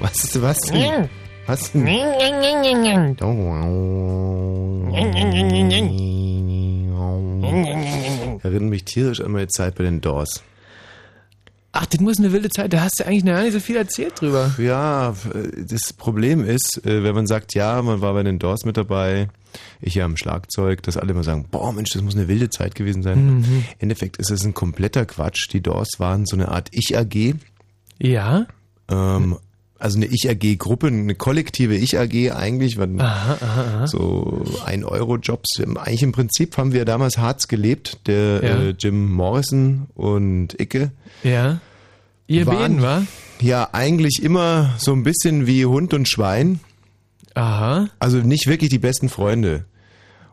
Was ist was denn? Was denn? Erinnert mich tierisch an meine Zeit bei den Doors. Das muss eine wilde Zeit. Da hast du eigentlich noch gar nicht so viel erzählt drüber. Ja, das Problem ist, äh, wenn man sagt, ja, man war bei den Doors mit dabei, ich ja am Schlagzeug, dass alle immer sagen, boah Mensch, das muss eine wilde Zeit gewesen sein. Mhm. Im Endeffekt ist es ein kompletter Quatsch. Die Doors waren so eine Art Ich-AG. Ja? Ähm, also eine Ich-AG-Gruppe, eine kollektive Ich-AG eigentlich, waren Aha, aha, aha. so ein Euro Jobs. Eigentlich im Prinzip haben wir damals Harz gelebt, der Ja. äh, Jim Morrison und Icke. Ja. Ihr waren beiden, wa? Ja, eigentlich immer so ein bisschen wie Hund und Schwein. Aha. Also nicht wirklich die besten Freunde.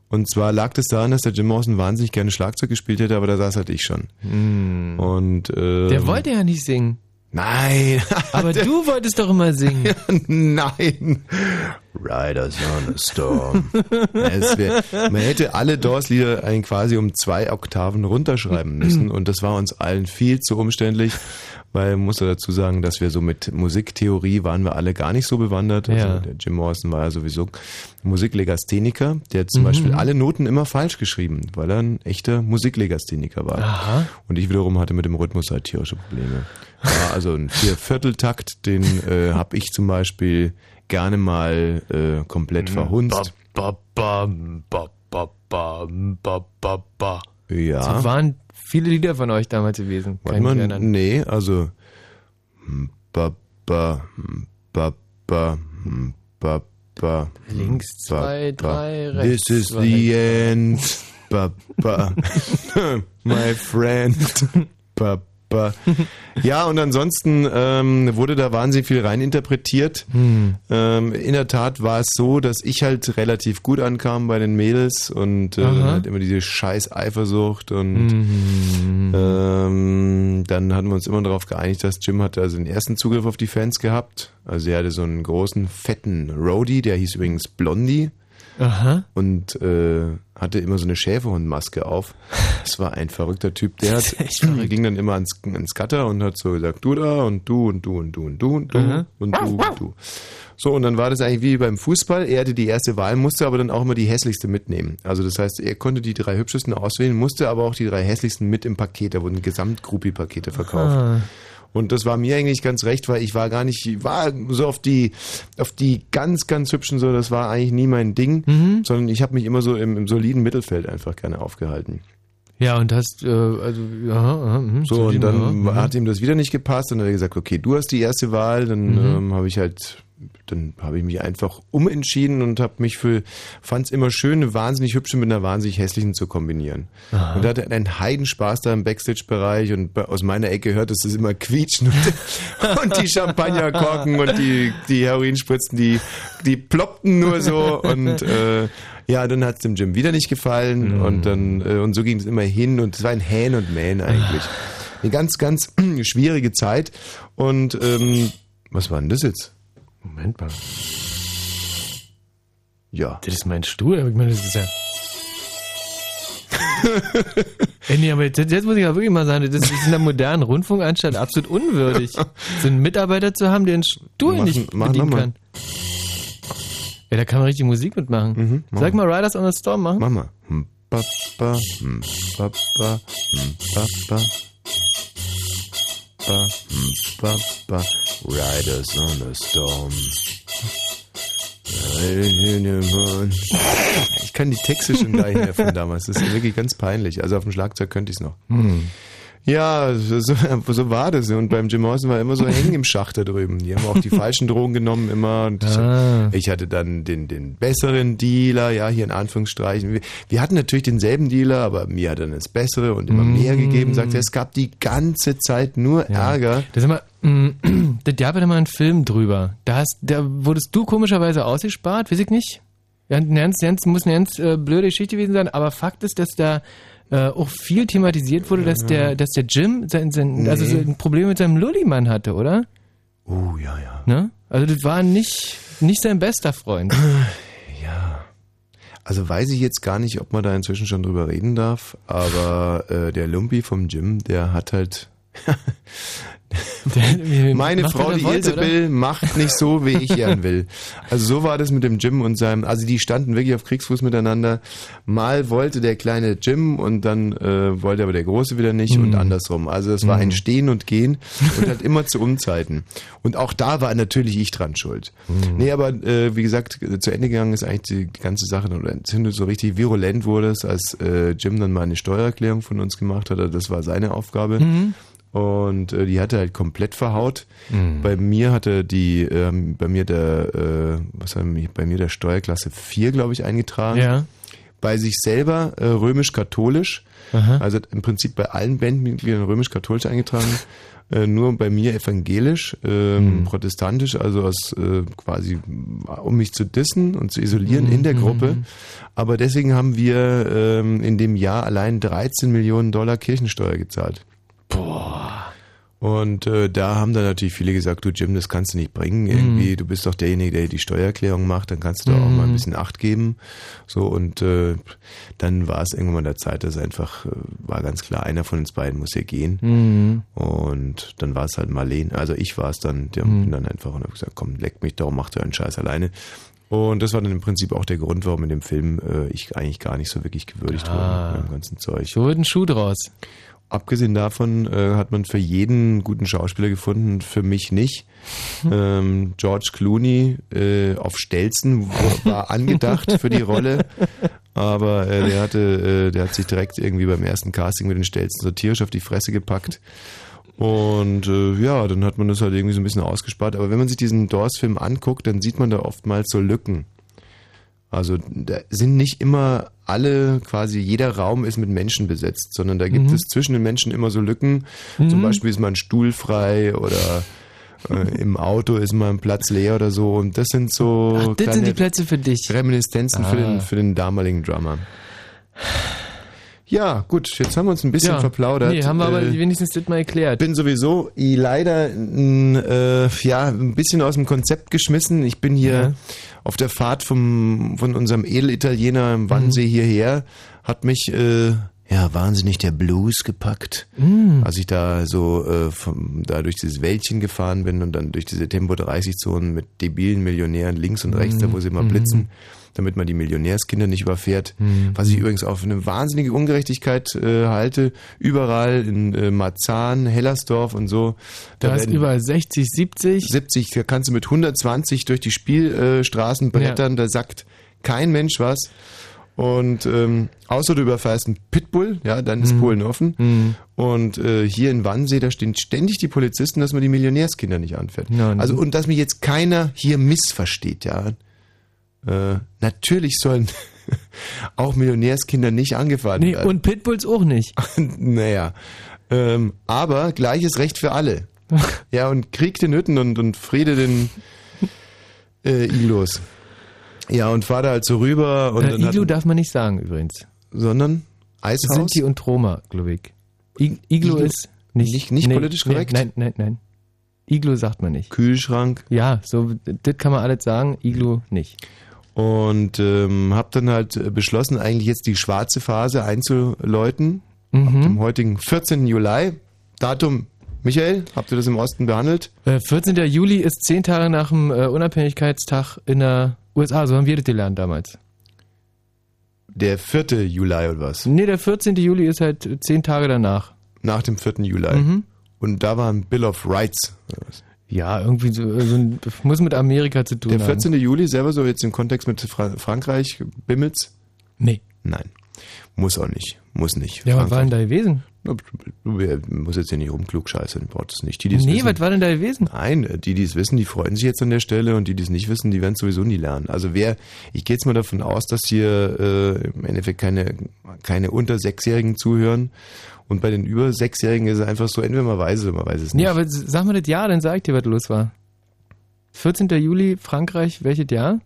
Und zwar lag das daran, dass der Jim Morrison wahnsinnig gerne Schlagzeug gespielt hätte, aber da saß halt ich schon. Und ähm, Der wollte ja nicht singen. Nein. Aber du wolltest doch immer singen. Nein. Riders on a Storm. wär, man hätte alle Doors-Lieder quasi um zwei Oktaven runterschreiben müssen und das war uns allen viel zu umständlich, weil man muss dazu sagen, dass wir so mit Musiktheorie waren wir alle gar nicht so bewandert. Also Ja. der Jim Morrison war ja sowieso Musiklegastheniker, der hat zum Mhm. Beispiel alle Noten immer falsch geschrieben, weil er ein echter Musiklegastheniker war. Aha. Und ich wiederum hatte mit dem Rhythmus halt tierische Probleme. Ja, also ein Viervierteltakt, den äh, habe ich zum Beispiel gerne mal äh, komplett verhunzt. Ba, ba, ba, ba, ba, ba, ba, ba. Ja. So waren viele Lieder von euch damals gewesen. Kann mal, erinnern. nee, also hm, ba, ba, hm, ba, ba, hm, ba, ba, Links ba, zwei, ba. drei, rechts This is zwei. the end. Ba, ba. My friend. Ba, ba. Ja, und ansonsten ähm, wurde da wahnsinnig viel reininterpretiert. Hm. Ähm, in der Tat war es so, dass ich halt relativ gut ankam bei den Mädels und äh, dann halt immer diese scheiß Eifersucht und Mhm. ähm, dann hatten wir uns immer darauf geeinigt, dass Jim hatte also den ersten Zugriff auf die Fans gehabt. Also er hatte so einen großen, fetten Roadie, der hieß übrigens Blondie Aha. und äh, hatte immer so eine Schäferhundmaske auf. Das war ein verrückter Typ. Der hat, ging dann immer ans, ans Gatter und hat so gesagt, du da und du und du und du und du und du Aha. und du und du. So, und dann war das eigentlich wie beim Fußball. Er hatte die erste Wahl, musste aber dann auch immer die hässlichste mitnehmen. Also das heißt, er konnte die drei hübschesten auswählen, musste aber auch die drei hässlichsten mit im Paket. Da wurden Gesamtgruppi-Pakete verkauft. Ah. Und das war mir eigentlich ganz recht, weil ich war gar nicht, ich war so auf die, auf die ganz, ganz hübschen so, das war eigentlich nie mein Ding, Mhm. sondern ich habe mich immer so im, im soliden Mittelfeld einfach gerne aufgehalten. Ja, und hast, äh, also, ja, aha, mhm, So, solide, und dann ja, mhm. hat ihm das wieder nicht gepasst und dann hat er gesagt, okay, du hast die erste Wahl, dann Mhm. ähm, habe ich halt, dann habe ich mich einfach umentschieden und habe mich für, fand es immer schön, eine wahnsinnig hübsche mit einer wahnsinnig hässlichen zu kombinieren. Aha. Und da hatte einen Heidenspaß da im Backstage-Bereich und bei- aus meiner Ecke hört es immer quietschen und, und die Champagnerkorken und die, die Heroinspritzen, die, die ploppten nur so und äh, ja, dann hat es dem Jim wieder nicht gefallen und dann äh, und so ging es immer hin und es war ein Hähn und Mähen eigentlich. Eine ganz, ganz schwierige Zeit und ähm, was war denn das jetzt? Moment mal. Ja. Das ist mein Stuhl, aber ich meine, das ist ja. Ey, nee, aber jetzt, jetzt muss ich ja wirklich mal sagen, das ist in der modernen Rundfunkanstalt absolut unwürdig, so einen Mitarbeiter zu haben, der den Stuhl Mach- nicht mach bedienen kann. Ja, da kann man richtig Musik mitmachen. mach Sag mal Riders on the Storm machen. Mach mal. Hm, ba, ba, hm, ba, ba, hm, ba, ba. Ba, ba, ba. Riders on a storm. Ich kann die Texte schon gar nicht mehr von damals. Das ist wirklich ganz peinlich. Also auf dem Schlagzeug könnte ich es noch. Hm. Ja, so, so war das. Und beim Jim Morrison war immer so hängen im Schacht da drüben. Die haben auch die falschen Drogen genommen immer. Ich, Ah. ich hatte dann den, den besseren Dealer, ja, hier in Anführungsstrichen. Wir, wir hatten natürlich denselben Dealer, aber mir hat er dann das Bessere und immer mehr gegeben. Sagt er, es gab die ganze Zeit nur Ärger. Das ist immer, mm, da gab ja mal einen Film drüber. Da, hast, da wurdest du komischerweise ausgespart, weiß ich nicht. Ja, ganz, ganz, muss eine ganz äh, blöde Geschichte gewesen sein, aber Fakt ist, dass da äh, auch viel thematisiert wurde, dass der, dass der Jim sein, sein, also Nee. so ein Problem mit seinem Lullimann hatte, oder? Oh, ja, ja. Ne? Also das war nicht, nicht sein bester Freund. Ja. Also weiß ich jetzt gar nicht, ob man da inzwischen schon drüber reden darf, aber äh, der Lumpi vom Gym, der hat halt Meine Frau, die wollte, Ilsebill, oder? macht nicht so, wie ich gern will. Also so war das mit dem Jim und seinem, also die standen wirklich auf Kriegsfuß miteinander. Mal wollte der kleine Jim und dann äh, wollte aber der Große wieder nicht und andersrum. Also es war ein Stehen und Gehen und halt immer zu Unzeiten. Und auch da war natürlich ich dran schuld. Nee, aber äh, wie gesagt, zu Ende gegangen ist eigentlich die ganze Sache oder entzündet so richtig virulent wurde es, als äh, Jim dann mal eine Steuererklärung von uns gemacht hat. Das war seine Aufgabe. Und äh, die hatte halt komplett verhaut. Bei mir hatte die, ähm, bei mir der, äh, was haben wir, bei mir der Steuerklasse 4, glaube ich, eingetragen. Ja. Bei sich selber äh, römisch-katholisch. Also im Prinzip bei allen Bandmitgliedern römisch-katholisch eingetragen. Äh, nur bei mir evangelisch, ähm, protestantisch, also aus äh, quasi, um mich zu dissen und zu isolieren in der Gruppe. Aber deswegen haben wir ähm, in dem Jahr allein 13 Millionen Dollar Kirchensteuer gezahlt. Und äh, da haben dann natürlich viele gesagt, du Jim, das kannst du nicht bringen. Irgendwie, du bist doch derjenige, der die Steuererklärung macht, dann kannst du da auch mal ein bisschen Acht geben. So und äh, dann war es irgendwann der Zeit, dass einfach äh, war ganz klar, einer von uns beiden muss hier gehen. Und dann war es halt Marlene, also ich war es dann, der bin dann einfach und hab gesagt, komm, leck mich doch, mach deinen Scheiß alleine. Und das war dann im Prinzip auch der Grund, warum in dem Film äh, ich eigentlich gar nicht so wirklich gewürdigt wurde mit meinem ganzen Zeug. So wird ein Schuh draus. Abgesehen davon äh, hat man für jeden guten Schauspieler gefunden, für mich nicht. Ähm, George Clooney äh, auf Stelzen war angedacht für die Rolle, aber äh, der hatte, äh, der hat sich direkt irgendwie beim ersten Casting mit den Stelzen so tierisch auf die Fresse gepackt. Und äh, ja, dann hat man das halt irgendwie so ein bisschen ausgespart. Aber wenn man sich diesen Doors-Film anguckt, dann sieht man da oftmals so Lücken. Also da sind nicht immer alle, quasi jeder Raum ist mit Menschen besetzt, sondern da gibt es zwischen den Menschen immer so Lücken. Zum Beispiel ist mal ein Stuhl frei oder äh, im Auto ist mal ein Platz leer oder so. Und das sind so Ach, das sind die Plätze für dich. Reminiszenzen für, den, für den damaligen Drummer. Ja, gut, jetzt haben wir uns ein bisschen Ja. verplaudert. Nee, haben wir aber Äh, wenigstens das mal erklärt. bin sowieso i- leider äh, ja ein bisschen aus dem Konzept geschmissen. Ich bin hier Ja. auf der Fahrt vom von unserem Edelitaliener im Wannsee Mhm. hierher hat mich äh, ja wahnsinnig der Blues gepackt, Mhm. als ich da so äh, vom, da durch dieses Wäldchen gefahren bin und dann durch diese Tempo 30 Zonen mit debilen Millionären links und rechts, da wo sie immer Mhm. blitzen. Damit man die Millionärskinder nicht überfährt. Was ich übrigens auch für eine wahnsinnige Ungerechtigkeit äh, halte. Überall in äh, Marzahn, Hellersdorf und so. Du hast werden über 60, 70. 70, da kannst du mit 120 durch die Spielstraßen brettern, da sagt kein Mensch was. Und ähm, außer du überfährst einen Pitbull, ja, dann Mhm. ist Polen offen. Und äh, hier in Wannsee, da stehen ständig die Polizisten, dass man die Millionärskinder nicht anfährt. Ja, und- also und dass mich jetzt keiner hier missversteht, ja. Äh, natürlich sollen auch Millionärskinder nicht angefahren Nee, werden. und Pitbulls auch nicht. Naja, ähm, aber gleiches Recht für alle. Ja, und Krieg den Hütten und, und Friede den äh, Iglos. Ja, und fahr da halt so rüber und Äh, Iglu darf man nicht sagen übrigens. sondern Eishaus. Sinti und Roma, glaube ich. I Iglu, Iglu- ist nicht, nicht- nicht politisch korrekt? Nein, nein, nein. Iglu sagt man nicht. Kühlschrank Ja, so, das kann man alles sagen, Iglu nicht. Und ähm, hab dann halt äh, beschlossen, eigentlich jetzt die schwarze Phase einzuläuten. Mhm. Ab dem heutigen 14. Juli. Datum, Michael, habt ihr das im Osten behandelt? Äh, 14. Juli ist zehn Tage nach dem äh, Unabhängigkeitstag in der USA, so haben wir das gelernt damals. Der 4. Juli oder was? Nee, der 14. Juli ist halt zehn Tage danach. Nach dem 4. Juli. Mhm. Und da war ein Bill of Rights. Ja, irgendwie so, so ein, muss mit Amerika zu tun Der haben. 14. Juli selber so jetzt im Kontext mit Fra Frankreich, Bimmelz? Nee. Nein. Muss auch nicht. Muss nicht. Ja, was war denn da gewesen? Muss jetzt hier nicht rumklugscheißen, braucht es nicht. Die, die es Nee, wissen, was war denn da gewesen? Nein, die, die es wissen, die freuen sich jetzt an der Stelle und die, die es nicht wissen, die werden es sowieso nie lernen. Also wer, ich gehe jetzt mal davon aus, dass hier äh, im Endeffekt keine, keine unter Sechsjährigen zuhören und bei den über Sechsjährigen ist es einfach so, entweder man weiß es oder man weiß es nicht. Ja, aber sag mal das Jahr, dann sag ich dir, was los war. 14. Juli, Frankreich, welches Jahr?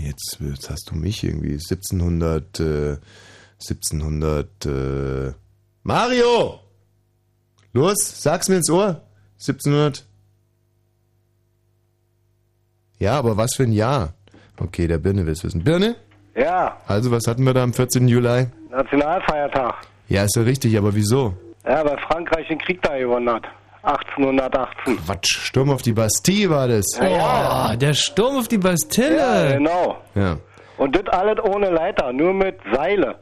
Jetzt, jetzt hast du mich irgendwie 1700, äh, 1700, äh, Mario! Los, sag's mir ins Ohr. 1700, Ja, aber was für ein Jahr? Okay, der Birne will es wissen. Birne? Ja, Also, was hatten wir da am 14. Juli? Nationalfeiertag. Ja, ist ja richtig, aber wieso? Ja, weil Frankreich den Krieg da gewonnen hat. 1818. Quatsch, Sturm auf die Bastille war das. Oh, der Sturm auf die Ja, Bastille. genau. Ja. Und das alles ohne Leiter, nur mit Seile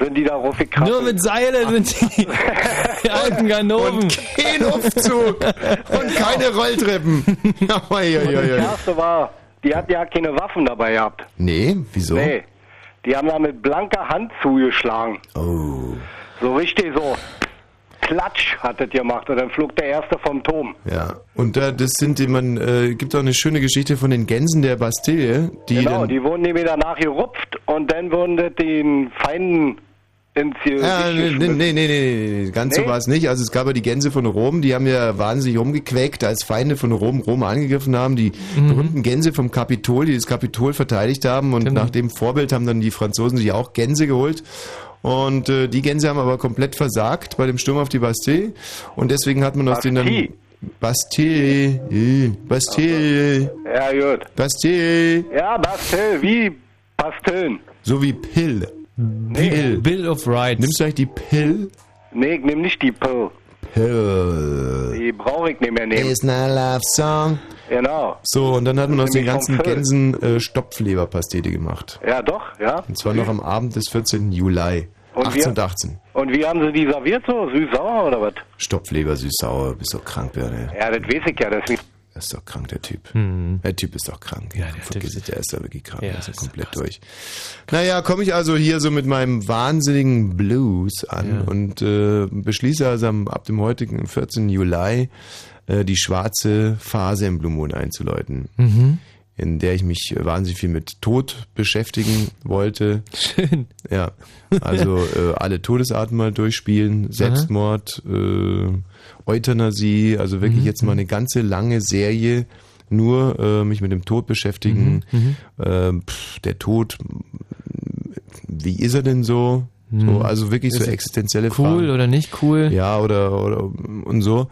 sind die da raufgekrabbelt. Nur mit Seile sind die, die alten Ganoven. Kein Aufzug und keine Rolltreppen. Oi, oi, Und das erste war, die hatten ja keine Waffen dabei gehabt. Nee, wieso? Nee. Die haben da mit blanker Hand zugeschlagen. Oh, So richtig so. Klatsch hat das gemacht und dann flog der erste vom Turm. ja. Und da, das sind, die man, äh, gibt auch eine schöne Geschichte von den Gänsen der Bastille, die genau, dann, die wurden nämlich danach gerupft und dann wurden das den Feinden ins Ja, nee, nee, nee, nee, nee, nee, ganz so Nee? war es nicht. Also es gab ja die Gänse von Rom, die haben ja wahnsinnig rumgequäkt, als Feinde von Rom Rom angegriffen haben. Die berühmten Gänse vom Kapitol, die das Kapitol verteidigt haben und nach dem Vorbild haben dann die Franzosen sich auch Gänse geholt. Und äh, die Gänse haben aber komplett versagt bei dem Sturm auf die Bastille und deswegen hat man aus denen dann Bastille. Bastille, Bastille, Ja, gut. Bastille, Ja, Bastille, wie Pastillen. so wie Pill. Pill. Bill of Rights. Nimmst du eigentlich die Pill? Nee, ich nehm nicht die Pill. Pill. Die brauche ich nicht mehr nehmen. Is not a love song. Genau. So, und dann hat man aus den ganzen. Gänsen äh, Stopfleberpastete gemacht. Ja, doch, ja. Und zwar noch am Abend des 14. Juli. Und wir- 1818. Und wie haben sie die serviert so? Süß-sauer oder was? Stopfleber, süß-sauer, bist doch krank, Birne. Ja, das weiß ich ja. Das ist nicht Er ist doch krank, der Typ. Mhm. Der Typ ist doch krank. Ja, der Vergiss Typ- es, der ist doch wirklich krank. Ja, der ist ja ist komplett krass. durch. Naja, komme ich also hier so mit meinem wahnsinnigen Blues an und äh, beschließe also ab dem heutigen 14. Juli äh, die schwarze Phase im Blue Moon einzuläuten. Mhm. in der ich mich wahnsinnig viel mit Tod beschäftigen wollte. Schön. Ja, also äh, alle Todesarten mal durchspielen, Selbstmord, äh, Euthanasie, also wirklich jetzt mal eine ganze lange Serie nur äh, mich mit dem Tod beschäftigen. Ähm, pff, der Tod, wie ist er denn so? So also wirklich so Ist er existenzielle Cool Fragen. oder nicht cool? Ja, oder, oder und so.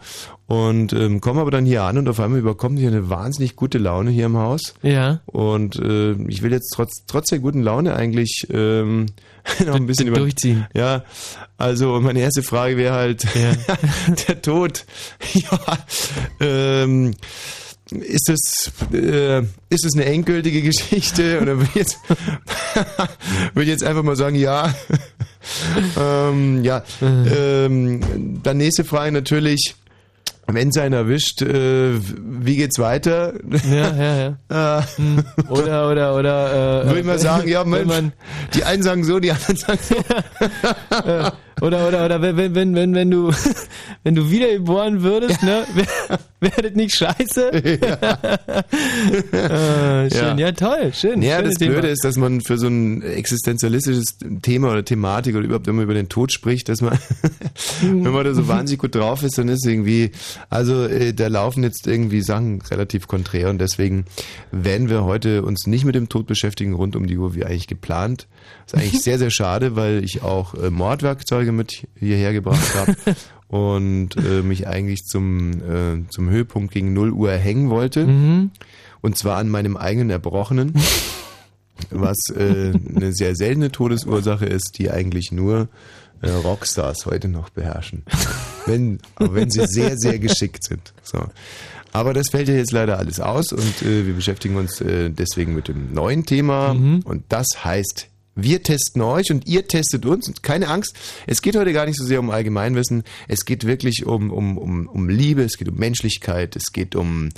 Und ähm, komme aber dann hier an und auf einmal überkommt mich eine wahnsinnig gute Laune hier im Haus. Ja. Und äh, ich will jetzt trotz, trotz der guten Laune eigentlich ähm, noch ein bisschen über, durchziehen. Ja, also meine erste Frage wäre halt der Tod. Ja, ähm, ist es äh, ist es eine endgültige Geschichte? Oder würde ich jetzt würde ich jetzt einfach mal sagen ja. Ähm, ja. Ähm, dann nächste Frage natürlich wenn es einen erwischt äh, wie geht's weiter? Ja, ja, ja. äh, Oder, oder, oder. Äh, würde ich mal sagen ja Mensch, man, die einen sagen so die anderen sagen so oder, oder, oder, wenn, wenn, wenn, wenn, du, wenn du wiedergeboren würdest, ne, das nicht scheiße? äh, schön, ja. toll, schön. Ja, das Thema. Blöde ist, dass man für so ein existenzialistisches Thema oder Thematik oder überhaupt, wenn man über den Tod spricht, dass man, wenn man da so wahnsinnig gut drauf ist, dann ist irgendwie, also äh, da laufen jetzt irgendwie Sachen relativ konträr und deswegen werden wir heute uns nicht mit dem Tod beschäftigen rund um die Uhr wie eigentlich geplant. ist eigentlich sehr, sehr schade, weil ich auch äh, Mordwerkzeuge mit hierher gebracht habe. Und äh, mich eigentlich zum, äh, zum Höhepunkt gegen 0 Uhr hängen wollte. Mhm. Und zwar an meinem eigenen Erbrochenen, was äh, eine sehr seltene Todesursache ist, die eigentlich nur äh, Rockstars heute noch beherrschen. Wenn, aber wenn sie sehr, sehr geschickt sind. So. Aber das fällt ja jetzt leider alles aus und äh, wir beschäftigen uns äh, deswegen mit dem neuen Thema und das heißt wir testen euch und ihr testet uns. Und keine Angst, es geht heute gar nicht so sehr um Allgemeinwissen. Es geht wirklich um, um, um, um Liebe, es geht um Menschlichkeit, es geht um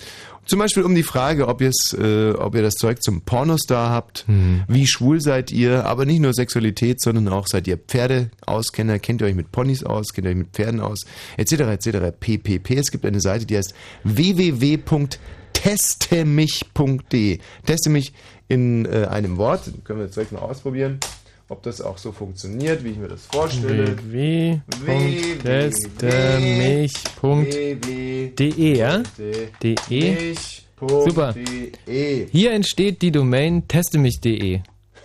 zum Beispiel um die Frage, ob, ihr's, äh, ob ihr das Zeug zum Pornostar habt, wie schwul seid ihr, aber nicht nur Sexualität, sondern auch seid ihr Pferdeauskenner, kennt ihr euch mit Ponys aus, kennt ihr euch mit Pferden aus, etc. etc. ppp. Es gibt eine Seite, die heißt www.testemich.de. Teste mich in äh, einem Wort, Dann können wir jetzt direkt mal ausprobieren, ob das auch so funktioniert, wie ich mir das vorstelle. www.testmich.de, ja? De. Super. De. Hier entsteht die Domain testemich.de.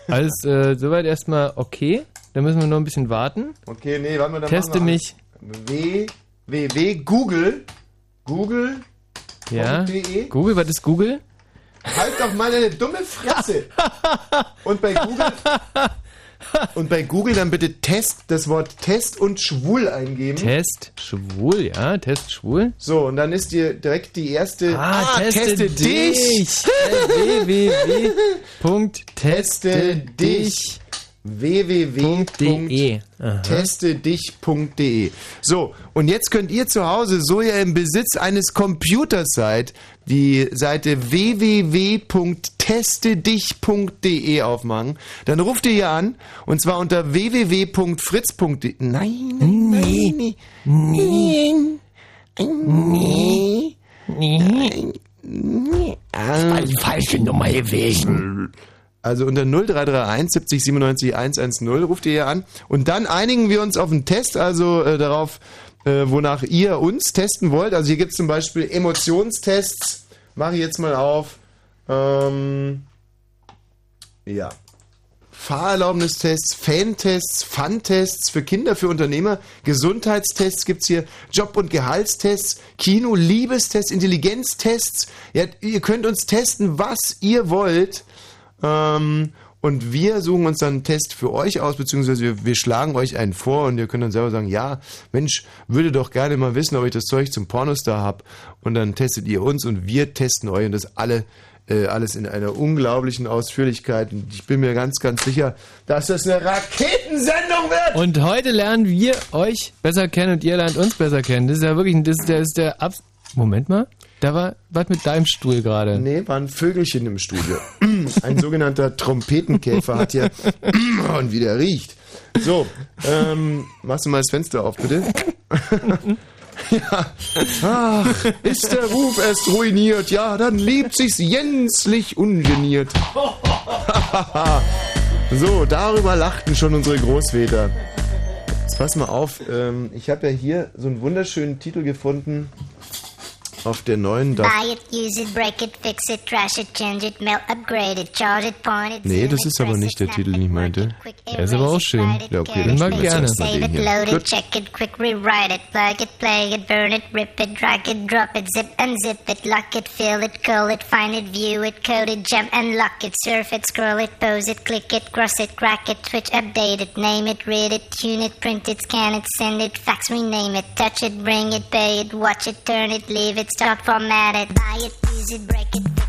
Alles äh, soweit erstmal okay. Da müssen wir noch ein bisschen warten. Okay, nee, warte mal, dann Teste wir mich. W, W, W, Google, Google, Ja. .de. Google, was ist Google? Halt doch mal deine dumme Fresse. Und bei Google und bei Google dann bitte Test, das Wort Test und schwul eingeben. Test schwul, ja, Test schwul. So, und dann ist dir direkt die erste Ah, teste, dich. www.teste www.testedich.de. So, und jetzt könnt ihr zu Hause, so ihr im Besitz eines Computers seid, die Seite www.testedich.de aufmachen. Dann ruft ihr hier an und zwar unter www.fritz.de. Nein, nein, nee. nein. Nee. Nee. Nee. Das war die falsche Nummer gewesen. Also unter 0331 70 97 110 ruft ihr hier an. Und dann einigen wir uns auf einen Test, also äh, darauf, äh, wonach ihr uns testen wollt. Also hier gibt es zum Beispiel Emotionstests. Mache ich jetzt mal auf. Ähm, ja. Fahrerlaubnistests, Fantests, Fun-Tests für Kinder, für Unternehmer, Gesundheitstests gibt's hier, Job- und Gehaltstests, Kino, Liebestests, Intelligenztests. Ja, ihr könnt uns testen, was ihr wollt. Ähm, und wir suchen uns dann einen Test für euch aus, beziehungsweise wir, wir, schlagen euch einen vor und ihr könnt dann selber sagen, ja, Mensch, würde doch gerne mal wissen, ob ich das Zeug zum Pornostar habe. Und dann testet ihr uns und wir testen euch und das alle, äh, alles in einer unglaublichen Ausführlichkeit. Und ich bin mir ganz, ganz sicher, dass das eine Raketensendung wird. Und heute lernen wir euch besser kennen und ihr lernt uns besser kennen. Das ist ja wirklich, das ist der, das ist der Ab Moment mal. Da war was mit deinem Stuhl gerade. Nee, war ein Vögelchen im Studio. Ein sogenannter Trompetenkäfer hat hier und wie der riecht. So, ähm, machst du mal das Fenster auf, bitte? ja. Ach, ist der Ruf erst ruiniert, ja, dann lebt sich's jänzlich ungeniert. so, darüber lachten schon unsere Großväter. Jetzt pass mal auf, ähm, ich habe ja hier so einen wunderschönen Titel gefunden auf der neuen Buy it, use it, break it, fix it, trash it, change it, melt, upgrade it, charge it, point it. Nee, das ist aber nicht der Titel, den ich meinte. Der ist aber auch schön. Ja, okay, den mag ich gerne. Save it, load it, check it, quick rewrite it, plug it, play it, burn it, rip it, drag it, drop it, zip and zip it, lock it, fill it, call it, find it, view it, code it, jump and lock it, surf it, scroll it, pose it, click it, cross it, crack it, switch, update it, name it, read it, tune it, print it, scan it, send it, fax, rename it, touch it, bring it, pay it, watch it, turn it, leave it, start, format it, buy it, use it, break it,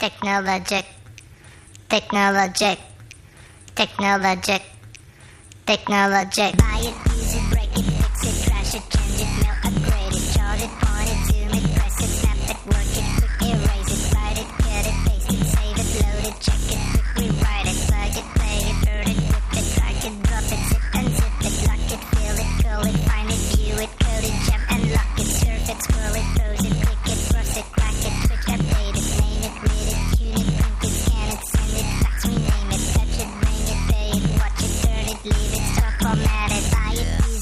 Technologic, technologic, technologic, technologic. Buy it,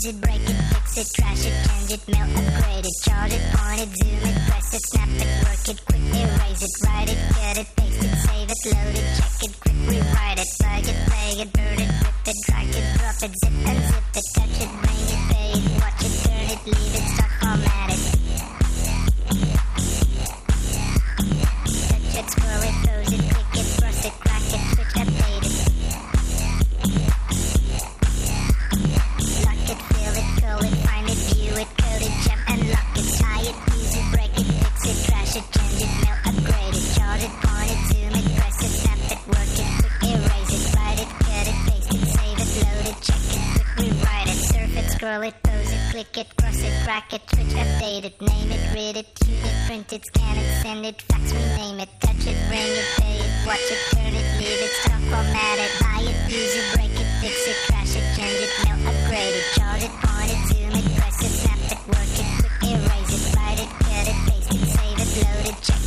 it, break it, fix it, trash it, change it, mail, upgrade it, chart it, point it, zoom it, press it, snap it, work it, quick erase it, write it, cut it, paste it, save it, load it, check it, quick rewrite it, plug it, play it, burn it, rip it, drag it, drop it, zip and zip it, touch it, bring it, pay it, watch it, turn it, leave it, start, format it. Touch it, scroll scroll it, pose it, click it, cross it, crack it, switch, update it, name it, read it, tune it, print it, scan it, send it, fax, rename it, touch it, bring it, pay it, watch it, turn it, leave it, stop, format it, buy it, use it, break it, fix it, trash it, change it, mail, upgrade it, charge it, point it, zoom it, press it, snap it, work it, quick erase it, write it, cut it, paste it, save it, load it, check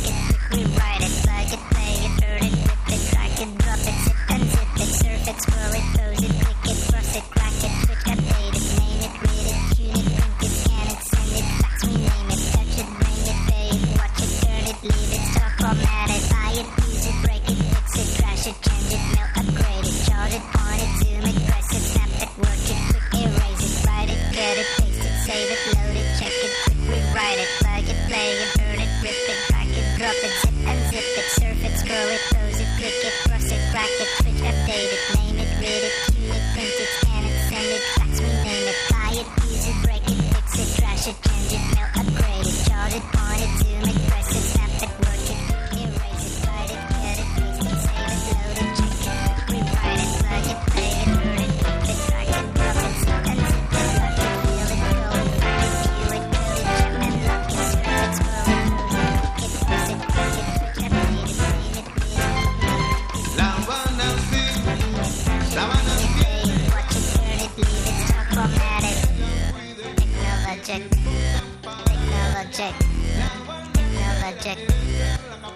technologic,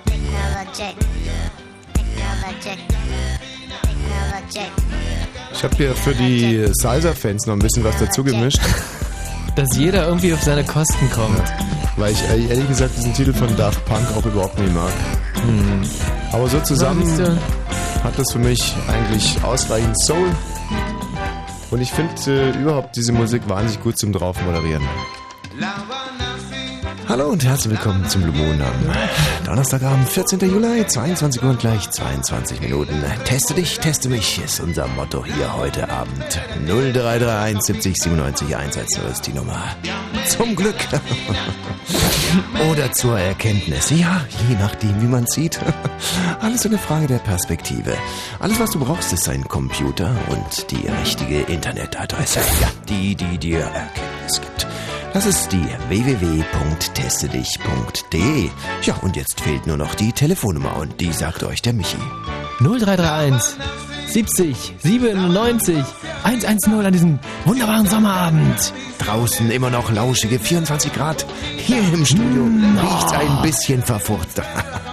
technologic, technologic, technologic, technologic. Ich habe hier für die Salsa-Fans noch ein bisschen was dazu gemischt, Dass jeder irgendwie auf seine Kosten kommt. weil ich äh, ehrlich gesagt diesen Titel von Daft Punk auch überhaupt nicht mag. Aber so zusammen hat das für mich eigentlich ausreichend Soul. Und ich finde äh, überhaupt diese Musik wahnsinnig gut zum drauf moderieren. Hallo und herzlich willkommen zum Blue Moon am Donnerstagabend, 14. Juli, 22 Uhr und gleich 22 Minuten. Teste dich, teste mich ist unser Motto hier heute Abend. 0331 70 97 110 ist die Nummer. Zum Glück. Oder zur Erkenntnis. Ja, je nachdem, wie man sieht. Alles eine Frage der Perspektive. Alles, was du brauchst, ist ein Computer und die richtige Internetadresse. Ja, die, die dir Erkenntnis gibt. Das ist die www.testedich.de. Ja, und jetzt fehlt nur noch die Telefonnummer und die sagt euch der Michi. 0331 70 97 110 an diesem wunderbaren Sommerabend. Draußen immer noch lauschige 24 Grad. Hier im Studio riecht's ein bisschen verfurzt.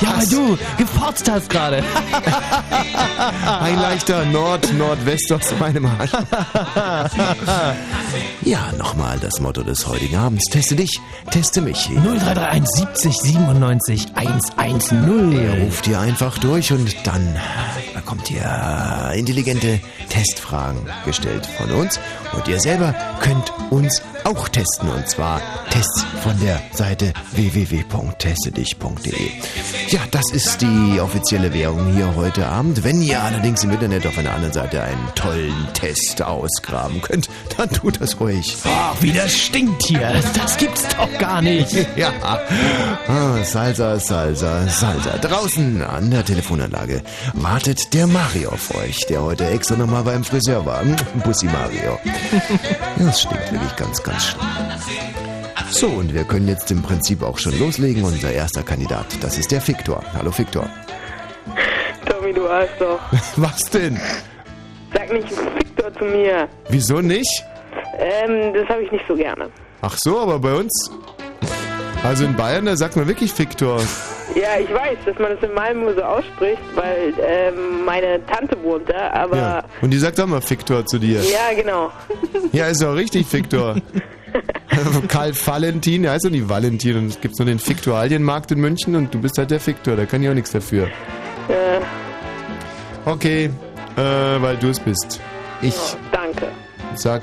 Ja, weil du gefotzt hast gerade. Ein leichter Nord-Nordwest aus meinem Arsch. Ja, nochmal das Motto des heutigen Abends. Teste dich, teste mich. 0331 70 97 110. Ihr ruft ihr einfach durch und dann bekommt ihr intelligente Testfragen gestellt von uns. Und ihr selber könnt uns auch testen. Und zwar Tests von der Seite www.testedich.de. Ja, das ist die offizielle Währung hier heute Abend. Wenn ihr allerdings im Internet auf einer anderen Seite einen tollen Test ausgraben könnt, dann tut das ruhig. Ach, wie das stinkt hier. Das gibt's doch gar nicht. Ja, ah, Salsa, Salsa, Salsa. Draußen an der Telefonanlage wartet der Mario auf euch, der heute extra nochmal beim Friseur war. Bussi Mario. Ja, das stinkt wirklich ganz, ganz schlimm. So, und wir können jetzt im Prinzip auch schon loslegen. Unser erster Kandidat, das ist der Victor. Hallo Victor. Tommy, du hast doch. Was denn? Sag nicht Victor zu mir. Wieso nicht? Ähm, das habe ich nicht so gerne. Ach so, aber bei uns... Also in Bayern, da sagt man wirklich Victor. Ja, ich weiß, dass man das in Malmö so ausspricht, weil ähm, meine Tante wohnt da, aber Ja. Und die sagt auch mal Victor zu dir. ja, genau. Ja, ist doch richtig, Victor. Karl Valentin, der heißt doch nicht Valentin. Und es gibt nur den Fiktualienmarkt in München und du bist halt der Victor, da kann ich auch nichts dafür. Äh, Okay, äh, weil du es bist. Ich danke. sag.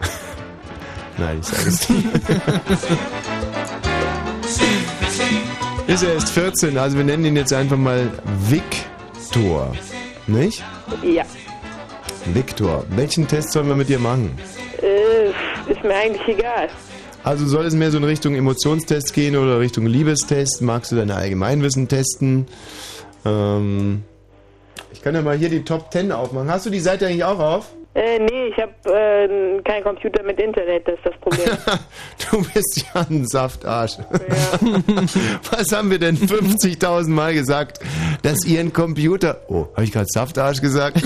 Nein, ich sag es nicht. ist er erst 14, also wir nennen ihn jetzt einfach mal Victor. Nicht? Ja. Victor. Welchen Test sollen wir mit dir machen? Äh, ist mir eigentlich egal. Also soll es mehr so in Richtung Emotionstest gehen oder Richtung Liebestest? Magst du deine Allgemeinwissen testen? Ähm, ich kann ja mal hier die Top 10 aufmachen. Hast du die Seite eigentlich auch auf? Äh, nee, ich habe äh, keinen Computer mit Internet, das ist das Problem. Du bist ja ein Saftarsch. Was haben wir denn 50.000 Mal gesagt, dass ihr einen Computer... Oh, habe ich gerade Saftarsch gesagt?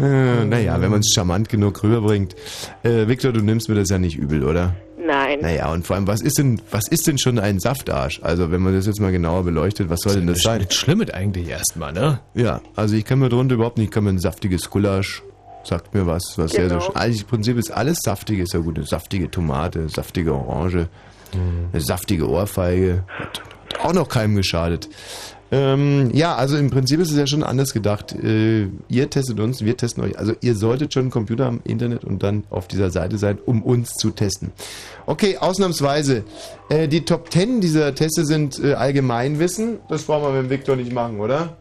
äh, naja, wenn man es charmant genug rüberbringt. Äh, Victor, du nimmst mir das ja nicht übel, oder? Nein. Naja, und vor allem, was ist denn, was ist denn schon ein Saftarsch? Also, wenn man das jetzt mal genauer beleuchtet, was soll denn das sein? Das Schlimmet eigentlich erstmal, ne? Ja, also ich kann mir drunter überhaupt nicht, ich kann mir ein saftiges Gulasch, sagt mir was, was sehr, sehr Genau. schön. Eigentlich im Prinzip ist alles saftig, ist ja gut, eine saftige Tomate, saftige Orange, Eine saftige Ohrfeige. Hat auch noch keinem geschadet. Ähm, ja, also im Prinzip ist es ja schon anders gedacht. Äh, ihr testet uns, wir testen euch. Also ihr solltet schon einen Computer am Internet und dann auf dieser Seite sein, um uns zu testen. Okay, ausnahmsweise. Äh, die Top 10 dieser Teste sind äh, Allgemeinwissen. Das brauchen wir mit dem Victor nicht machen, oder?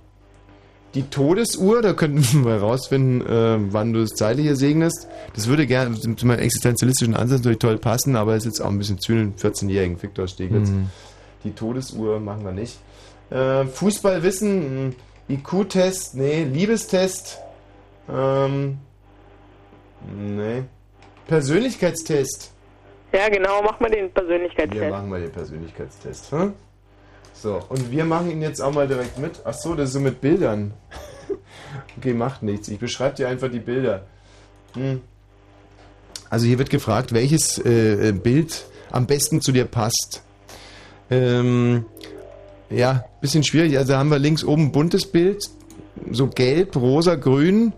Die Todesuhr, da könnten wir herausfinden, äh, wann du das Zeitliche segnest. Das würde gerne zu meinem existenzialistischen Ansatz natürlich toll passen, aber ist jetzt auch ein bisschen zu den 14-jährigen Victor Steglitz. Mhm. Die Todesuhr machen wir nicht. Äh, Fußballwissen, IQ-Test, nee, Liebestest, ähm, nee, Persönlichkeitstest. Ja, genau, mach mal den Wir Persönlichkeitstest. machen mal den Persönlichkeitstest. Hm? So, und wir machen ihn jetzt auch mal direkt mit. Ach so, das ist so mit Bildern. okay, macht nichts. Ich beschreibe dir einfach die Bilder. Hm. Also hier wird gefragt, welches äh, Bild am besten zu dir passt. Ähm, ja, bisschen schwierig. Also haben wir links oben ein buntes Bild, so gelb, rosa, grün,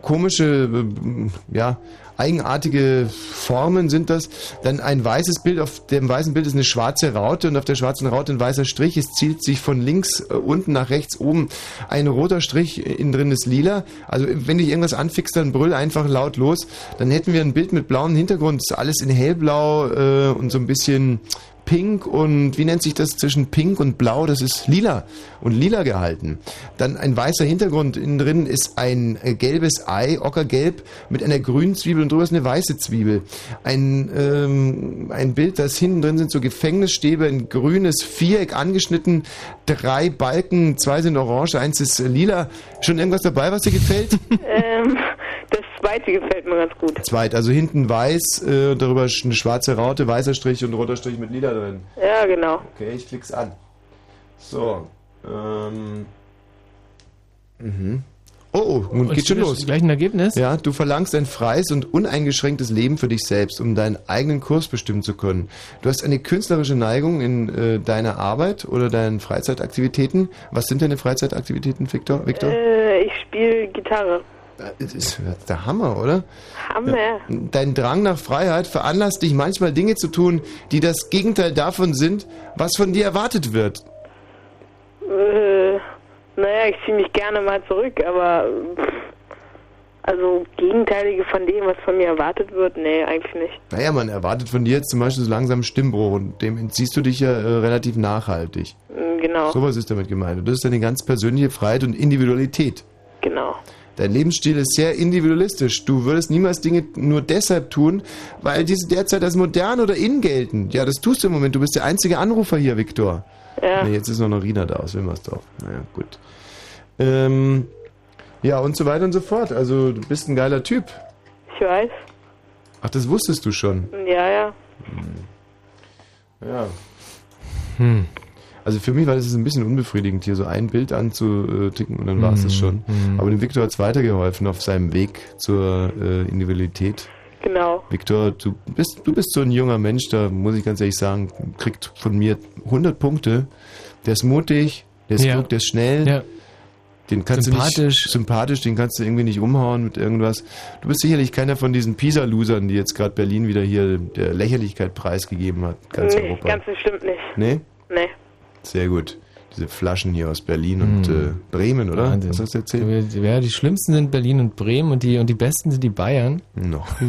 komische, äh, ja, eigenartige Formen sind das. Dann ein weißes Bild, auf dem weißen Bild ist eine schwarze Raute und auf der schwarzen Raute ein weißer Strich. Es zielt sich von links äh, unten nach rechts oben ein roter Strich, innen drin ist lila. Also wenn dich irgendwas anfixt, dann brüll einfach laut los. Dann hätten wir ein Bild mit blauem Hintergrund, alles in hellblau äh, und so ein bisschen pink und wie nennt sich das zwischen pink und blau? Das ist lila und lila gehalten. Dann ein weißer Hintergrund. Innen drin ist ein äh, gelbes Ei, ockergelb, mit einer grünen Zwiebel und drüber ist eine weiße Zwiebel. Ein, ähm, ein Bild, das hinten drin sind so Gefängnisstäbe, ein grünes Viereck angeschnitten, drei Balken, zwei sind orange, eins ist lila. Schon irgendwas dabei, was dir gefällt? Ähm, zweite gefällt mir ganz gut. Zweit, also hinten weiß, äh, darüber eine schwarze Raute, weißer Strich und roter Strich mit lila drin. Ja, genau. Okay, ich klick's an. So, ähm. Mhm. Oh, oh, nun Und geht schon los. Gleich ein Ergebnis? Ja, du verlangst ein freies und uneingeschränktes Leben für dich selbst, um deinen eigenen Kurs bestimmen zu können. Du hast eine künstlerische Neigung in äh, deiner Arbeit oder deinen Freizeitaktivitäten. Was sind deine Freizeitaktivitäten, Victor? Victor? Äh, ich spiele Gitarre. Das ist der Hammer, oder? Hammer. Dein Drang nach Freiheit veranlasst dich manchmal Dinge zu tun, die das Gegenteil davon sind, was von dir erwartet wird. Äh, naja, ich ziehe mich gerne mal zurück, aber pff, also Gegenteilige von dem, was von mir erwartet wird, nee, eigentlich nicht. Naja, man erwartet von dir jetzt zum Beispiel so langsam Stimmbruch und dem entziehst du dich ja äh, relativ nachhaltig. Genau, Sowas ist damit gemeint. Und das ist deine ganz persönliche Freiheit und Individualität. genau. Dein Lebensstil ist sehr individualistisch. Du würdest niemals Dinge nur deshalb tun, weil diese derzeit als modern oder in gelten. Ja, das tust du im Moment. Du bist der einzige Anrufer hier, Viktor. Ja. Nee, jetzt ist noch eine Rina da aus Wilmersdorf. Naja, gut. Ähm, ja, und so weiter und so fort. Also, du bist ein geiler Typ. Ich weiß. Ach, das wusstest du schon. Ja, ja. Ja. Hm. Also für mich war das ein bisschen unbefriedigend, hier so ein Bild anzuticken und dann war es das schon. Aber dem Viktor hat es weitergeholfen auf seinem Weg zur äh, Individualität. Genau. Viktor, du bist, du bist so ein junger Mensch, da muss ich ganz ehrlich sagen, kriegt von mir 100 Punkte. Der ist mutig, der ist Ja. klug, der ist schnell. Ja. Den kannst du Sympathisch. nicht sympathisch, den kannst du irgendwie nicht umhauen mit irgendwas. Du bist sicherlich keiner von diesen Pisa-Losern, die jetzt gerade Berlin wieder hier der Lächerlichkeit preisgegeben hat, ganz nee, Europa. ganz bestimmt nicht. nee? Nee. Sehr gut. Diese Flaschen hier aus Berlin und äh, Bremen, oder? Wahnsinn. Was hast du erzählt? Ja, die schlimmsten sind Berlin und Bremen und die, und die besten sind die Bayern. Noch.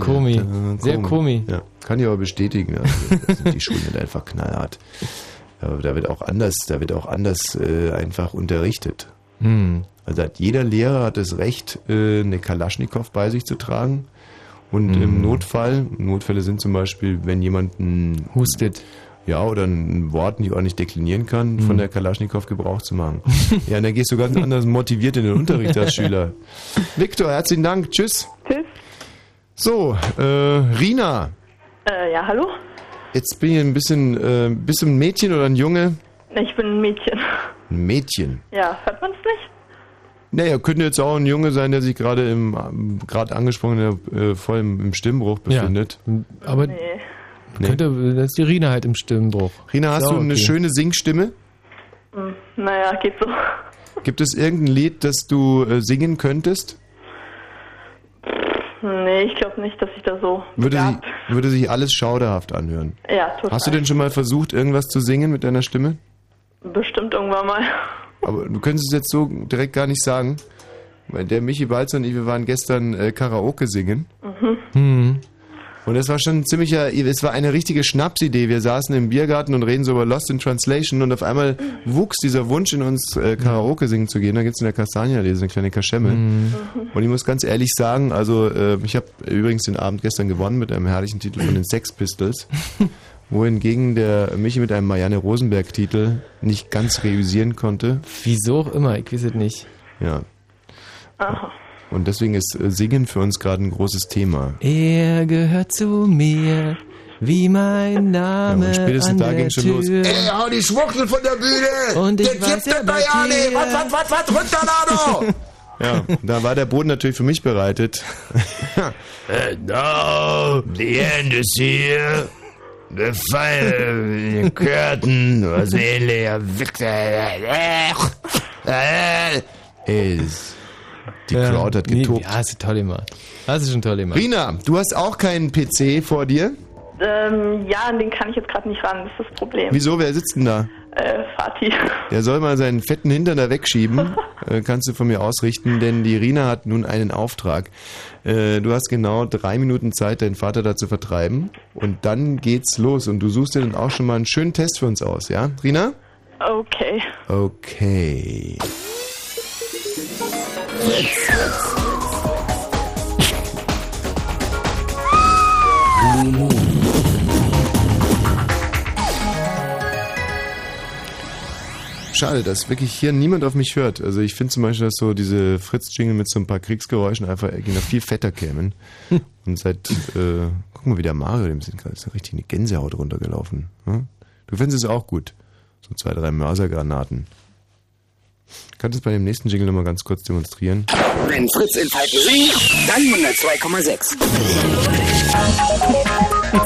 Komi. Sehr Komi. Ja, kann ich aber bestätigen. Also, sind die Schulen sind einfach knallhart. Aber da wird auch anders, da wird auch anders äh, einfach unterrichtet. Hm. Also hat jeder Lehrer hat das Recht, äh, eine Kalaschnikow bei sich zu tragen. Und Mhm. im Notfall, Notfälle sind zum Beispiel, wenn jemand ein, Hustet. Ja, oder ein Wort nicht ordentlich deklinieren kann, Mhm. von der Kalaschnikow Gebrauch zu machen. ja, und dann gehst du ganz anders motiviert in den Unterricht als Schüler. Viktor, herzlichen Dank. Tschüss. Tschüss. So, äh, Rina, Äh, ja, hallo? jetzt bin ich ein bisschen, äh, bist du ein Mädchen oder ein Junge? Ich bin ein Mädchen. Ein Mädchen. Ja, hört man's nicht? Naja, könnte jetzt auch ein Junge sein, der sich gerade im, ähm, gerade angesprochen, äh, voll im, im Stimmbruch Ja. befindet. Aber Nee. Nee. könnte, das ist die Rina halt im Stimmbruch. Rina, hast Ja, du eine okay. schöne Singstimme? Hm, naja, geht so. Gibt es irgendein Lied, das du äh, singen könntest? Nee, ich glaube nicht, dass ich da so Würde, sich, würde sich alles schauderhaft anhören. Ja, total. Hast du denn schon mal versucht, irgendwas zu singen mit deiner Stimme? Bestimmt irgendwann mal. Aber du könntest es jetzt so direkt gar nicht sagen. Weil der Michi Balzer und ich, wir waren gestern äh, Karaoke singen. Mhm. Hm. Und es war schon ein ziemlicher, es war eine richtige Schnapsidee. Wir saßen im Biergarten und reden so über Lost in Translation und auf einmal wuchs dieser Wunsch in uns, äh, Karaoke singen zu gehen. Da gibt's in der Kastanienallee so eine kleine Kaschemme. Mhm. Und ich muss ganz ehrlich sagen, also äh, ich habe übrigens den Abend gestern gewonnen mit einem herrlichen Titel von den Sex Pistols. wohingegen der Michi mit einem Marianne Rosenberg-Titel nicht ganz reüssieren konnte. Wieso auch immer, ich weiß es nicht. Ja. Aha. Und deswegen ist äh, Singen für uns gerade ein großes Thema. Er gehört zu mir, wie mein Name Ja, und spätestens an da der ging's schon Tür. los. Ey, hau die Schwuchtel von der Bühne! Und ich Der weiß kippt ja den bei Marianne! dir. Was, was, was, was, runter, Nano! Ja, da war der Boden natürlich für mich bereitet. No, the end is here. The fire, the curtain, was ähnlicher Ist. Die Crowd hat Nee, getobt. Ja, hast du toll gemacht. Hast du schon toll gemacht. Rina, du hast auch keinen PC vor dir? Ähm, ja, an den kann ich jetzt gerade nicht ran, das ist das Problem. Wieso, wer sitzt denn da? Äh, Fatih. Der soll mal seinen fetten Hintern da wegschieben. äh, kannst du von mir ausrichten, denn die Rina hat nun einen Auftrag. Äh, du hast genau drei Minuten Zeit, deinen Vater da zu vertreiben. Und dann geht's los. Und du suchst dir dann auch schon mal einen schönen Test für uns aus, ja? Rina? Okay. Okay. Schade, dass wirklich hier niemand auf mich hört. Also ich finde zum Beispiel, dass so diese Fritz-Jingle mit so ein paar Kriegsgeräuschen einfach irgendwie noch viel fetter kämen. Und seit, äh, guck mal, wie der Mario, dem sind gerade so richtig eine Gänsehaut runtergelaufen. Hm? Du findest es auch gut. So zwei, drei Mörsergranaten. Kannst du es bei dem nächsten Jingle nochmal ganz kurz demonstrieren? Wenn Fritz in Falken singt, dann 102,6.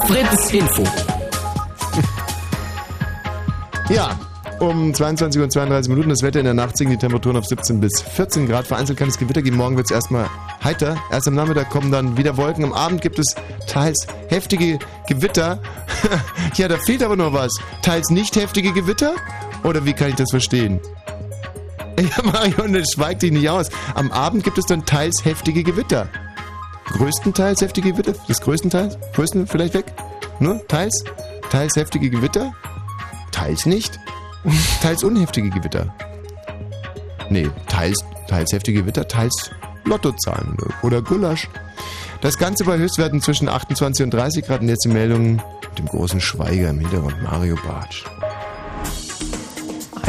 Fritz Info. Ja, um 22 und 32 Minuten das Wetter in der Nacht sinken die Temperaturen auf 17 bis 14 Grad. Vereinzelt kann es Gewitter geben. Morgen wird es erstmal heiter. Erst am Nachmittag kommen dann wieder Wolken. Am Abend gibt es teils heftige Gewitter. ja, da fehlt aber noch was. Teils nicht heftige Gewitter? Oder wie kann ich das verstehen? Ja, Marion, das schweigt dich nicht aus. Am Abend gibt es dann teils heftige Gewitter. Größtenteils heftige Gewitter? Das größtenteils? Größten vielleicht weg? Ne? Teils? Teils heftige Gewitter? Teils nicht? Teils unheftige Gewitter? Nee, teils, teils heftige Gewitter, teils Lottozahlen oder Gulasch. Das Ganze bei Höchstwerten zwischen 28 und 30 Grad und jetzt die Meldung mit dem großen Schweiger im Hintergrund, Mario Bartsch.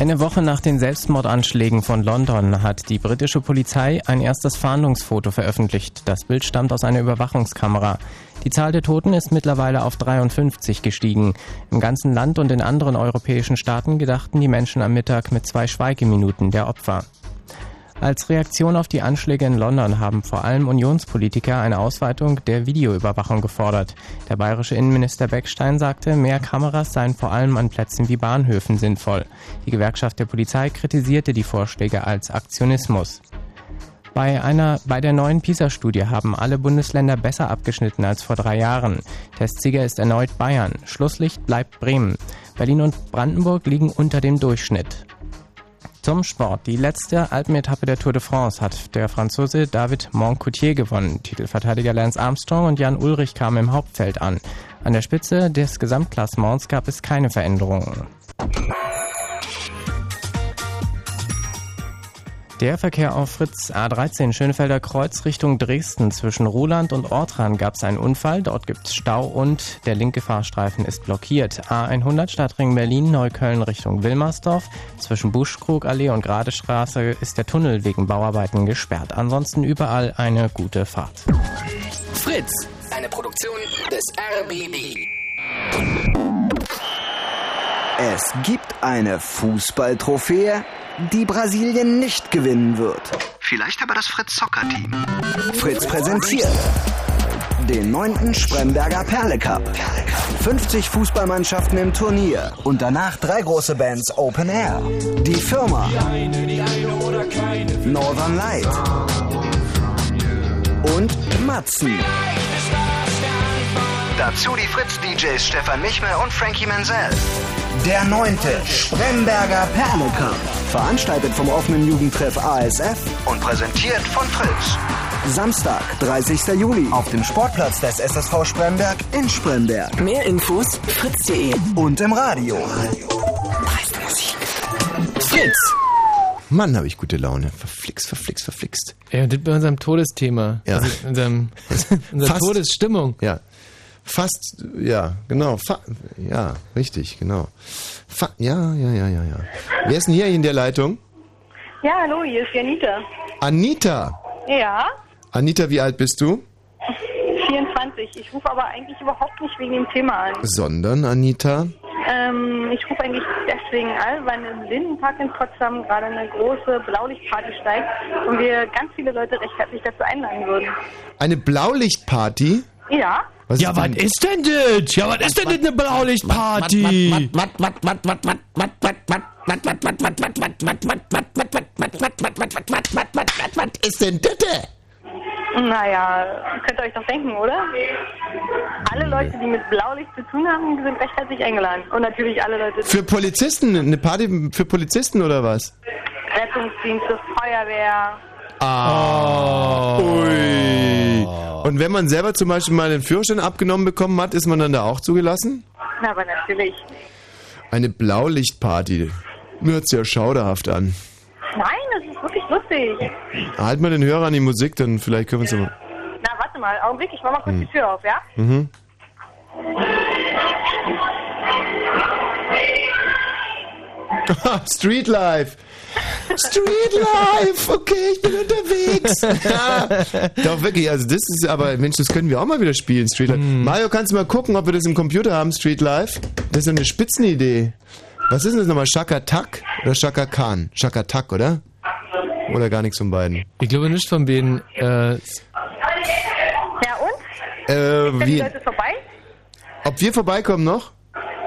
Eine Woche nach den Selbstmordanschlägen von London hat die britische Polizei ein erstes Fahndungsfoto veröffentlicht. Das Bild stammt aus einer Überwachungskamera. Die Zahl der Toten ist mittlerweile auf 53 gestiegen. Im ganzen Land und in anderen europäischen Staaten gedachten die Menschen am Mittag mit zwei Schweigeminuten der Opfer. Als Reaktion auf die Anschläge in London haben vor allem Unionspolitiker eine Ausweitung der Videoüberwachung gefordert. Der bayerische Innenminister Beckstein sagte, mehr Kameras seien vor allem an Plätzen wie Bahnhöfen sinnvoll. Die Gewerkschaft der Polizei kritisierte die Vorschläge als Aktionismus. Bei einer, bei der neuen PISA-Studie haben alle Bundesländer besser abgeschnitten als vor drei Jahren. Testsieger ist erneut Bayern. Schlusslicht bleibt Bremen. Berlin und Brandenburg liegen unter dem Durchschnitt. Zum Sport. Die letzte Alpenetappe der Tour de France hat der Franzose David Moncoutier gewonnen. Titelverteidiger Lance Armstrong und Jan Ulrich kamen im Hauptfeld an. An der Spitze des Gesamtklassements gab es keine Veränderungen. Der Verkehr auf Fritz A13 Schönefelder Kreuz Richtung Dresden. Zwischen Roland und Ortran gab es einen Unfall. Dort gibt es Stau und der linke Fahrstreifen ist blockiert. A100 Stadtring Berlin Neukölln Richtung Wilmersdorf. Zwischen Buschkrugallee und Gradestraße ist der Tunnel wegen Bauarbeiten gesperrt. Ansonsten überall eine gute Fahrt. Fritz. Eine Produktion des RBB. Es gibt eine Fußballtrophäe, die Brasilien nicht gewinnen wird. Vielleicht aber das Fritz Soccer Team. Fritz präsentiert den neunten Spremberger Perle Cup. 50 Fußballmannschaften im Turnier und danach drei große Bands Open Air. Die Firma Northern Light und Matzen. Dazu die Fritz-DJs Stefan Michme und Frankie Menzel. Der neunte Spremberger Perlecup. Veranstaltet vom offenen Jugendtreff ASF und präsentiert von Fritz. Samstag, 30. Juli auf dem Sportplatz des SSV Spremberg in Spremberg. Mehr Infos fritz.de Und im Radio. Fritz! Mann, habe ich gute Laune. Verflixt, verflixt, verflixt. Ja, das bei unserem Todesthema. Ja. Also unserem, unserer Fast. Todesstimmung. Ja. Fast, ja, genau. Fa ja, richtig, genau. Fa ja, ja, ja, ja, ja. Wer ist denn hier in der Leitung? Ja, hallo, hier ist Janita. Anita. Ja, Anita, wie alt bist du? 24. Ich rufe aber eigentlich überhaupt nicht wegen dem Thema an. Sondern, Anita? Ähm, ich rufe eigentlich deswegen an, weil im Lindenpark in Potsdam gerade eine große Blaulichtparty steigt und wir ganz viele Leute recht herzlich dazu einladen würden. Eine Blaulichtparty? Ja? Was ja, was ist denn das? Ja, was ist denn das eine Blaulichtparty? Was ist denn das? Naja, könnt ihr euch doch denken, oder? Alle Leute, die mit Blaulicht zu tun haben, sind recht herzlich eingeladen. Und natürlich alle Leute, die Für Polizisten? Eine Party für Polizisten oder was? Rettungsdienste, Feuerwehr. Ah. Ui. Und wenn man selber zum Beispiel mal den Führerschein abgenommen bekommen hat, ist man dann da auch zugelassen? Na, aber natürlich. Eine Blaulichtparty. Mir hört's ja schauderhaft an. Nein, das ist wirklich lustig. Halt mal den Hörer an die Musik, dann vielleicht können wir uns mal. Na, warte mal, Augenblick, ich mach mal kurz Hm. die Tür auf, ja? Mhm. Street Life. Street Life, okay, ich bin unterwegs. Ja. Doch wirklich, also das ist aber, Mensch, das können wir auch mal wieder spielen, Street Life. Mario, kannst du mal gucken, ob wir das im Computer haben, Street Life? Das ist eine Spitzenidee. Was ist denn das nochmal, Shaka Tak oder Shaka Khan? Shaka Tak, oder? Oder gar nichts von beiden? Ich glaube nicht von beiden. Äh, Ja, und? Äh, Sind die wie, Leute vorbei? ob wir vorbeikommen noch?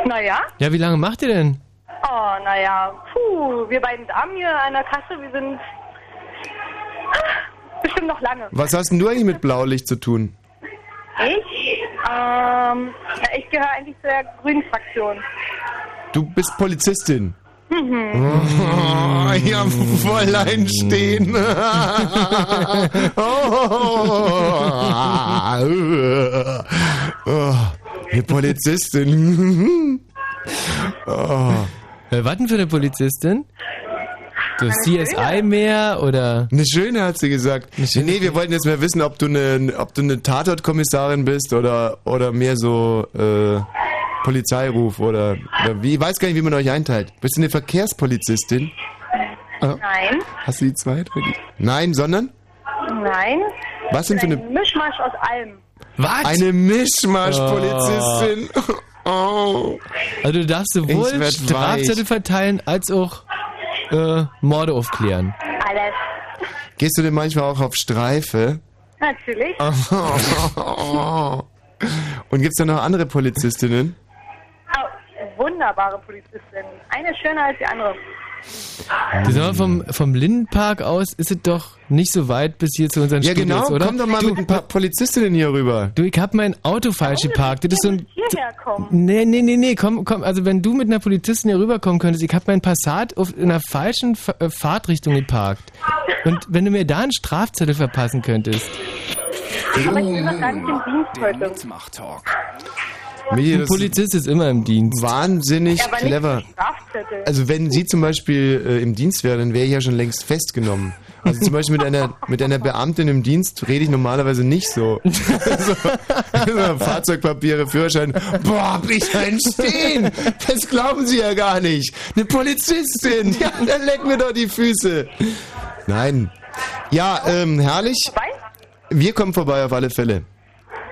Naja. ja, wie lange macht ihr denn? Oh, naja. Puh, wir beiden Damen hier an der Kasse, wir sind ah, bestimmt noch lange. Was hast denn du eigentlich mit Blaulicht zu tun? Ich? Ähm, ich gehöre eigentlich zur grünen Fraktion. Du bist Polizistin. Mhm. Oh, ja, voll einstehen. oh, eine Polizistin. oh. Äh, was denn für eine Polizistin? Du CSI mehr oder? Eine schöne hat sie gesagt. Nee, nee, wir wollten jetzt mehr wissen, ob du eine, ob du eine Tatortkommissarin bist oder, oder mehr so äh, Polizeiruf oder, oder wie. Ich weiß gar nicht, wie man euch einteilt. Bist du eine Verkehrspolizistin? Ah, Nein, Hast du die zweite? Nein, sondern? nein. Was denn für eine... Ein Mischmasch aus allem. Was? Eine Mischmasch-Polizistin. Oh. Also du darfst sowohl Strafzettel weich. verteilen als auch äh, Morde aufklären. Alles. Gehst du denn manchmal auch auf Streife? Natürlich. Oh. Und gibt's da noch andere Polizistinnen? Oh, wunderbare Polizistin. Eine schöner als die andere. Du sag mal, vom, vom Lindenpark aus ist es doch nicht so weit bis hier zu unseren Ja, Studios, genau. oder? Komm doch mal du, mit ein paar Polizistinnen hier rüber. Du, ich hab mein Auto falsch geparkt. Das ist so ein... Hierher kommen. Nee, nee, nee, nee, komm, komm, also wenn du mit einer Polizistin hier rüberkommen könntest, ich hab mein Passat auf, in einer falschen F äh, Fahrtrichtung geparkt. Und wenn du mir da einen Strafzettel verpassen könntest. Aber ich bin noch gar nicht im Dienst heute. Ein Polizist ist immer im Dienst. Wahnsinnig Ja, aber nicht clever. Also wenn sie zum Beispiel äh, im Dienst wäre, dann wäre ich ja schon längst festgenommen. Also zum Beispiel mit einer, mit einer Beamtin im Dienst rede ich normalerweise nicht so. so, so Fahrzeugpapiere, Führerschein. Boah, hab ich einen stehen. Das glauben Sie ja gar nicht. Eine Polizistin. Ja, dann leck mir doch die Füße. Nein. Ja, ähm, herrlich. Vorbei? Wir kommen vorbei auf alle Fälle.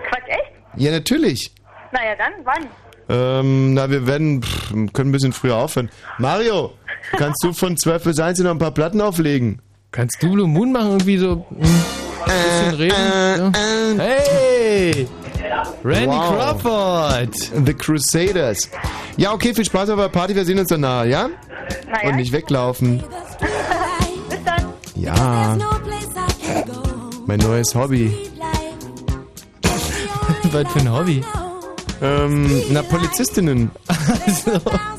Quatsch, echt? Ja, natürlich. Naja, dann, wann? Ähm, na, wir werden, pff, können ein bisschen früher aufhören. Mario, kannst du von 12 bis 1 noch ein paar Platten auflegen? Kannst du Blue Moon machen, irgendwie so hm, ein bisschen reden? ja? Hey! Randy Wow. Crawford! The Crusaders. Ja, okay, viel Spaß auf der Party, wir sehen uns danach, ja? Naja. Und nicht weglaufen. Bis dann. Ja, mein neues Hobby. was für ein Hobby? Ähm, na, Polizistinnen.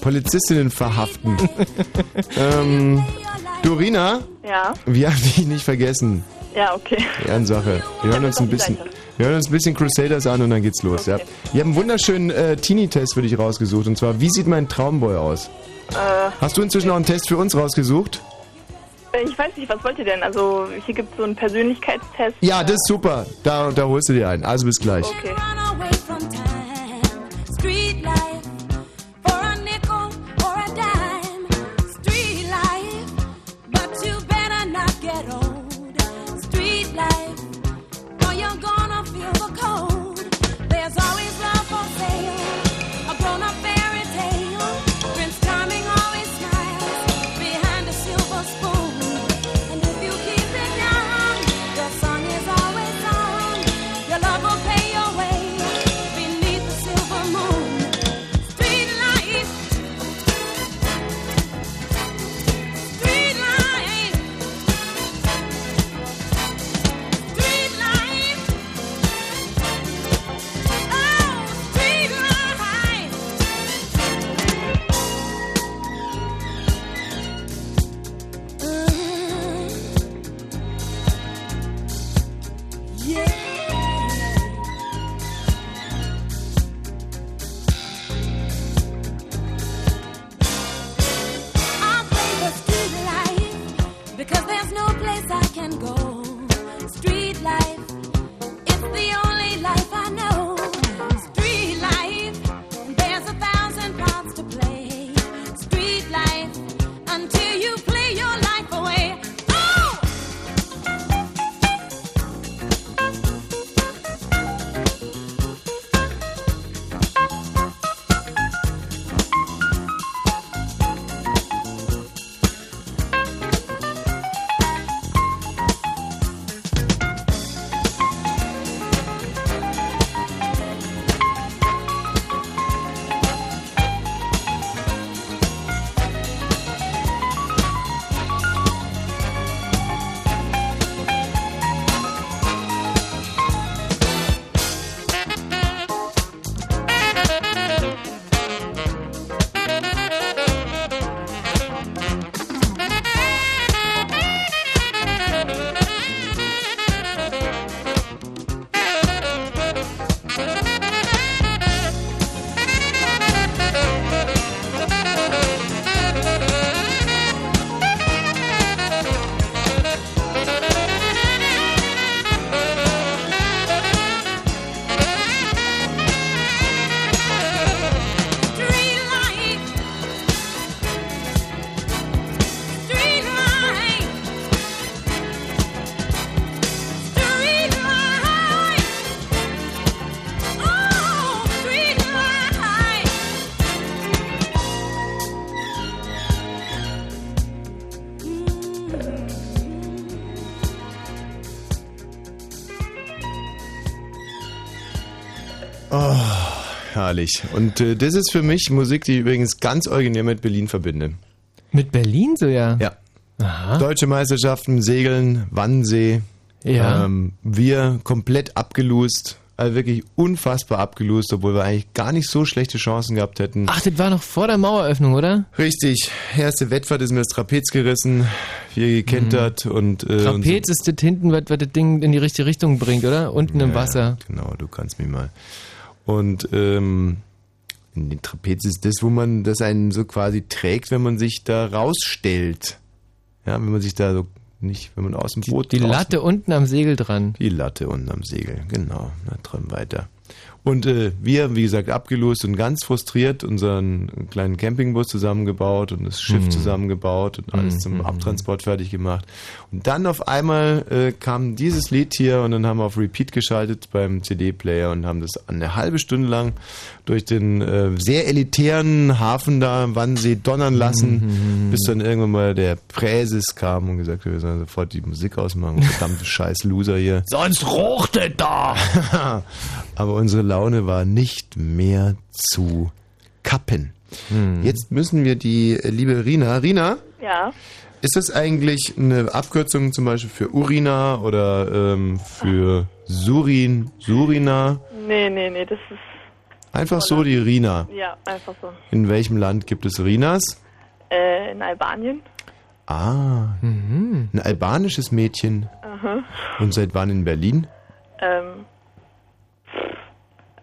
Polizistinnen verhaften. ähm, Dorina, Ja, wir haben dich nicht vergessen. ja, okay. Ehrensache. Wir hören uns ein bisschen, wir hören uns ein bisschen Crusaders an und dann geht's los. Ja. Wir haben einen wunderschönen äh, Teenie-Test für dich rausgesucht. Und zwar, wie sieht mein Traumboy aus? Äh, Hast du inzwischen auch einen Test für uns rausgesucht? Ich weiß nicht, was wollt ihr denn? Also, hier gibt es so einen Persönlichkeitstest. Ja, das ist super. Da, da holst du dir einen. Also bis gleich. Okay. Herrlich. Und äh, das ist für mich Musik, die ich übrigens ganz originär mit Berlin verbinde. Mit Berlin so, ja? Ja. Deutsche Meisterschaften, Segeln, Wannsee. Ja. Ähm, wir komplett abgelust. Also wirklich unfassbar abgelust, obwohl wir eigentlich gar nicht so schlechte Chancen gehabt hätten. Ach, das war noch vor der Maueröffnung, oder? Richtig. Erste Wettfahrt ist mir das Trapez gerissen, wir gekentert und... Äh, Trapez ist das hinten, was, was das Ding in die richtige Richtung bringt, oder? Unten im Ja, Wasser. Genau, du kannst mich mal. Und ähm, in den Trapez ist das, wo man das einen so quasi trägt, wenn man sich da rausstellt. Ja, wenn man sich da so nicht, wenn man aus dem Boot Die raus- Latte unten am Segel dran. Die Latte unten am Segel, genau. Na, dran weiter. Und äh, wir, wie gesagt, abgelost und ganz frustriert unseren kleinen Campingbus zusammengebaut und das Schiff Mhm. zusammengebaut und alles Mhm, zum mhm. Abtransport fertig gemacht. Und dann auf einmal äh, kam dieses Lied hier und dann haben wir auf Repeat geschaltet beim CD-Player und haben das eine halbe Stunde lang durch den äh, sehr elitären Hafen da am Wannsee donnern lassen, bis dann irgendwann mal der Präses kam und gesagt hat, wir sollen sofort die Musik ausmachen. Verdammte scheiß Loser hier. Sonst roch das da. Aber unsere Laune war nicht mehr zu kappen. Jetzt müssen wir die liebe Rina. Rina, Ja. Ist das eigentlich eine Abkürzung zum Beispiel für Urina oder ähm, für Surin, Surina? Nee, nee, nee, das ist. Einfach so die Rina. Ja, einfach so. In welchem Land gibt es Rinas? Äh, in Albanien. Ah, ein albanisches Mädchen. Aha. Und seit wann in Berlin? Ähm.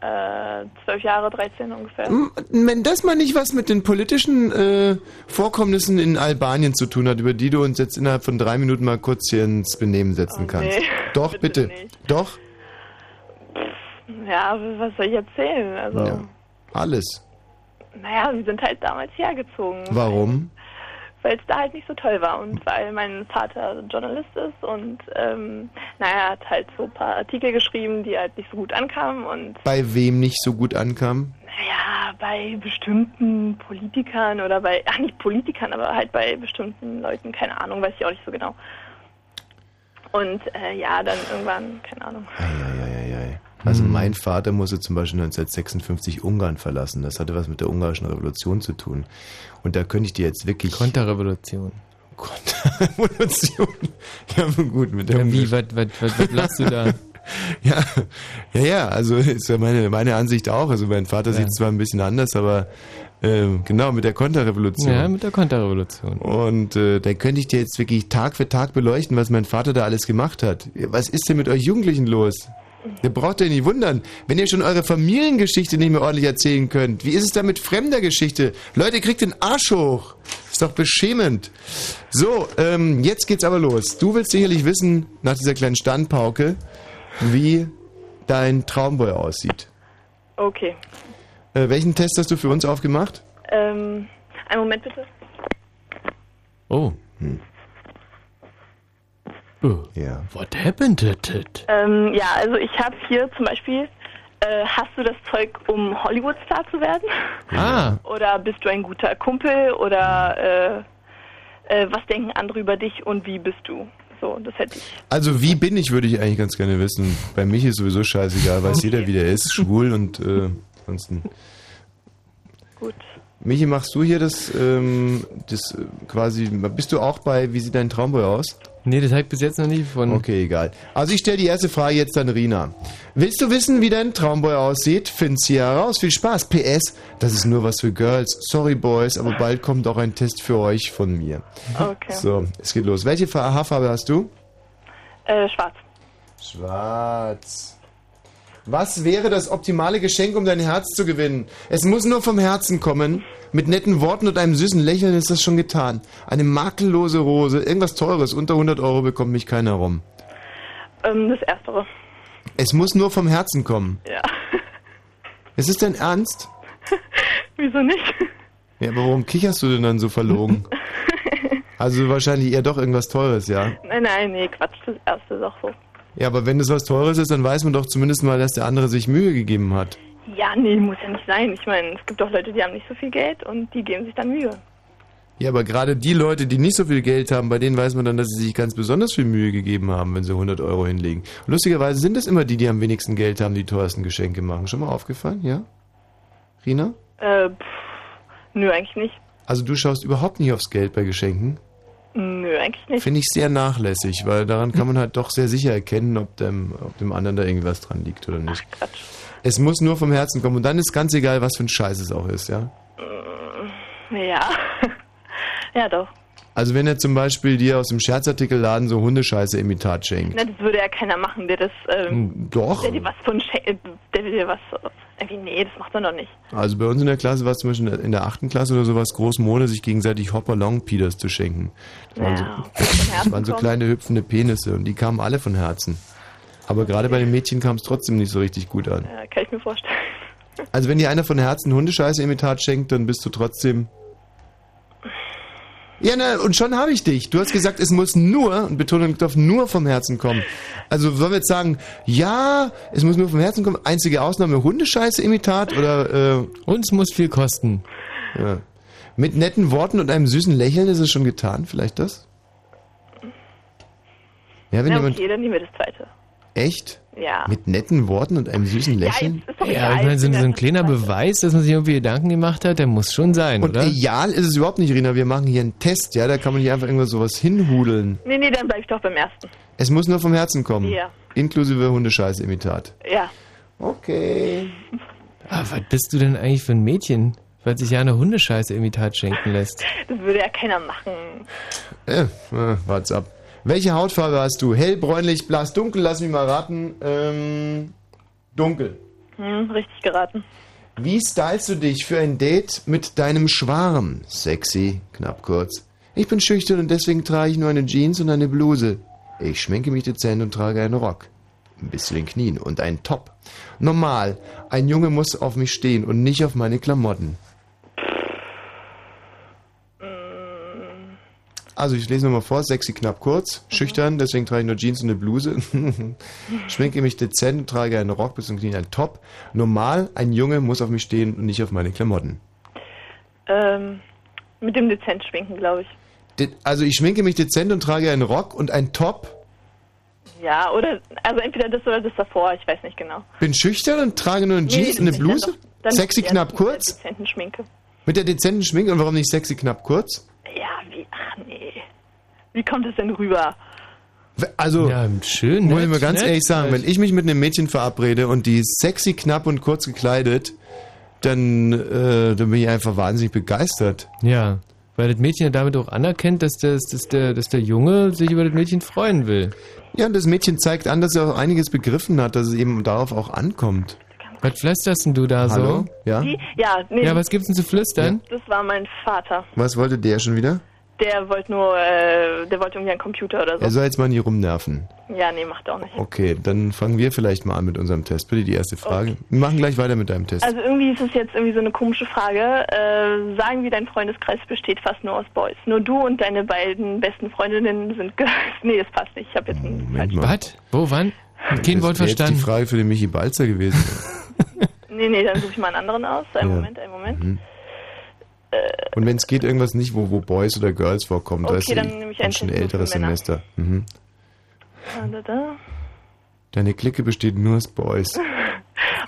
Äh, zwölf Jahre, 13 ungefähr. Wenn das mal nicht was mit den politischen äh, Vorkommnissen in Albanien zu tun hat, über die du uns jetzt innerhalb von drei Minuten mal kurz hier ins Benehmen setzen kannst. nee, Doch, bitte. Doch? Ja, was soll ich erzählen? Also, Ja. Alles. naja, wir sind halt damals hergezogen. Warum? Weil es da halt nicht so toll war und weil mein Vater Journalist ist und, ähm, naja, er hat halt so ein paar Artikel geschrieben, die halt nicht so gut ankamen und, Bei wem nicht so gut ankam? naja, bei bestimmten Politikern oder bei, ach nicht Politikern, aber halt bei bestimmten Leuten, keine Ahnung, weiß ich auch nicht so genau. Und, äh, ja, dann irgendwann, keine Ahnung. Also Hm. mein Vater musste zum Beispiel 1956 Ungarn verlassen. Das hatte was mit der ungarischen Revolution zu tun. Und da könnte ich dir jetzt wirklich... Konterrevolution. Konterrevolution. Ja, gut, mit der Ja, wie, was, was, was, was lachst du da? Ja, ja, ja, also ist ja meine, meine Ansicht auch. Also mein Vater Ja. sieht es zwar ein bisschen anders, aber ähm, genau, mit der Konterrevolution. Ja, mit der Konterrevolution. Und äh, da könnte ich dir jetzt wirklich Tag für Tag beleuchten, was mein Vater da alles gemacht hat. Was ist denn mit euch Jugendlichen los? Ihr braucht euch nicht wundern, wenn ihr schon eure Familiengeschichte nicht mehr ordentlich erzählen könnt. Wie ist es da mit fremder Geschichte? Leute, kriegt den Arsch hoch. Ist doch beschämend. So, ähm, jetzt geht's aber los. Du willst sicherlich wissen, nach dieser kleinen Standpauke, wie dein Traumboy aussieht. Okay. Äh, welchen Test hast du für uns aufgemacht? Ähm, einen Moment bitte. Oh. Oh. Ja. What happened to it? Ähm, ja, also ich habe hier zum Beispiel, äh, hast du das Zeug, um Hollywood-Star zu werden? Ah. Oder bist du ein guter Kumpel? Oder äh, äh, was denken andere über dich und wie bist du? So, das hätte ich. Also wie bin ich, würde ich eigentlich ganz gerne wissen. Bei mich ist sowieso scheißegal, weiß jeder, wie der ist, schwul und äh, ansonsten. Gut. Michi, machst du hier das, ähm, das äh, quasi, bist du auch bei, wie sieht dein Traumboy aus? Nee, das habe ich bis jetzt noch nicht von. Okay, egal. Also ich stelle die erste Frage jetzt an Rina. Willst du wissen, wie dein Traumboy aussieht? Find's hier heraus. Viel Spaß. PS, das ist nur was für Girls. Sorry, Boys, aber bald kommt auch ein Test für euch von mir. Okay. So, es geht los. Welche Fa- Haarfarbe hast du? Äh, schwarz. Schwarz. Was wäre das optimale Geschenk, um dein Herz zu gewinnen? Es muss nur vom Herzen kommen. Mit netten Worten und einem süßen Lächeln ist das schon getan. Eine makellose Rose, irgendwas Teures, unter 100 Euro bekommt mich keiner rum. Ähm, das Erstere. Es muss nur vom Herzen kommen. Ja. Ist es dein Ernst? Wieso nicht? Ja, aber warum kicherst du denn dann so verlogen? Also wahrscheinlich eher doch irgendwas Teures, ja? Nein, nein, nee, Quatsch, das Erste ist auch so. Ja, aber wenn es was Teures ist, dann weiß man doch zumindest mal, dass der andere sich Mühe gegeben hat. Ja, nee, muss ja nicht sein. Ich meine, es gibt auch Leute, die haben nicht so viel Geld und die geben sich dann Mühe. Ja, aber gerade die Leute, die nicht so viel Geld haben, bei denen weiß man dann, dass sie sich ganz besonders viel Mühe gegeben haben, wenn sie 100 Euro hinlegen. Und lustigerweise sind es immer die, die am wenigsten Geld haben, die teuersten Geschenke machen. Schon mal aufgefallen, ja? Rina? Äh, pff, nö, eigentlich nicht. Also du schaust überhaupt nicht aufs Geld bei Geschenken? Nö, eigentlich nicht. Finde ich sehr nachlässig, weil daran kann man halt doch sehr sicher erkennen, ob dem, ob dem anderen da irgendwas dran liegt oder nicht. Ach, Quatsch. Es muss nur vom Herzen kommen und dann ist ganz egal, was für ein Scheiß es auch ist, ja? Ja. ja, doch. Also wenn er zum Beispiel dir aus dem Scherzartikelladen so Hundescheiße-Imitat schenkt. Na, das würde ja keiner machen, der das, ähm, Hm, Doch. der dir was von, Sch- der dir was, irgendwie, nee, das macht man doch nicht. Also bei uns in der Klasse war es zum Beispiel in der achten Klasse oder sowas groß Mode, sich gegenseitig Hopper-Long-Peters zu schenken. Das waren, Ja, so, das waren so kleine hüpfende Penisse und die kamen alle von Herzen. Aber gerade bei den Mädchen kam es trotzdem nicht so richtig gut an. Ja, kann ich mir vorstellen. Also wenn dir einer von Herzen Hundescheiße-Imitat schenkt, dann bist du trotzdem... Ja, na, und schon habe ich dich. Du hast gesagt, es muss nur, und Betonung auf nur vom Herzen kommen. Also sollen wir jetzt sagen, ja, es muss nur vom Herzen kommen, einzige Ausnahme Hundescheiße-Imitat oder... Äh, Uns muss viel kosten. Ja. Mit netten Worten und einem süßen Lächeln ist es schon getan, vielleicht das? Ja, wenn Na, jemand... okay, dann nehmen wir das zweite. Echt? Ja. Mit netten Worten und einem süßen Lächeln? ist doch Ja, egal. ich meine, so, ein- so ein kleiner Beweis, dass man sich irgendwie Gedanken gemacht hat, der muss schon sein, Und oder? egal ist es überhaupt nicht, Rina. Wir machen hier einen Test, ja? Da kann man nicht einfach irgendwas sowas hinhudeln. Nee, nee, dann bleib ich doch beim ersten. Es muss nur vom Herzen kommen. Ja. Inklusive Hundescheiße-Imitat. Ja. Okay. Ah, was bist du denn eigentlich für ein Mädchen, weil sich ja eine Hundescheiße-Imitat schenken lässt? Das würde ja keiner machen. Äh, äh, wart's ab. Welche Hautfarbe hast du? Hell, bräunlich, blass, dunkel? Lass mich mal raten. Ähm, dunkel. Hm, richtig geraten. Wie stylst du dich für ein Date mit deinem Schwarm? Sexy, knapp kurz. Ich bin schüchtern und deswegen trage ich nur eine Jeans und eine Bluse. Ich schminke mich dezent und trage einen Rock. Bis zu den Knien und einen Top. Normal. Ein Junge muss auf mich stehen und nicht auf meine Klamotten. Also ich lese nochmal vor, sexy knapp kurz, schüchtern, deswegen trage ich nur Jeans und eine Bluse. Schminke mich dezent und trage einen Rock bis zum Knie, ein Top. Normal, ein Junge muss auf mich stehen und nicht auf meine Klamotten. Ähm, mit dem dezent schminken, glaube ich. De also ich schminke mich dezent und trage einen Rock und ein Top. Ja, oder, also entweder das oder das davor, ich weiß nicht genau. Bin schüchtern und trage nur Nee, Jeans und eine dann doch- Bluse. dann Sexy knapp mit der kurz. dezenten Schminke. Mit der dezenten Schminke und warum nicht sexy knapp kurz? Ja, ach nee. Wie kommt es denn rüber? Also, schön, muss ich nett, mal ganz nett. ehrlich sagen, wenn ich mich mit einem Mädchen verabrede und die ist sexy, knapp und kurz gekleidet, dann, äh, dann bin ich einfach wahnsinnig begeistert. Ja, weil das Mädchen ja damit auch anerkennt, dass, das, dass, der, dass der Junge sich über das Mädchen freuen will. Ja, und das Mädchen zeigt an, dass er auch einiges begriffen hat, dass es eben darauf auch ankommt. Was flüsterst denn du da Hallo? so? Ja? Die? Ja, nee. Ja, was gibt's denn zu flüstern? Das war mein Vater. Was wollte der schon wieder? Der wollte nur, äh, der wollte irgendwie einen Computer oder so. Er soll jetzt mal nie rumnerven. ja, nee, macht auch nicht. Okay, dann fangen wir vielleicht mal an mit unserem Test. Bitte die erste Frage. Wir machen gleich weiter mit deinem Test. Also irgendwie ist es jetzt irgendwie so eine komische Frage. Äh, sagen wir, dein Freundeskreis besteht fast nur aus Boys. Nur du und deine beiden besten Freundinnen sind Girls. Nee, das passt nicht. Ich habe jetzt einen Moment mal. Was? Wo, wann? Kein das Wort verstanden. die Frage für den Michi Balzer gewesen. Nee, nee, dann suche ich mal einen anderen aus. Einen Ja. Moment, einen Moment. Mhm. Und wenn es geht, irgendwas nicht, wo, wo Boys oder Girls vorkommen, da Okay, ist dann nehme ich einen schon älteres. Semester. Mhm. Da, da, da. Deine Clique besteht nur aus Boys.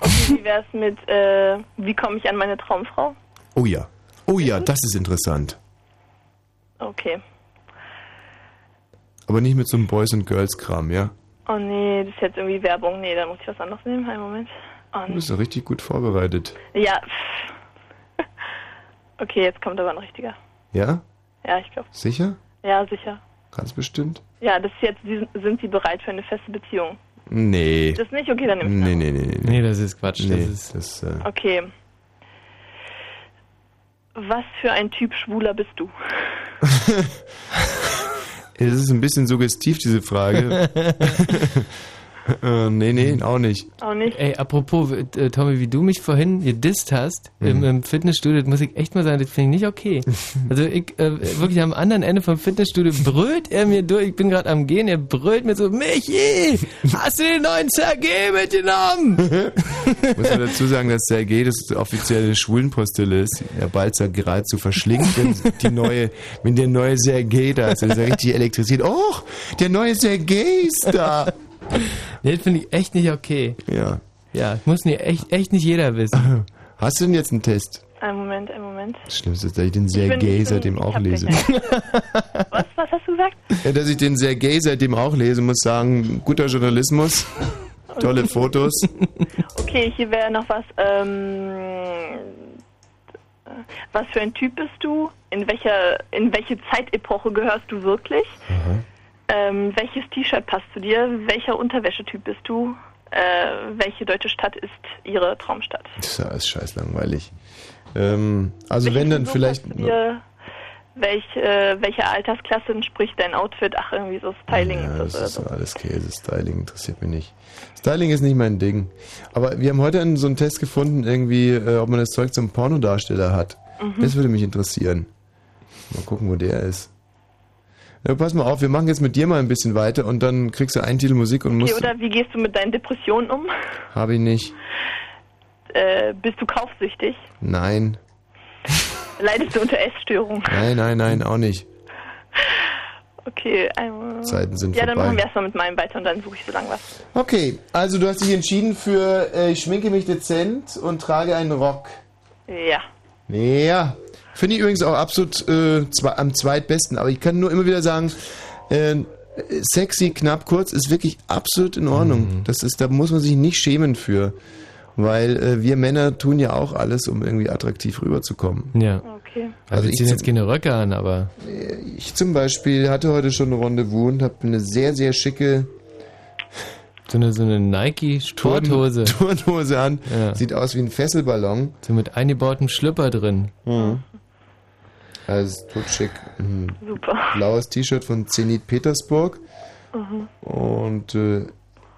Okay, wie wär's mit, äh, wie komme ich an meine Traumfrau? Oh ja. Oh ja, das ist interessant. Okay. Aber nicht mit so einem Boys- und Girls-Kram, ja? Oh nee, das ist jetzt irgendwie Werbung. Nee, da muss ich was anderes nehmen. Einen Moment. Oh, Du nee. bist ja richtig gut vorbereitet. Ja. pff. Okay, jetzt kommt aber ein richtiger. Ja? Ja, ich glaube. Sicher? Ja, sicher. Ganz bestimmt? Ja, das ist jetzt, sind Sie bereit für eine feste Beziehung? Nee. Das nicht? Okay, dann nehme ich Nee, nee, nee, nee. Nee, das ist Quatsch. Nee, Das ist das, äh, Okay. Was für ein Typ Schwuler bist du? Es ist ein bisschen suggestiv, diese Frage. äh, nee, nee, auch nicht. Auch nicht? Ey, apropos, äh, Tommy, wie du mich vorhin gedisst hast im, Mhm. im Fitnessstudio, das muss ich echt mal sagen, das finde ich nicht okay. Also ich, äh, wirklich am anderen Ende vom Fitnessstudio brüllt er mir durch, ich bin gerade am Gehen, er brüllt mir so, Michi, hast du den neuen Sergei mitgenommen? Muss man dazu sagen, dass Sergei das offizielle Schwulenpostille ist. Der Balzer geradezu verschlingt, wenn die neue, wenn der neue Sergei da ist. Das ist ja richtig elektrisiert. Oh, der neue Sergei ist da. Nee, das finde ich echt nicht okay. Ja. Ja, muss nicht, echt, echt nicht jeder wissen. Hast du denn jetzt einen Test? Einen Moment, einen Moment. Das Schlimmste ist, dass ich den Ich bin- Sergei ich bin- seitdem ich auch lese. Was, was hast du gesagt? Ja, dass ich den Sergei seitdem auch lese, muss sagen, guter Journalismus, tolle Fotos. Okay, hier wäre noch was. Ähm, was für ein Typ bist du? In welcher, in welche Zeitepoche gehörst du wirklich? Ähm, welches T-Shirt passt zu dir? Welcher Unterwäschetyp bist du? Äh, welche deutsche Stadt ist ihre Traumstadt? Das ist scheiß langweilig. Ähm, also wenn dann Frisur vielleicht... passt zu dir? Welch, äh, welche Altersklasse entspricht dein Outfit? Ach, irgendwie so Styling Ja, das ist so. alles Käse. Styling interessiert mich nicht. Styling ist nicht mein Ding. Aber wir haben heute einen, so einen Test gefunden, irgendwie, äh, ob man das Zeug zum Pornodarsteller hat. Mhm. Das würde mich interessieren. Mal gucken, wo der ist. Ja, pass mal auf, wir machen jetzt mit dir mal ein bisschen weiter und dann kriegst du einen Titel Musik und Okay, musst. oder wie gehst du mit deinen Depressionen um? Hab ich nicht. Äh, bist du kaufsüchtig? Nein. Leidest du unter Essstörungen? Nein, nein, nein, auch nicht. Okay, ähm, Zeiten sind Ja, dann vorbei. machen wir erstmal mit meinem weiter und dann suche ich so lange was. Okay, also du hast dich entschieden für äh, ich schminke mich dezent und trage einen Rock. Ja. Ja. Finde ich übrigens auch absolut äh, zwe am zweitbesten. Aber ich kann nur immer wieder sagen, äh, sexy, knapp, kurz ist wirklich absolut in Ordnung. Das ist, da muss man sich nicht schämen für. Weil äh, wir Männer tun ja auch alles, um irgendwie attraktiv rüberzukommen. Ja. Okay. Also, Also ich ziehe jetzt keine Röcke an, aber. Ich zum Beispiel hatte heute schon ein Rendezvous und habe eine sehr, sehr schicke So eine, so eine Nike-Sporthose. Turnhose an. Ja. Sieht aus wie ein Fesselballon. So mit eingebautem Schlüpper drin. Mhm. Also ist tot schick. Ein Super. Blaues T-Shirt von Zenit Petersburg Mhm. und äh,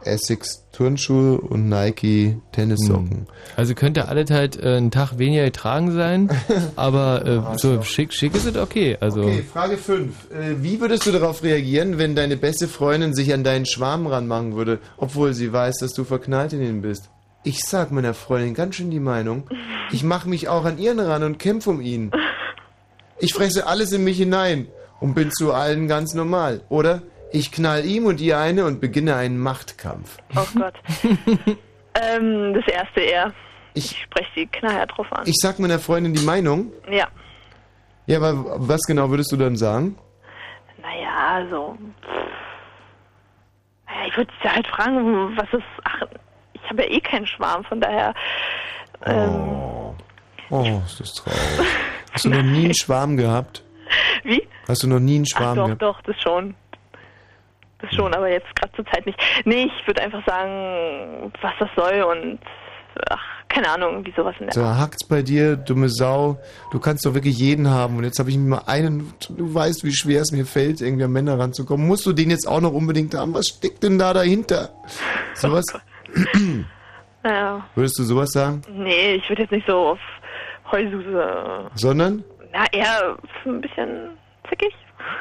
Essex Turnschuhe und Nike Tennissocken. Also könnte alles halt äh, einen Tag weniger getragen sein, aber äh, so schick, schick ist es okay. Also Okay, Frage 5. Äh, wie würdest du darauf reagieren, wenn deine beste Freundin sich an deinen Schwarm ranmachen würde, obwohl sie weiß, dass du verknallt in ihn bist? Ich sag meiner Freundin ganz schön die Meinung, ich mache mich auch an ihren ran und kämpfe um ihn. Ich fresse alles in mich hinein und bin zu allen ganz normal. Oder ich knall ihm und ihr eine und beginne einen Machtkampf. Oh Gott. ähm, das erste eher. Ich, spreche sie knallhart drauf an. Ich sag meiner Freundin die Meinung. ja. Ja, aber was genau würdest du dann sagen? Naja, also. pff. Naja, ich würde sie halt fragen, was ist. Ach, ich habe ja eh keinen Schwarm, von daher. Ähm, Oh, ist das traurig. Hast du noch nie einen Schwarm gehabt? Wie? Hast du noch nie einen Ach Schwarm doch, gehabt? doch, das schon. Das schon, aber jetzt gerade zur Zeit nicht. Nee, ich würde einfach sagen, was das soll und. Ach, keine Ahnung, irgendwie sowas in der So, hackt's bei dir, dumme Sau. Du kannst doch wirklich jeden haben. Und jetzt habe ich mir mal einen, du weißt, wie schwer es mir fällt, irgendwie an Männer ranzukommen. Musst du den jetzt auch noch unbedingt haben? Was steckt denn da dahinter? Sowas? Naja, Würdest du sowas sagen? nee, ich würde jetzt nicht so auf Heususe. Sondern Na, eher ein bisschen zickig.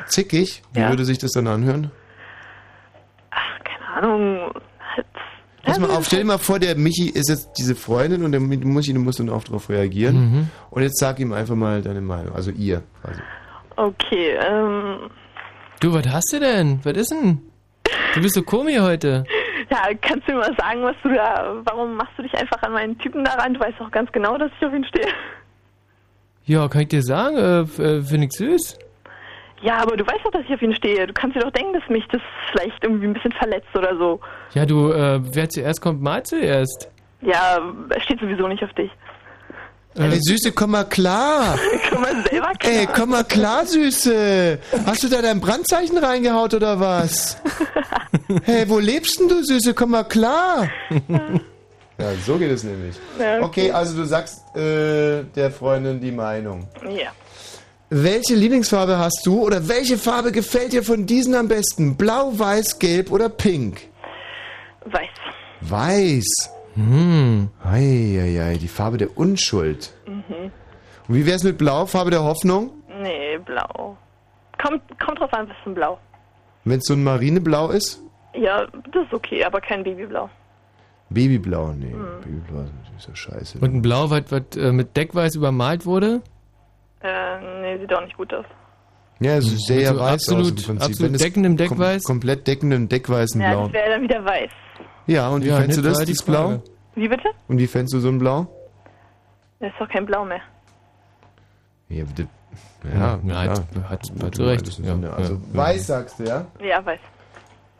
zickig? Wie würde sich das dann anhören? Keine Ahnung. Halt, Pass mal auf, stell dir mal vor, der Michi ist jetzt diese Freundin und der Michi, du musst dann auch darauf reagieren. Mhm. Und jetzt sag ihm einfach mal deine Meinung. Also ihr quasi. okay, ähm. Du, was hast du denn? Was ist denn? Du bist so komisch heute. Ja, kannst du mir mal sagen, was du da. Warum machst du dich einfach an meinen Typen da ran? Du weißt doch ganz genau, dass ich auf ihn stehe. Ja, kann ich dir sagen, äh, äh, finde ich süß. Ja, aber du weißt doch, dass ich auf ihn stehe. Du kannst dir doch denken, dass mich das vielleicht irgendwie ein bisschen verletzt oder so. Ja, du, äh, wer zuerst kommt, mal zuerst. Ja, er steht sowieso nicht auf dich. Ey, Süße, komm mal klar. komm mal selber klar. Ey, komm mal klar, Süße. Hast du da dein Brandzeichen reingehaut oder was? hey, wo lebst denn du, Süße? Komm mal klar. ja, so geht es nämlich. Ja, Okay, okay. also du sagst äh, der Freundin die Meinung. Ja. Welche Lieblingsfarbe hast du oder welche Farbe gefällt dir von diesen am besten? Blau, weiß, gelb oder pink? Weiß. Weiß. Hm. Eieiei, die Farbe der Unschuld. Mhm. Und wie wär's mit Blau, Farbe der Hoffnung? Nee, blau. Kommt, kommt drauf an, was für ein Blau. Wenn es so ein Marineblau ist? Ja, das ist okay, aber kein Babyblau. Babyblau, nee. Hm. Babyblau ist natürlich so scheiße. Und ein Blau, was, was äh, mit Deckweiß übermalt wurde? Äh, nee, sieht auch nicht gut aus. Ja, es ist sehr Also weiß absolut- aus im Prinzip. absolut Wenn es deckendem kom- Deckweiß? Komplett deckendem Deckweißen Ja, Blau. das wäre dann wieder weiß. Ja, und wie Ja, fändest du das, war die das Blau? Wie bitte? Und wie fändest du so ein Blau? Das ist doch kein Blau mehr. Ja, bitte. Ja, Ja, ja, hat- hat- hat du recht. Ja, so? Also ja, ja. weiß sagst du, ja? Ja, weiß.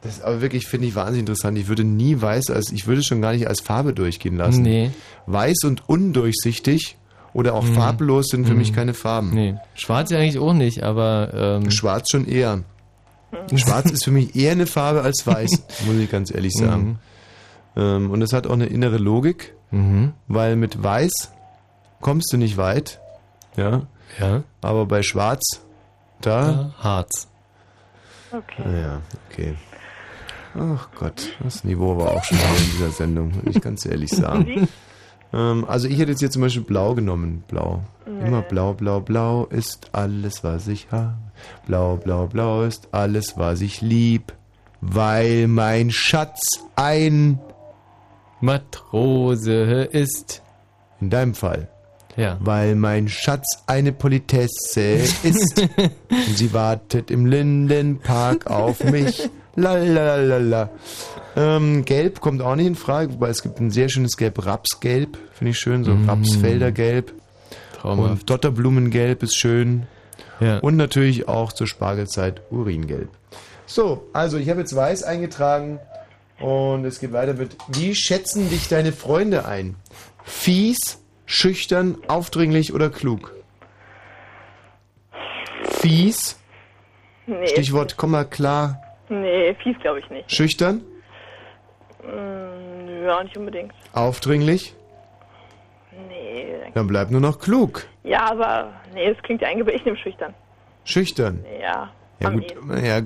Das ist aber wirklich, finde ich, wahnsinnig interessant. Ich würde nie weiß als, ich würde es schon gar nicht als Farbe durchgehen lassen. Nee. Weiß und undurchsichtig oder auch Mhm. farblos sind für Mhm. mich keine Farben. Nee. Schwarz ja eigentlich auch nicht, aber. Ähm, Schwarz schon eher. Schwarz ist für mich eher eine Farbe als weiß, muss ich ganz ehrlich sagen. Ähm, und es hat auch eine innere Logik, Mhm. weil mit weiß kommst du nicht weit. Ja. Ja. Aber bei schwarz, da. Ja, Harz. Okay. Ja, okay. Ach Gott, das Niveau war auch schon in dieser Sendung, muss ich ganz ehrlich sagen. Ähm, also ich hätte jetzt hier zum Beispiel blau genommen. Blau. Nee. Immer blau, blau, blau ist alles, was ich habe. Blau, blau, blau ist alles, was ich lieb. Weil mein Schatz ein Matrose ist. In deinem Fall. Ja. Weil mein Schatz eine Politesse ist. und sie wartet im Lindenpark auf mich. Lalalala. Ähm, Gelb kommt auch nicht in Frage, wobei es gibt ein sehr schönes Gelb, Rapsgelb, finde ich schön, so Mm. Rapsfeldergelb. Traumhaft. Und Dotterblumengelb ist schön. Ja. Und natürlich auch zur Spargelzeit Uringelb. So, also ich habe jetzt weiß eingetragen und es geht weiter mit, wie schätzen dich deine Freunde ein? Fies, schüchtern, aufdringlich oder klug? Fies, Nee, Stichwort Komma klar, nee fies glaube ich nicht. schüchtern, Mm, auch nicht unbedingt. aufdringlich, Nee. dann bleibt nur noch klug. Ja, aber nee, das klingt ja eigentlich, ich nehme schüchtern. Schüchtern. Ja. Ja gut, ja,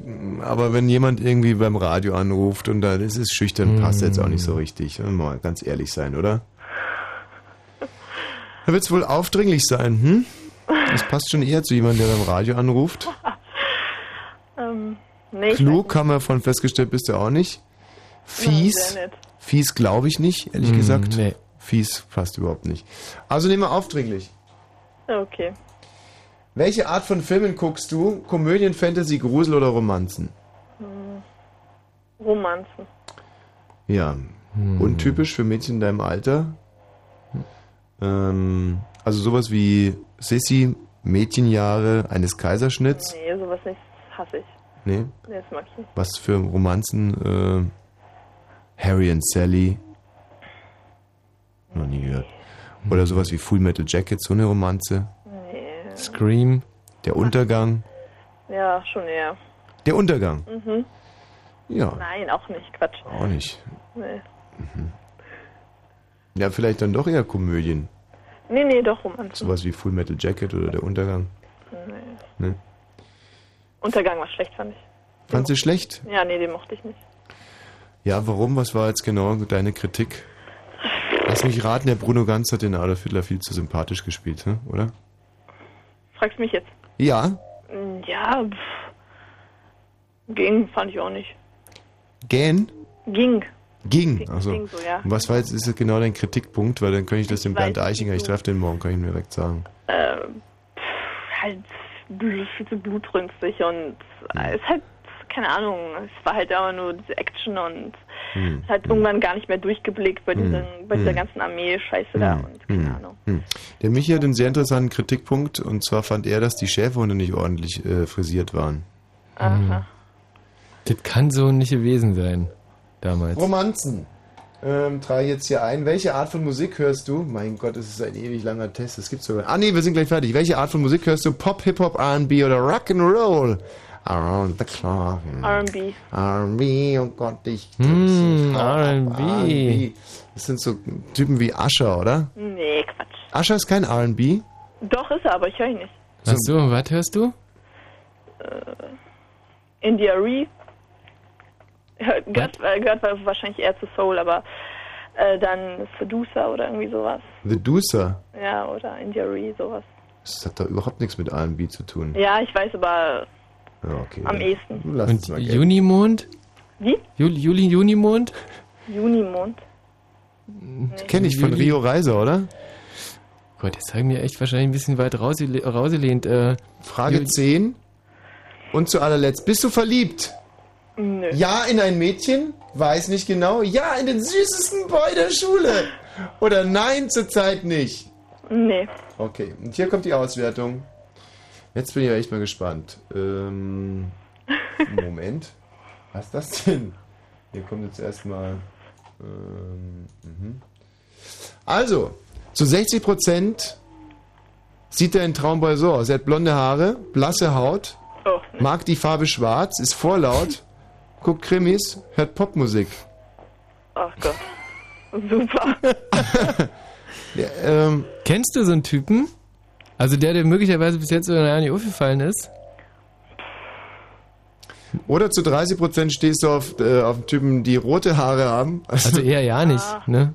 aber wenn jemand irgendwie beim Radio anruft und da ist es schüchtern, passt jetzt auch nicht so richtig. Wollen wir Mal ganz ehrlich sein, oder? Da wird es wohl aufdringlich sein, hm? Das passt schon eher zu jemandem, der beim Radio anruft. Ähm, nee, Klug haben wir von festgestellt, bist du auch nicht. Fies, nett. fies glaube ich nicht, ehrlich Mm, gesagt. nee. Fies passt überhaupt nicht. Also nehmen wir aufdringlich. Okay. Welche Art von Filmen guckst du? Komödien, Fantasy, Grusel oder Romanzen? Hm. Romanzen. Ja, untypisch für Mädchen in deinem Alter. Ähm, also sowas wie Sissy, Mädchenjahre eines Kaiserschnitts. Nee, sowas nicht hasse ich. Nee. Nee, das mag ich nicht. Was für Romanzen? Äh, Harry and Sally. Noch nie gehört. Oder sowas wie Full Metal Jacket, so eine Romanze. Nee. Scream. Der Untergang. Ja, schon eher. Der Untergang. Mhm. Ja, Nein, auch nicht. Quatsch. auch nicht. Nee. Ja, vielleicht dann doch eher Komödien. Nee, nee, doch Romanzen. Sowas wie Full Metal Jacket oder Der Untergang. Nee. Ne? Untergang war schlecht, fand ich. Fandst du schlecht? Ja, nee, den mochte ich nicht. Ja, warum? Was war jetzt genau deine Kritik? Lass mich raten, der Bruno Ganz hat den Adolf Hitler viel zu sympathisch gespielt, hm? oder? Fragst mich jetzt? Ja, Mm, Ja, pff. ging, fand ich auch nicht. gähn? Ging. Ging. Also, ging so, ja. Was war jetzt ist jetzt genau dein Kritikpunkt? Weil dann könnte ich das dem Bernd Eichinger, ich treffe den morgen, kann ich ihm direkt sagen. Äh, pff, halt viel zu blutrünstig und äh, es ist halt, keine Ahnung, es war halt immer nur diese Action und Hm. hat irgendwann gar nicht mehr durchgeblickt bei, diesen, bei dieser Hm. ganzen Armee-Scheiße da und keine Ahnung. Hm. Der Michi hat einen sehr interessanten Kritikpunkt und zwar fand er, dass die Schäferhunde nicht ordentlich äh, frisiert waren. Aha. Das kann so nicht gewesen sein. Damals. Romanzen. Ähm, trage ich jetzt hier ein. Welche Art von Musik hörst du? Mein Gott, es ist ein ewig langer Test. Das gibt's sogar. Ah nee, wir sind gleich fertig. Welche Art von Musik hörst du? Pop, Hip Hop, R&B oder Rock'n'Roll? Around the clock. R&B. R&B, oh Gott, ich. Hm, R&B. R&B. Das sind so Typen wie Usher, oder? Nee, Quatsch. Usher ist kein R&B. Doch, ist er, aber ich höre ihn nicht. Ach so, was hörst du? Äh, India Ree. Hört- Gehört, äh, gehört wahrscheinlich eher zu Soul, aber äh, dann Seducer oder irgendwie sowas. The Deucer. Ja, oder Ree, sowas. Das hat doch überhaupt nichts mit R&B zu tun. Ja, ich weiß, aber Ja, okay. am ehesten. Lass Und. Junimond? Wie? Juli, Juli, Junimond? Junimond. Kenn ich von Juli- Rio Reiser, oder? Gott, jetzt haben wir echt wahrscheinlich ein bisschen weit rausgele- rausgelehnt. Äh, Frage Juli- 10. Und zu allerletzt, bist du verliebt? Nö. Ja, in ein Mädchen? Weiß nicht genau. Ja, in den süßesten Boy der Schule. Oder nein, zurzeit nicht. Nee. Okay, und hier kommt die Auswertung. Jetzt bin ich ja echt mal gespannt. Ähm, Moment. Was ist das denn? Hier kommt jetzt erstmal. Ähm, mhm. Also, zu 60% sieht dein Traumboy so aus. Er hat blonde Haare, blasse Haut, Oh, mag die Farbe schwarz, ist vorlaut, guckt Krimis, hört Popmusik. Ach Gott. Super. Ja, ähm, Kennst du so einen Typen? Also der, der möglicherweise bis jetzt so gar nicht aufgefallen ist? oder zu 30% stehst du auf, äh, auf Typen, die rote Haare haben. Also eher ja nicht, ne?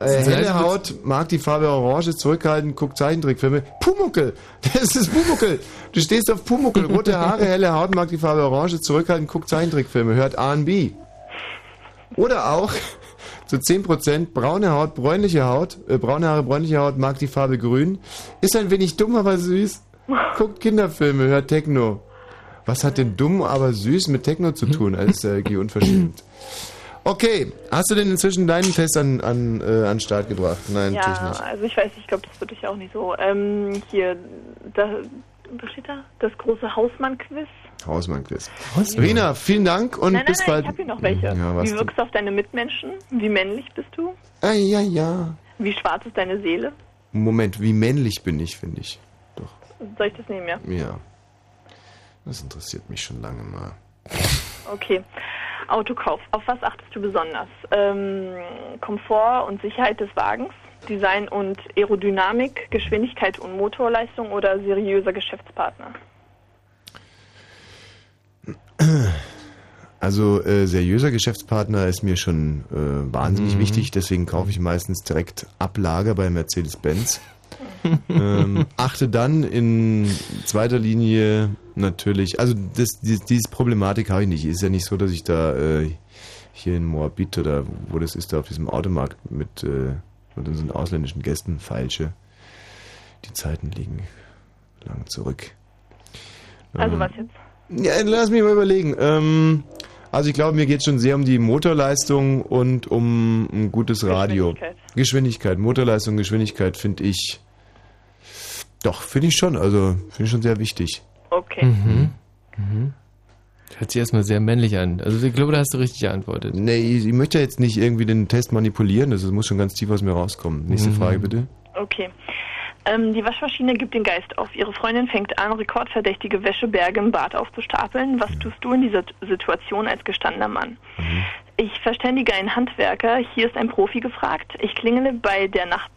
Äh, helle 30%. Haut, mag die Farbe Orange, zurückhaltend, guckt Zeichentrickfilme. Pumuckel! Das ist Pumuckel! Du stehst auf Pumuckel, rote Haare, helle Haut, mag die Farbe Orange, zurückhaltend, guckt Zeichentrickfilme, hört R&B. Oder auch zu 10%. Braune Haut, bräunliche Haut, äh, braune Haare, bräunliche Haut, mag die Farbe grün. Ist ein wenig dumm, aber süß. Guckt Kinderfilme, hört Techno. Was hat denn dumm, aber süß mit Techno zu tun, als äh, unverschämt? Okay, hast du denn inzwischen deinen Test an, an, äh, an den Start gebracht? Nein, natürlich Ja, nicht. also ich weiß nicht, ich glaube, das wird dich auch nicht so. Ähm, hier, da, was steht da? Das große Hausmann-Quiz. Hausmann-Quiz. Rina, vielen Dank und nein, nein, bis nein, bald. ich habe hier noch welche. Ja, Wie wirkst du auf deine Mitmenschen? Wie männlich bist du? Ah, ja, ja. Wie schwarz ist deine Seele? Moment, wie männlich bin ich, finde ich. Soll ich das nehmen, ja? Ja. Das interessiert mich schon lange mal. Okay. Autokauf. Auf was achtest du besonders? Ähm, Komfort und Sicherheit des Wagens, Design und Aerodynamik, Geschwindigkeit und Motorleistung oder seriöser Geschäftspartner? Also äh, seriöser Geschäftspartner ist mir schon äh, wahnsinnig Mhm. wichtig, deswegen kaufe ich meistens direkt Ablager bei Mercedes-Benz. ähm, achte dann in zweiter Linie natürlich, also das, dieses, diese Problematik habe ich nicht. Ist ja nicht so, dass ich da äh, hier in Moabit oder wo das ist, da auf diesem Automarkt mit, äh, mit unseren ausländischen Gästen feilsche. Die Zeiten liegen lang zurück. Also Ähm, was jetzt? ja, lass mich mal überlegen. Ähm, also ich glaube, mir geht es schon sehr um die Motorleistung und um ein gutes Radio. Geschwindigkeit. Geschwindigkeit, Motorleistung, Geschwindigkeit finde ich. Doch, finde ich schon. Also finde ich schon sehr wichtig. Okay. Mhm. Mhm. Hört sich erstmal sehr männlich an. Also ich glaube, da hast du richtig geantwortet. Nee, ich, ich möchte jetzt nicht irgendwie den Test manipulieren. Das muss schon ganz tief aus mir rauskommen. Nächste Mhm. Frage bitte. Okay. Ähm, die Waschmaschine gibt den Geist auf. Ihre Freundin fängt an, rekordverdächtige Wäscheberge im Bad aufzustapeln. Was tust du in dieser Situation als gestandener Mann? Ich verständige einen Handwerker. Hier ist ein Profi gefragt. Ich klingele bei der Nach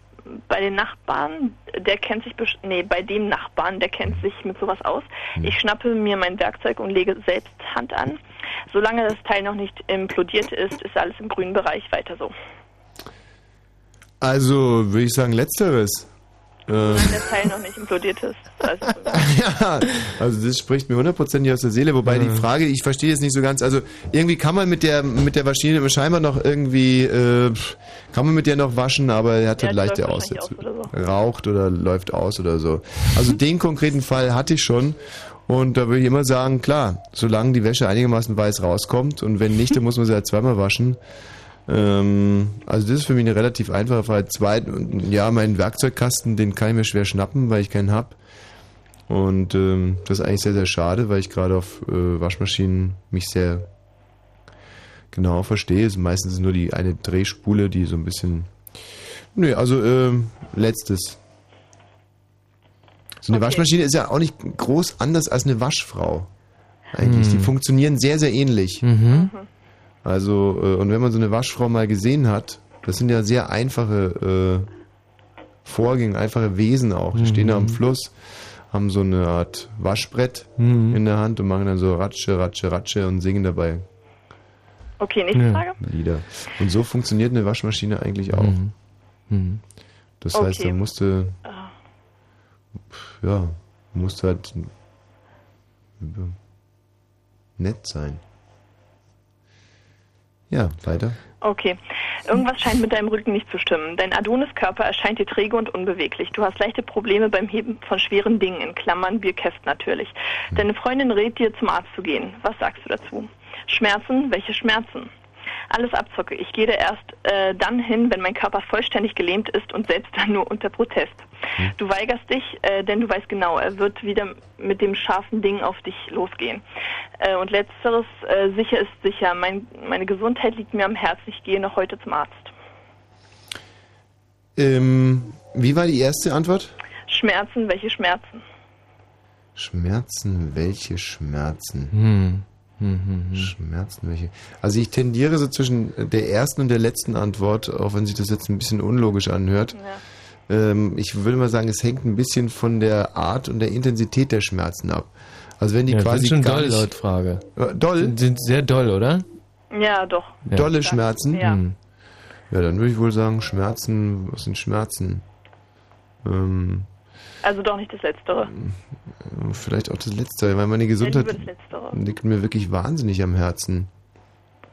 bei den Nachbarn, der kennt sich, nee, bei dem Nachbarn, der kennt sich mit sowas aus. Ich schnappe mir mein Werkzeug und lege selbst Hand an. Solange das Teil noch nicht implodiert ist, ist alles im grünen Bereich weiter so. Also würde ich sagen, letzteres. Ähm, Solange das Teil noch nicht implodiert ist. Also, ja, also das spricht mir hundertprozentig aus der Seele, wobei die Frage, ich verstehe jetzt nicht so ganz, also irgendwie kann man mit der mit der Maschine scheinbar noch irgendwie, äh, kann man mit der noch waschen, aber er hat Ja, halt leichte Aussätze. aus oder Raucht oder läuft aus oder so. Also den konkreten Fall hatte ich schon und da würde ich immer sagen, klar, solange die Wäsche einigermaßen weiß rauskommt und wenn nicht, dann muss man sie halt zweimal waschen. Ähm, also das ist für mich eine relativ einfache Frage. Zweitens, ja, meinen Werkzeugkasten, den kann ich mir schwer schnappen, weil ich keinen hab. Und ähm, das ist eigentlich sehr, sehr schade, weil ich gerade auf äh, Waschmaschinen mich sehr genau verstehe. Es ist meistens nur die eine Drehspule, die so ein bisschen... Nö, also ähm, letztes. So eine Waschmaschine ist ja auch nicht groß anders als eine Waschfrau. Eigentlich. Hm. Die funktionieren sehr, sehr ähnlich. Mhm. Also, äh, und wenn man so eine Waschfrau mal gesehen hat, das sind ja sehr einfache äh, Vorgänge, einfache Wesen auch. Die stehen da am Mhm. Fluss, haben so eine Art Waschbrett Mhm. in der Hand und machen dann so Ratsche, Ratsche, Ratsche und singen dabei okay, nächste Ja. Frage. Lieder. Und so funktioniert eine Waschmaschine eigentlich auch. Mhm. Das heißt, Okay. da musste, Ah. ja, musste halt nett sein. Ja, weiter. Okay. Irgendwas scheint mit deinem Rücken nicht zu stimmen. Dein Adoniskörper erscheint dir träge und unbeweglich. Du hast leichte Probleme beim Heben von schweren Dingen, in Klammern Bierkästen natürlich. Deine Freundin rät dir, zum Arzt zu gehen. Was sagst du dazu? Schmerzen? Welche Schmerzen? Alles Abzocke. Ich gehe da erst äh, dann hin, wenn mein Körper vollständig gelähmt ist und selbst dann nur unter Protest. Du weigerst dich, äh, denn du weißt genau, er wird wieder mit dem scharfen Ding auf dich losgehen. Äh, und letzteres, äh, sicher ist sicher. Mein, meine Gesundheit liegt mir am Herzen. Ich gehe noch heute zum Arzt. Ähm, wie war die erste Antwort? Schmerzen, welche Schmerzen? Schmerzen, welche Schmerzen? Hm. Schmerzen, welche? Also ich tendiere so zwischen der ersten und der letzten Antwort, auch wenn sich das jetzt ein bisschen unlogisch anhört. Ähm, ich würde mal sagen, es hängt ein bisschen von der Art und der Intensität der Schmerzen ab. Also wenn die ja, quasi sind schon gar doll nicht, laut Frage. Äh, Doll? Sind, sind sehr doll, oder? Ja, doch. Ja. dolle Schmerzen? Ja. Hm. Ja, dann würde ich wohl sagen, Schmerzen, was sind Schmerzen? Ähm, Also doch nicht das Letztere. vielleicht auch das Letzte, weil meine Ja, Gesundheit Letztere. liegt mir wirklich wahnsinnig am Herzen.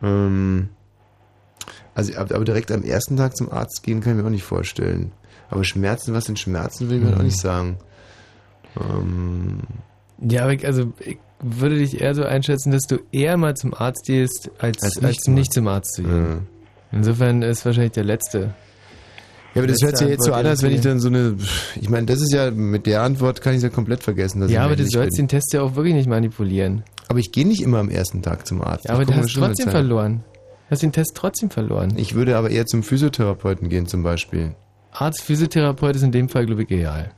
Ähm, Also, aber direkt am ersten Tag zum Arzt gehen kann ich mir auch nicht vorstellen. Aber Schmerzen, was sind Schmerzen, will ich mir auch nicht sagen. Ähm, Ja, aber ich, also ich würde dich eher so einschätzen, dass du eher mal zum Arzt gehst, als, Als als, nicht nicht, zum zum Arzt zu gehen. Insofern ist wahrscheinlich der letzte. Ja, aber das hört sich jetzt so an, als wenn ich dann so eine. Ich meine, das ist ja, mit der Antwort kann ich es ja komplett vergessen. Dass Ja, aber du sollst bin. den Test ja auch wirklich nicht manipulieren. Aber ich gehe nicht immer am ersten Tag zum Arzt. Ja, aber du hast trotzdem verloren. Du hast den Test trotzdem verloren. Ich würde aber eher zum Physiotherapeuten gehen zum Beispiel. Arzt, Physiotherapeut ist in dem Fall, glaube ich, egal.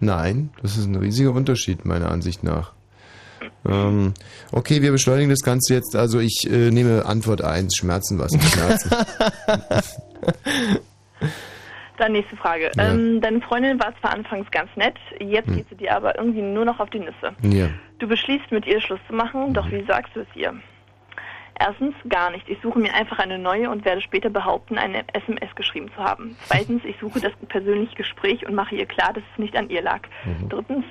Nein, das ist ein riesiger Unterschied meiner Ansicht nach. Ähm, okay, wir beschleunigen das Ganze jetzt. Also ich äh, nehme Antwort 1, Schmerzen, was Schmerzen? Dann nächste Frage. Ja. Ähm, deine Freundin war zwar anfangs ganz nett, jetzt Hm. geht sie dir aber irgendwie nur noch auf die Nüsse. ja. Du beschließt, mit ihr Schluss zu machen, doch wie sagst du es ihr? Erstens, gar nicht. Ich suche mir einfach eine neue und werde später behaupten, eine SMS geschrieben zu haben. Zweitens, ich suche das persönliche Gespräch und mache ihr klar, dass es nicht an ihr lag. Drittens,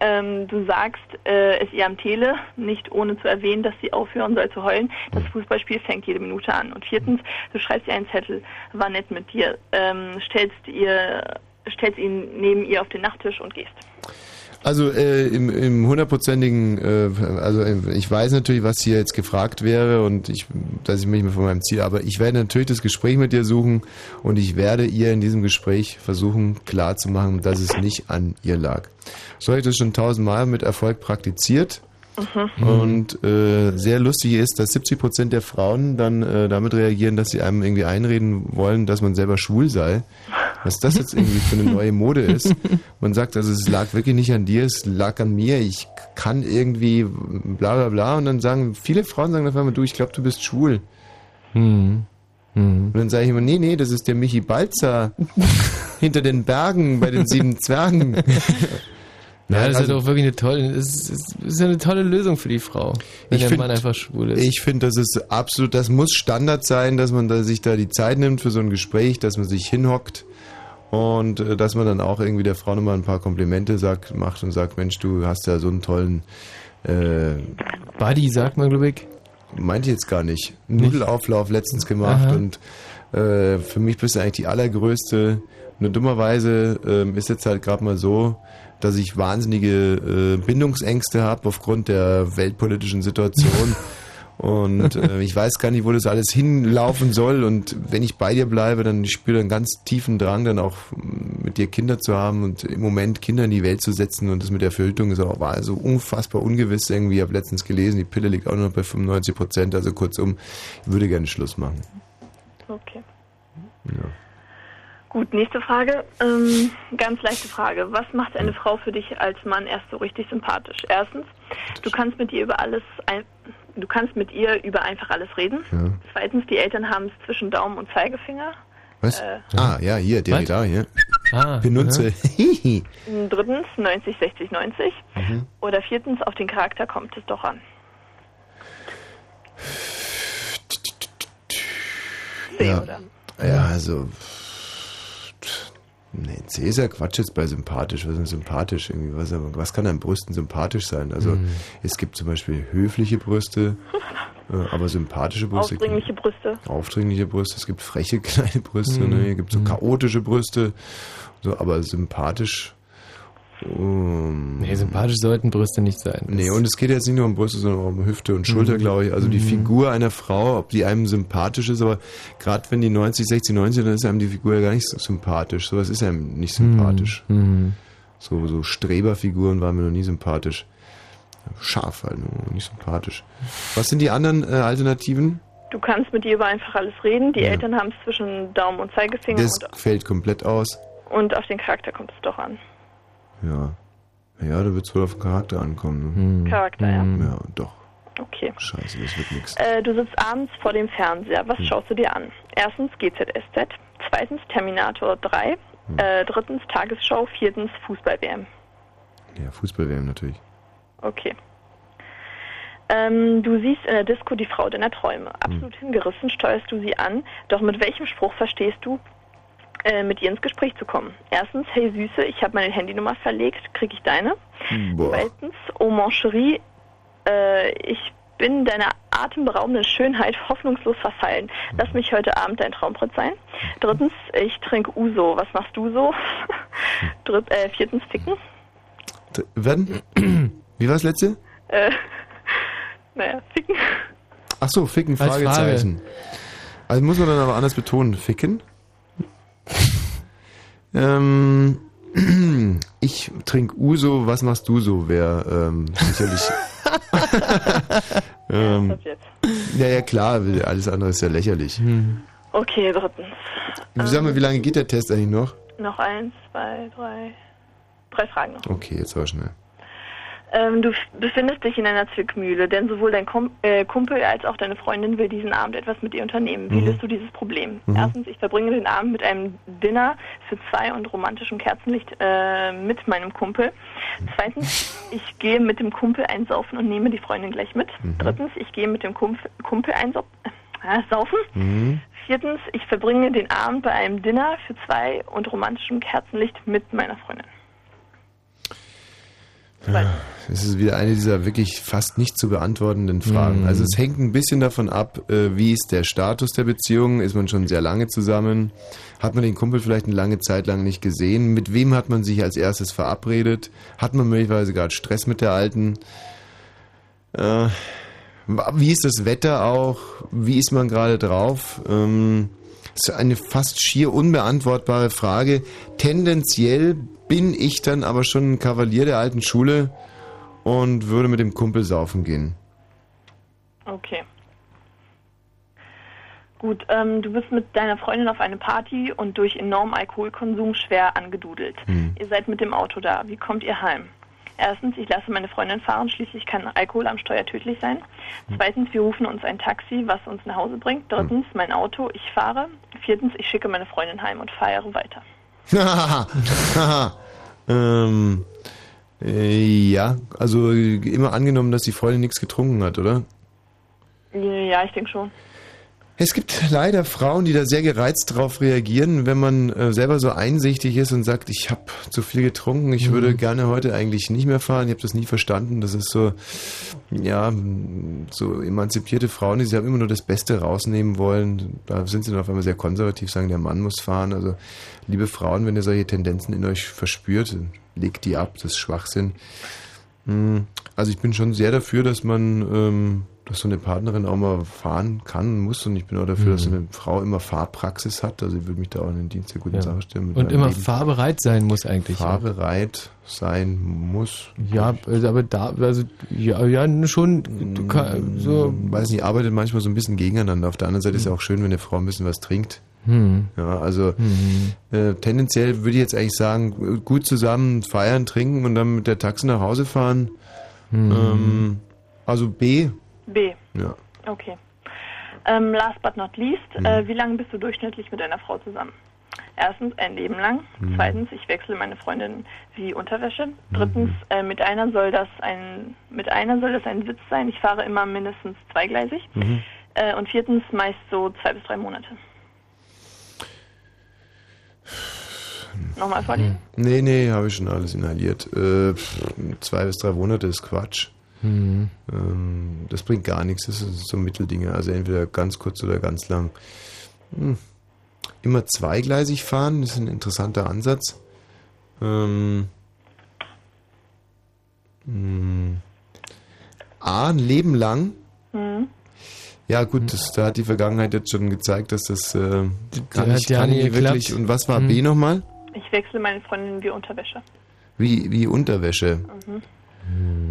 ähm, du sagst äh, es ihr am Tele, nicht ohne zu erwähnen, dass sie aufhören soll zu heulen. Das Fußballspiel fängt jede Minute an. Und viertens, du schreibst ihr einen Zettel, war nett mit dir, ähm, stellst ihr, stellst ihn neben ihr auf den Nachttisch und gehst. Also äh, im, im hundertprozentigen, äh, also äh, ich weiß natürlich, was hier jetzt gefragt wäre und ich, dass ich mich von meinem Ziel, aber ich werde natürlich das Gespräch mit dir suchen und ich werde ihr in diesem Gespräch versuchen klarzumachen, dass es nicht an ihr lag. So habe ich das schon tausendmal mit Erfolg praktiziert. Und äh, sehr lustig ist, dass 70 Prozent der Frauen dann äh, damit reagieren, dass sie einem irgendwie einreden wollen, dass man selber schwul sei. Was das jetzt irgendwie für eine neue Mode ist. Man sagt also, es lag wirklich nicht an dir, es lag an mir. Ich kann irgendwie bla bla bla. Und dann sagen viele Frauen sagen auf einmal, du, ich glaube, du bist schwul. Hm. Und dann sage ich immer, nee, nee, das ist der Michi Balzer hinter den Bergen bei den sieben Zwergen. Ja, das ist also- halt auch wirklich eine tolle, ist, das ist eine tolle Lösung für die Frau, wenn Ich der find- Mann einfach schwul ist. Ich finde, das ist absolut, das muss Standard sein, dass man da sich da die Zeit nimmt für so ein Gespräch, dass man sich hinhockt und äh, dass man dann auch irgendwie der Frau nochmal ein paar Komplimente sagt, macht und sagt, Mensch, du hast ja so einen tollen äh, Buddy, sagt man, glaube ich. Meinte ich jetzt gar nicht. Nudelauflauf letztens gemacht Aha. und äh, für mich bist du eigentlich die allergrößte. Nur dummerweise ähm, ist jetzt halt gerade mal so, dass ich wahnsinnige äh, Bindungsängste habe aufgrund der weltpolitischen Situation. Und äh, ich weiß gar nicht, wo das alles hinlaufen soll. Und wenn ich bei dir bleibe, dann spüre ich einen ganz tiefen Drang, dann auch mm, mit dir Kinder zu haben und im Moment Kinder in die Welt zu setzen. Und das mit der Verhütung ist auch war so unfassbar ungewiss irgendwie. Ich habe letztens gelesen, die Pille liegt auch noch bei 95 Prozent. Also kurzum, ich würde gerne Schluss machen. Okay. Ja. Gut, nächste Frage. Ähm, ganz leichte Frage. Was macht eine Frau für dich als Mann erst so richtig sympathisch? Erstens, du kannst mit ihr über alles ein, du kannst mit ihr über einfach alles reden. Ja. Zweitens, die Eltern haben es zwischen Daumen und Zeigefinger. Was? Äh, ah, ja, hier, Derrida, hier. Ah, Benutze. drittens, 90, 60, 90. Mhm. Oder viertens, auf den Charakter kommt es doch an. ja. ja, also. Nee, C ist ja Quatsch jetzt bei sympathisch. Was ist denn sympathisch? Irgendwie? Was, was kann an Brüsten sympathisch sein? Also, Mhm. es gibt zum Beispiel höfliche Brüste, äh, aber sympathische Brüste. Aufdringliche Brüste. Aufdringliche Brüste. Es gibt freche kleine Brüste, Mhm. ne? Hier gibt so chaotische Brüste. So, aber sympathisch. Um, Nee, sympathisch sollten Brüste nicht sein. Nee, und es geht jetzt nicht nur um Brüste, sondern auch um Hüfte und Schulter, Mhm. glaube ich. Also die Mhm. Figur einer Frau, ob die einem sympathisch ist, aber gerade wenn die 90, 60, 90, dann ist einem die Figur ja gar nicht so sympathisch. Sowas ist einem nicht sympathisch. Mhm. So, so Streberfiguren waren mir noch nie sympathisch. Scharf halt, nur nicht sympathisch. Was sind die anderen äh, Alternativen? Du kannst mit ihr über einfach alles reden. Die Eltern haben es zwischen Daumen und Zeigefinger Das und, fällt komplett aus. und auf den Charakter kommt es doch an. Ja. Ja, da wird es wohl auf Charakter ankommen. Ne? Charakter, ja. Ja, doch. Okay. Scheiße, das wird nix. Äh, du sitzt abends vor dem Fernseher. Was Hm. schaust du dir an? Erstens GZSZ, zweitens Terminator 3, Hm. äh, drittens Tagesschau, viertens Fußball-WM. Ja, Fußball-WM natürlich. Okay. Ähm, du siehst in der Disco die Frau deiner Träume. Absolut Hm. hingerissen steuerst du sie an, doch mit welchem Spruch verstehst du, äh, mit ihr ins Gespräch zu kommen? Erstens, hey Süße, ich habe meine Handynummer verlegt, krieg ich deine? Boah. Zweitens, oh mon chéri, äh, ich bin deiner atemberaubenden Schönheit hoffnungslos verfallen. Lass mich heute Abend dein Traumprinz sein. Drittens, ich trinke Uso. Was machst du so? Dritt, äh, viertens, Ficken. Werden? Wie war das letzte? Äh, naja, Ficken. Ach so, ficken, Als Fragezeichen. Also muss man dann aber anders betonen, ficken. ähm, ich trinke Uso, was machst du so? Wäre ähm, sicherlich. ähm, ja, ja, klar, alles andere ist ja lächerlich. Okay, drittens. Sag mal, wie lange geht der Test eigentlich noch? Noch eins, zwei, drei. Drei Fragen noch. Okay, jetzt war schnell. Ähm, du befindest dich in einer Zwickmühle, denn sowohl dein Kom äh, Kumpel als auch deine Freundin will diesen Abend etwas mit dir unternehmen. Wie Mhm. löst du dieses Problem? Mhm. Erstens, ich verbringe den Abend mit einem Dinner für zwei und romantischem Kerzenlicht äh, mit meinem Kumpel. Zweitens, ich gehe mit dem Kumpel einsaufen und nehme die Freundin gleich mit. Drittens, ich gehe mit dem Kumpel, Kumpel einsaufen. Äh, saufen. Mhm. Viertens, ich verbringe den Abend bei einem Dinner für zwei und romantischem Kerzenlicht mit meiner Freundin. Es ist wieder eine dieser wirklich fast nicht zu beantwortenden Fragen. Mhm. Also es hängt ein bisschen davon ab, äh, wie ist der Status der Beziehung, ist man schon sehr lange zusammen, hat man den Kumpel vielleicht eine lange Zeit lang nicht gesehen, mit wem hat man sich als erstes verabredet, hat man möglicherweise gerade Stress mit der Alten, äh, wie ist das Wetter auch, wie ist man gerade drauf, ähm, das ist eine fast schier unbeantwortbare Frage. Tendenziell bin ich dann aber schon ein Kavalier der alten Schule und würde mit dem Kumpel saufen gehen. Okay. Gut, ähm, du bist mit deiner Freundin auf eine Party und durch enormen Alkoholkonsum schwer angedudelt. Hm. Ihr seid mit dem Auto da. Wie kommt ihr heim? Erstens, ich lasse meine Freundin fahren, schließlich kann Alkohol am Steuer tödlich sein. Zweitens, wir rufen uns ein Taxi, was uns nach Hause bringt. Drittens, mein Auto, ich fahre. Viertens, ich schicke meine Freundin heim und feiere weiter. Ähm, äh, ja, also immer angenommen, dass die Freundin nichts getrunken hat, oder? Ja, ich denke schon. Es gibt leider Frauen, die da sehr gereizt drauf reagieren, wenn man äh, selber so einsichtig ist und sagt, ich habe zu viel getrunken, ich würde gerne heute eigentlich nicht mehr fahren, ich habe das nie verstanden. Das ist so, ja, so emanzipierte Frauen, die sich immer nur das Beste rausnehmen wollen. Da sind sie dann auf einmal sehr konservativ, sagen, der Mann muss fahren. Also, liebe Frauen, wenn ihr solche Tendenzen in euch verspürt, legt die ab, das ist Schwachsinn. Hm, Also ich bin schon sehr dafür, dass man, ähm, dass so eine Partnerin auch mal fahren kann, muss und ich bin auch dafür, dass so eine Frau immer Fahrpraxis hat. Also ich würde mich da auch in den Dienst der guten Ja. Sache stellen. Und immer Leben. fahrbereit sein muss eigentlich. fahrbereit sein muss. Ja, also aber da, also ja, ja schon, du kann, so. Weiß nicht, arbeitet manchmal so ein bisschen gegeneinander. Auf der anderen Seite ist ja auch schön, wenn eine Frau ein bisschen was trinkt. Hm. Ja, also Mhm. äh, tendenziell würde ich jetzt eigentlich sagen, gut zusammen feiern, trinken und dann mit der Taxi nach Hause fahren. Mhm. Ähm, also B. B. Ja. Okay. Ähm, last but not least, Mhm. äh, wie lange bist du durchschnittlich mit deiner Frau zusammen? Erstens, ein Leben lang. Mhm. Zweitens, ich wechsle meine Freundin wie Unterwäsche. Drittens, äh, mit einer soll das ein mit einer soll das ein Witz sein. Ich fahre immer mindestens zweigleisig. Mhm. Äh, und viertens, meist so zwei bis drei Monate. Nochmal vorlesen? Nee, nee, habe ich schon alles inhaliert. Äh, zwei bis drei Monate ist Quatsch. Mhm. Ähm, das bringt gar nichts. Das sind so Mitteldinge. Also entweder ganz kurz oder ganz lang. Hm. Immer zweigleisig fahren, das ist ein interessanter Ansatz. Ähm, hm. A, ein Leben lang. Mhm. Ja gut, das, da hat die Vergangenheit jetzt schon gezeigt, dass das äh, kann, hat ich, kann nie wirklich. Und was war Mhm. B nochmal? Ich wechsle meine Freundin wie Unterwäsche. Wie, wie Unterwäsche. Mhm.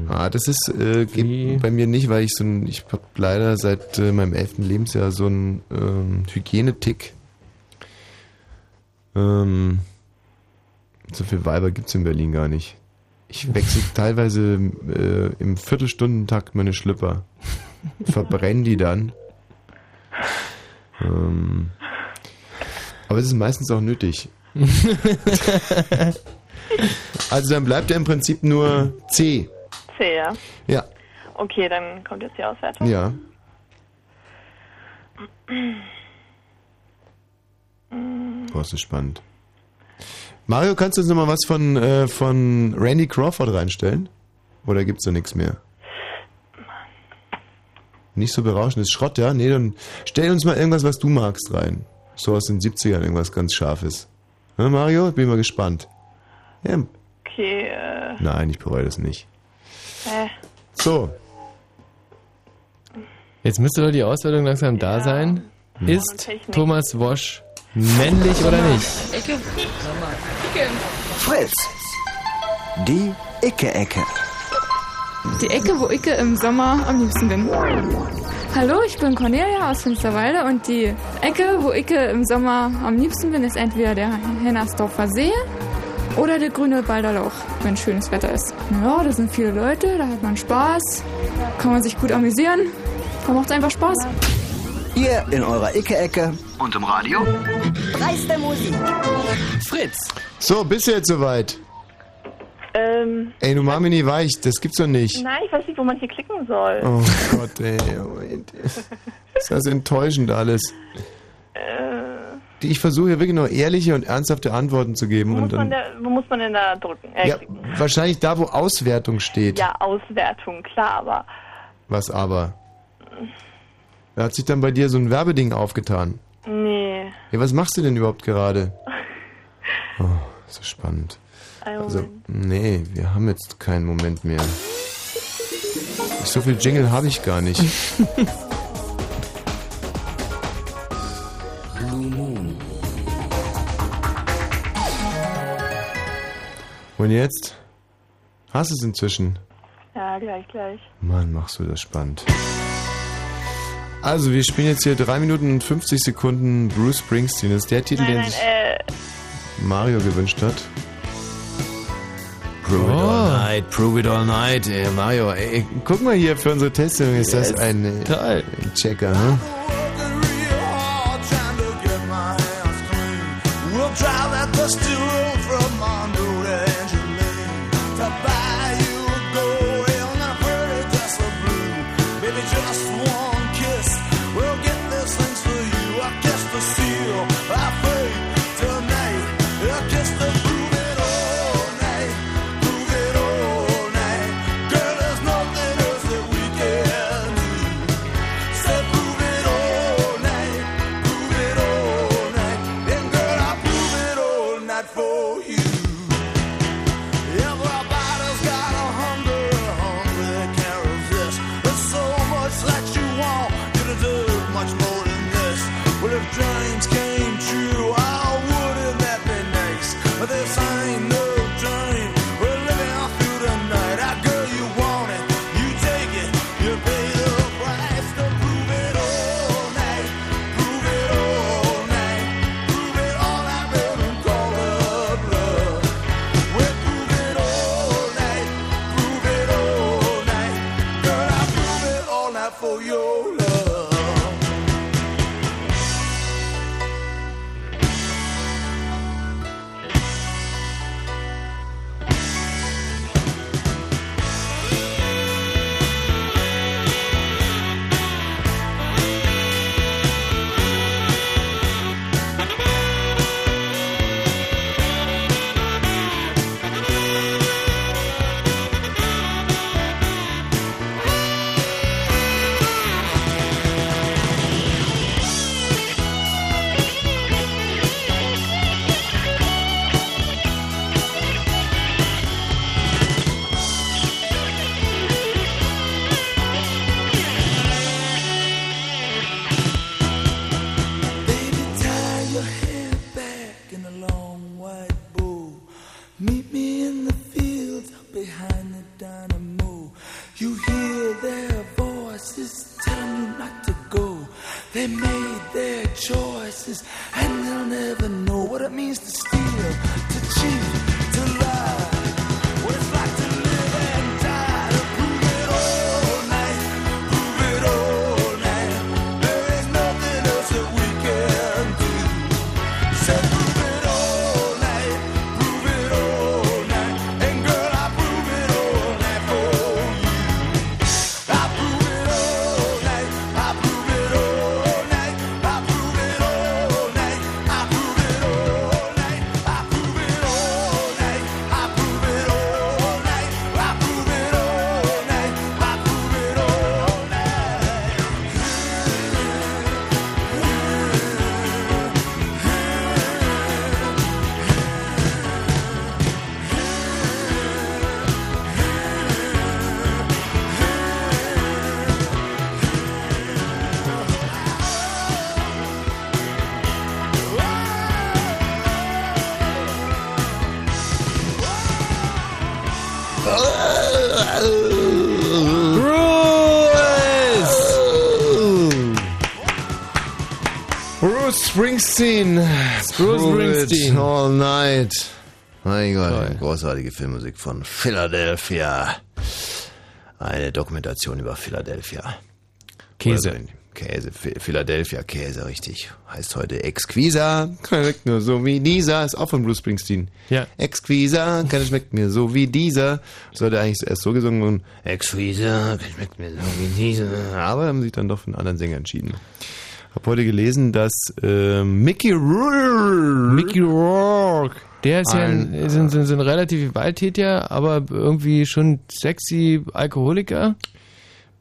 Ah, das ist äh, geht bei mir nicht, weil ich so ein, ich habe leider seit äh, meinem elften Lebensjahr so einen ähm, Hygienetick. Ähm, so viele Weiber gibt's in Berlin gar nicht. Ich wechsle teilweise äh, im Viertelstundentakt meine Schlüpper. Verbrenne die dann. Ähm, aber es ist meistens auch nötig. also dann bleibt ja im Prinzip nur C. C, ja. Ja, Okay, dann kommt jetzt die Auswertung. ja. Oh, das ist spannend. Mario, kannst du uns nochmal was von, äh, von Randy Crawford reinstellen? Oder gibt's da nichts mehr? Nicht so berauschendes Schrott, ja? Nee, dann stell uns mal irgendwas, was du magst, rein. So aus den 70ern, irgendwas ganz Scharfes. Ja, Mario? Bin mal gespannt. Ja, Okay, äh, nein, ich bereue das nicht. äh, So, Jetzt müsste doch die Auswertung langsam da sein. Ist Thomas Wosch männlich oder nicht? Ecke. Ecke. Fritz. Die Icke-Ecke. Die Ecke, wo ich im Sommer am liebsten bin. Hallo, ich bin Cornelia aus Finsterwalde und die Ecke, wo ich im Sommer am liebsten bin, ist entweder der Hennersdorfer See oder der grüne Balderlauch, wenn schönes Wetter ist. Ja, da sind viele Leute, da hat man Spaß, kann man sich gut amüsieren, da macht es einfach Spaß. Ihr in eurer Icke-Ecke und im Radio. Dreiste Musik. Fritz. So, bist du jetzt soweit? ähm, Ey, du mach mich nie weich, das gibt's doch nicht. nein, ich weiß nicht, wo man hier klicken soll. Oh Gott, ey. oh, ey. Das ist enttäuschend alles. Äh, Ich versuche hier wirklich nur ehrliche und ernsthafte Antworten zu geben. wo, Und muss man dann, da, wo muss man denn da drücken? Äh, ja, wahrscheinlich da, wo Auswertung steht. ja, Auswertung, klar, aber Was aber? Da hat sich dann bei dir so ein Werbeding aufgetan. nee. Ja, was machst du denn überhaupt gerade? Oh, so spannend. Ein Also, nee, wir haben jetzt keinen Moment mehr. So viel Jingle habe ich gar nicht. Und jetzt? Hast du es inzwischen? Ja, gleich, gleich. Mann, machst du das spannend. Also, wir spielen jetzt hier 3 Minuten und 50 Sekunden Bruce Springsteen. Das ist der Titel, Nein, den nein, sich äh, Mario gewünscht hat. Prove it Oh. all night, prove it all night. Ey, Mario, ey, guck mal hier für unsere Testung. Ist das Yes. ein, äh, ein Checker, hm? Springsteen. Bruce Springsteen. All night. Mein Gott, großartige Filmmusik von Philadelphia. Eine Dokumentation über Philadelphia. Käse. Oder Käse, Phi- Philadelphia Käse, richtig. Heißt heute Exquisa, schmeckt nur so wie dieser, ist auch von Bruce Springsteen. Ja. Exquisa, kann schmeckt mir so wie dieser. Sollte eigentlich erst so gesungen werden, Exquisa, schmeckt mir so wie dieser. Aber haben sich dann doch für einen anderen Sänger entschieden. Hab heute gelesen, dass äh, Mickey Rourke, Mickey Rourke, der ist ja Ein- ist ein, ist ein relativ gewalttätiger, aber irgendwie schon sexy Alkoholiker.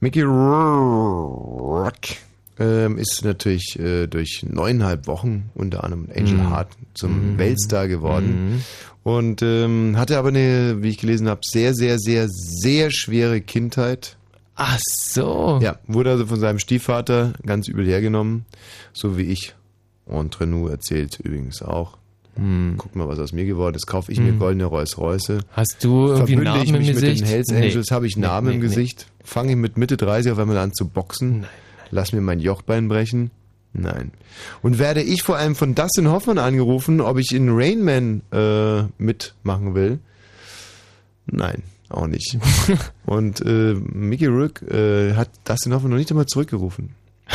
Mickey Rourke ähm, ist natürlich äh, durch neuneinhalb Wochen unter anderem Angel Mhm. Heart zum Weltstar geworden und ähm, hatte aber eine, wie ich gelesen habe, sehr, sehr, sehr, sehr schwere Kindheit. Ach so. Ja, wurde also von seinem Stiefvater ganz übel hergenommen, so wie ich. Und Renou erzählt übrigens auch. Guck mal, was aus mir geworden ist. Kaufe ich mir Hm. goldene Rolls Royce. Hast du irgendwie Verbünde Narben ich im mich Gesicht? mit den Hells Nee. Angels, habe ich Nee, Narben nee, im nee. Gesicht. Fange ich mit Mitte 30 auf einmal an zu boxen. Lass mir mein Jochbein brechen. Nein. Und werde ich vor allem von Dustin Hoffmann angerufen, ob ich in Rain Man äh, mitmachen will? Nein, auch nicht. Und äh, Mickey Rourke äh, hat Dustin Hoffmann noch nicht einmal zurückgerufen.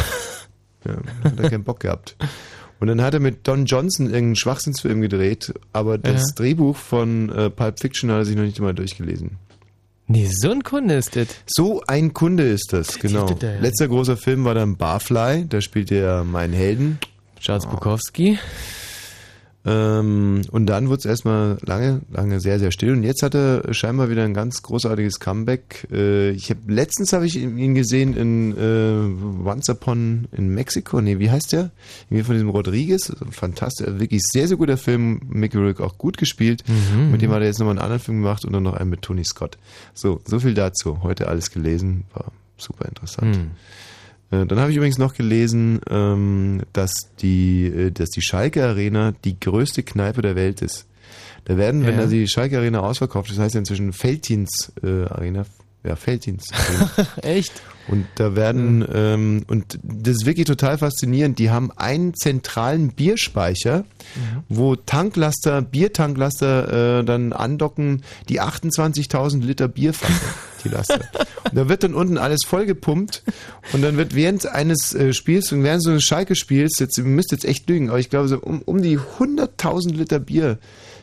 Ja, hat er keinen Bock gehabt. Und dann hat er mit Don Johnson irgendeinen Schwachsinnsfilm gedreht, aber das Ja. Drehbuch von äh, Pulp Fiction hat er sich noch nicht einmal durchgelesen. Nee, so ein Kunde ist das. So ein Kunde ist das, genau. das. Letzter großer Film war dann Barfly, da spielt er meinen Helden. Charles Bukowski. Ähm, und dann wurde es erstmal lange, lange sehr, sehr still. Und jetzt hat er scheinbar wieder ein ganz großartiges Comeback. Äh, ich habe letztens habe ich ihn gesehen in äh, Once Upon in Mexiko. Nee, wie heißt der? Irgendwie von diesem Rodriguez. Fantastisch, also wirklich sehr, sehr guter Film. Mickey Rourke auch gut gespielt. Mhm. Mit dem hat er jetzt nochmal einen anderen Film gemacht und dann noch einen mit Tony Scott. So, so viel dazu. Heute alles gelesen. War super interessant. Hm. Äh, Dann habe ich übrigens noch gelesen, ähm, dass die, äh, dass die Schalke Arena die größte Kneipe der Welt ist. Da werden, wenn Ja. also die Schalke Arena ausverkauft das heißt ja inzwischen Feldins äh, Arena, ja Arena. Echt? Und da werden, ähm, und das ist wirklich total faszinierend, die haben einen zentralen Bierspeicher, wo Tanklaster, Biertanklaster äh, dann andocken, die 28.000 Liter Bier fassen, die Laster. Und da wird dann unten alles vollgepumpt und dann wird während eines äh, Spiels und während so eines Schalke-Spiels, jetzt, ihr müsst jetzt echt lügen, aber ich glaube so um, um die 100.000 Liter Bier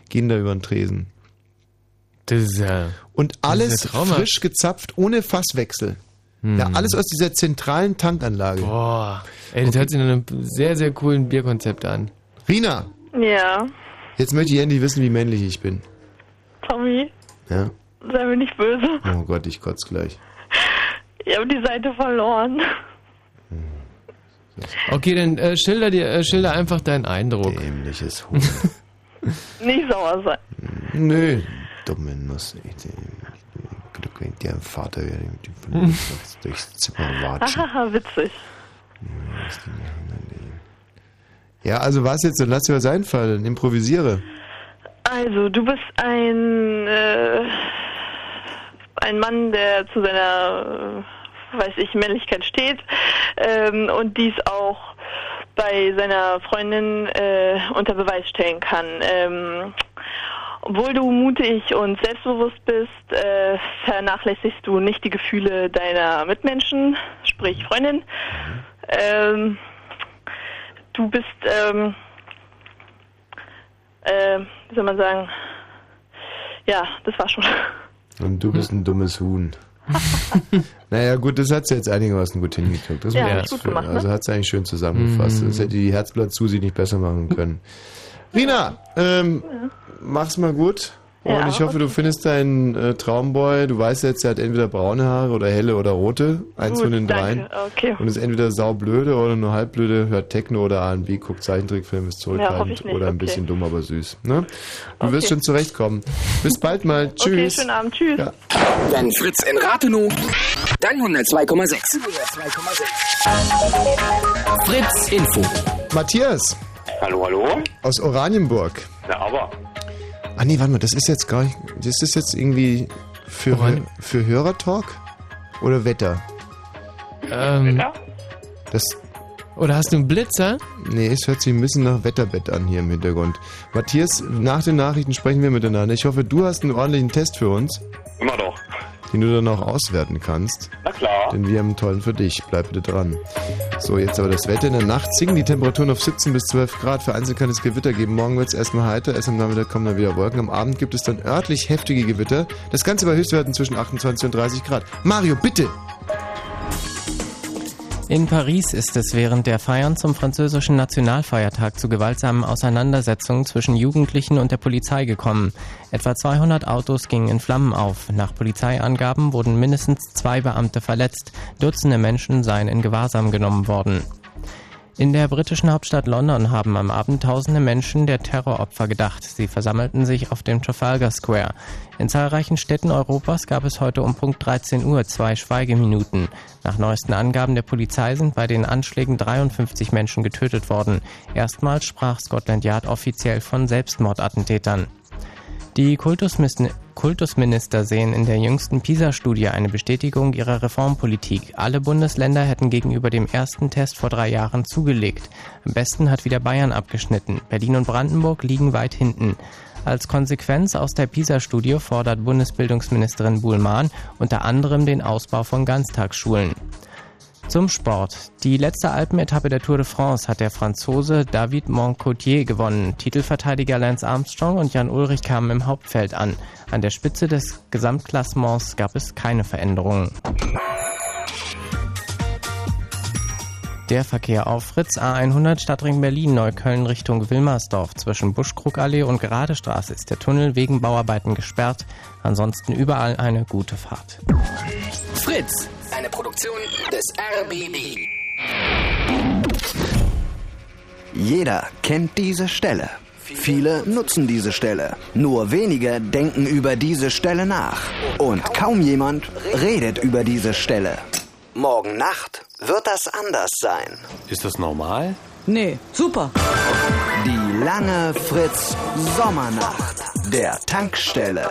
gehen da über den Tresen. Das ist ja. Und alles frisch gezapft, ohne Fasswechsel. Hm. Ja, alles aus dieser zentralen Tankanlage. Boah. Ey, das hört sich nach einem sehr, sehr coolen Bierkonzept an. Rina, Ja, jetzt möchte ich endlich wissen, wie männlich ich bin. Tommy, Ja? Sei mir nicht böse. Oh Gott, ich kotze gleich. Ich habe die Seite verloren. Okay, dann äh, schilder dir, äh, schilder einfach deinen Eindruck. Dämliches Huhn. Nicht sauer sein. Nö, dumme Nuss. Ich, ich, Glück, wenn der Vater wäre, die von mir durchs Zimmer watschen. Hahaha, witzig. Ja, also was jetzt? Dann lass dir was einfallen. Improvisiere. Also, du bist ein, äh, ein Mann, der zu seiner, äh, weiß ich, Männlichkeit steht ähm, und dies auch bei seiner Freundin äh, unter Beweis stellen kann. Ähm, obwohl du mutig und selbstbewusst bist, äh, vernachlässigst du nicht die Gefühle deiner Mitmenschen, sprich Freundin. Ähm, du bist, ähm, äh, wie soll man sagen, ja, das war schon. Und du bist ein dummes Huhn. naja, gut, das hat sie jetzt einigermaßen gut hingekriegt. Das Ja, jetzt gut gemacht, Also ne? hat sie eigentlich schön zusammengefasst. Mhm. Das hätte die Herzblatt zu sie nicht besser machen können. Rina, ähm, mach's mal gut. Und Ja, ich hoffe, du findest deinen äh, Traumboy. Du weißt jetzt, er hat entweder braune Haare oder helle oder rote. Eins Gut, von den danke. dreien. Okay. Und ist entweder saublöde oder nur halbblöde, hört Techno oder R&B, guckt Zeichentrickfilm, ist Ja, zurückhaltend nicht, oder ein okay. bisschen dumm, aber süß. Ne? Du Okay. wirst schon zurechtkommen. Bis bald mal. Okay, Tschüss. schönen Abend. Tschüss. Wenn Fritz in Rathenow, dann 102,6. Fritz Info. Matthias. Hallo, hallo? Aus Oranienburg. Na, aber. Ah nee, warte mal, das ist jetzt gar nicht. Das ist jetzt irgendwie Für, Woran- für Hörertalk oder Wetter? Ähm, Das, oder hast du einen Blitzer? nee, es hört sich ein bisschen nach Wetterbett an hier im Hintergrund. Matthias, nach den Nachrichten sprechen wir miteinander. Ich hoffe, du hast einen ordentlichen Test für uns, Immer doch. Den du dann auch auswerten kannst. Na klar. Denn wir haben einen tollen für dich. Bleib bitte dran. So, jetzt aber das Wetter. In der Nacht sinken die Temperaturen auf 17 bis 12 Grad. Vereinzelt kann es Gewitter geben. Morgen wird es erstmal heiter. Erst am Nachmittag kommen dann wieder Wolken. Am Abend gibt es dann örtlich heftige Gewitter. Das Ganze bei Höchstwerten zwischen 28 und 30 Grad. Mario, bitte! In Paris ist es während der Feiern zum französischen Nationalfeiertag zu gewaltsamen Auseinandersetzungen zwischen Jugendlichen und der Polizei gekommen. Etwa 200 Autos gingen in Flammen auf. Nach Polizeiangaben wurden mindestens zwei Beamte verletzt. Dutzende Menschen seien in Gewahrsam genommen worden. In der britischen Hauptstadt London haben am Abend tausende Menschen der Terroropfer gedacht. Sie versammelten sich auf dem Trafalgar Square. In zahlreichen Städten Europas gab es heute um Punkt 13 Uhr zwei Schweigeminuten. Nach neuesten Angaben der Polizei sind bei den Anschlägen 53 Menschen getötet worden. Erstmals sprach Scotland Yard offiziell von Selbstmordattentätern. Die Kultusminister sehen in der jüngsten PISA-Studie eine Bestätigung ihrer Reformpolitik. Alle Bundesländer hätten gegenüber dem ersten Test vor drei Jahren zugelegt. Am besten hat wieder Bayern abgeschnitten. Berlin und Brandenburg liegen weit hinten. Als Konsequenz aus der PISA-Studie fordert Bundesbildungsministerin Buhlmann unter anderem den Ausbau von Ganztagsschulen. Zum Sport. Die letzte Alpenetappe der Tour de France hat der Franzose David Moncotier gewonnen. Titelverteidiger Lance Armstrong und Jan Ulrich kamen im Hauptfeld an. An der Spitze des Gesamtklassements gab es keine Veränderungen. Der Verkehr auf Fritz A100 Stadtring Berlin Neukölln Richtung Wilmersdorf zwischen Buschkrugallee und Geradestraße ist der Tunnel wegen Bauarbeiten gesperrt. Ansonsten überall eine gute Fahrt. Fritz, eine Produktion des RBB. Jeder kennt diese Stelle. Viele nutzen diese Stelle. Nur wenige denken über diese Stelle nach. Und kaum jemand redet über diese Stelle. Morgen Nacht wird das anders sein. Ist das normal? Nee, super. Die lange Fritz Sommernacht der Tankstelle.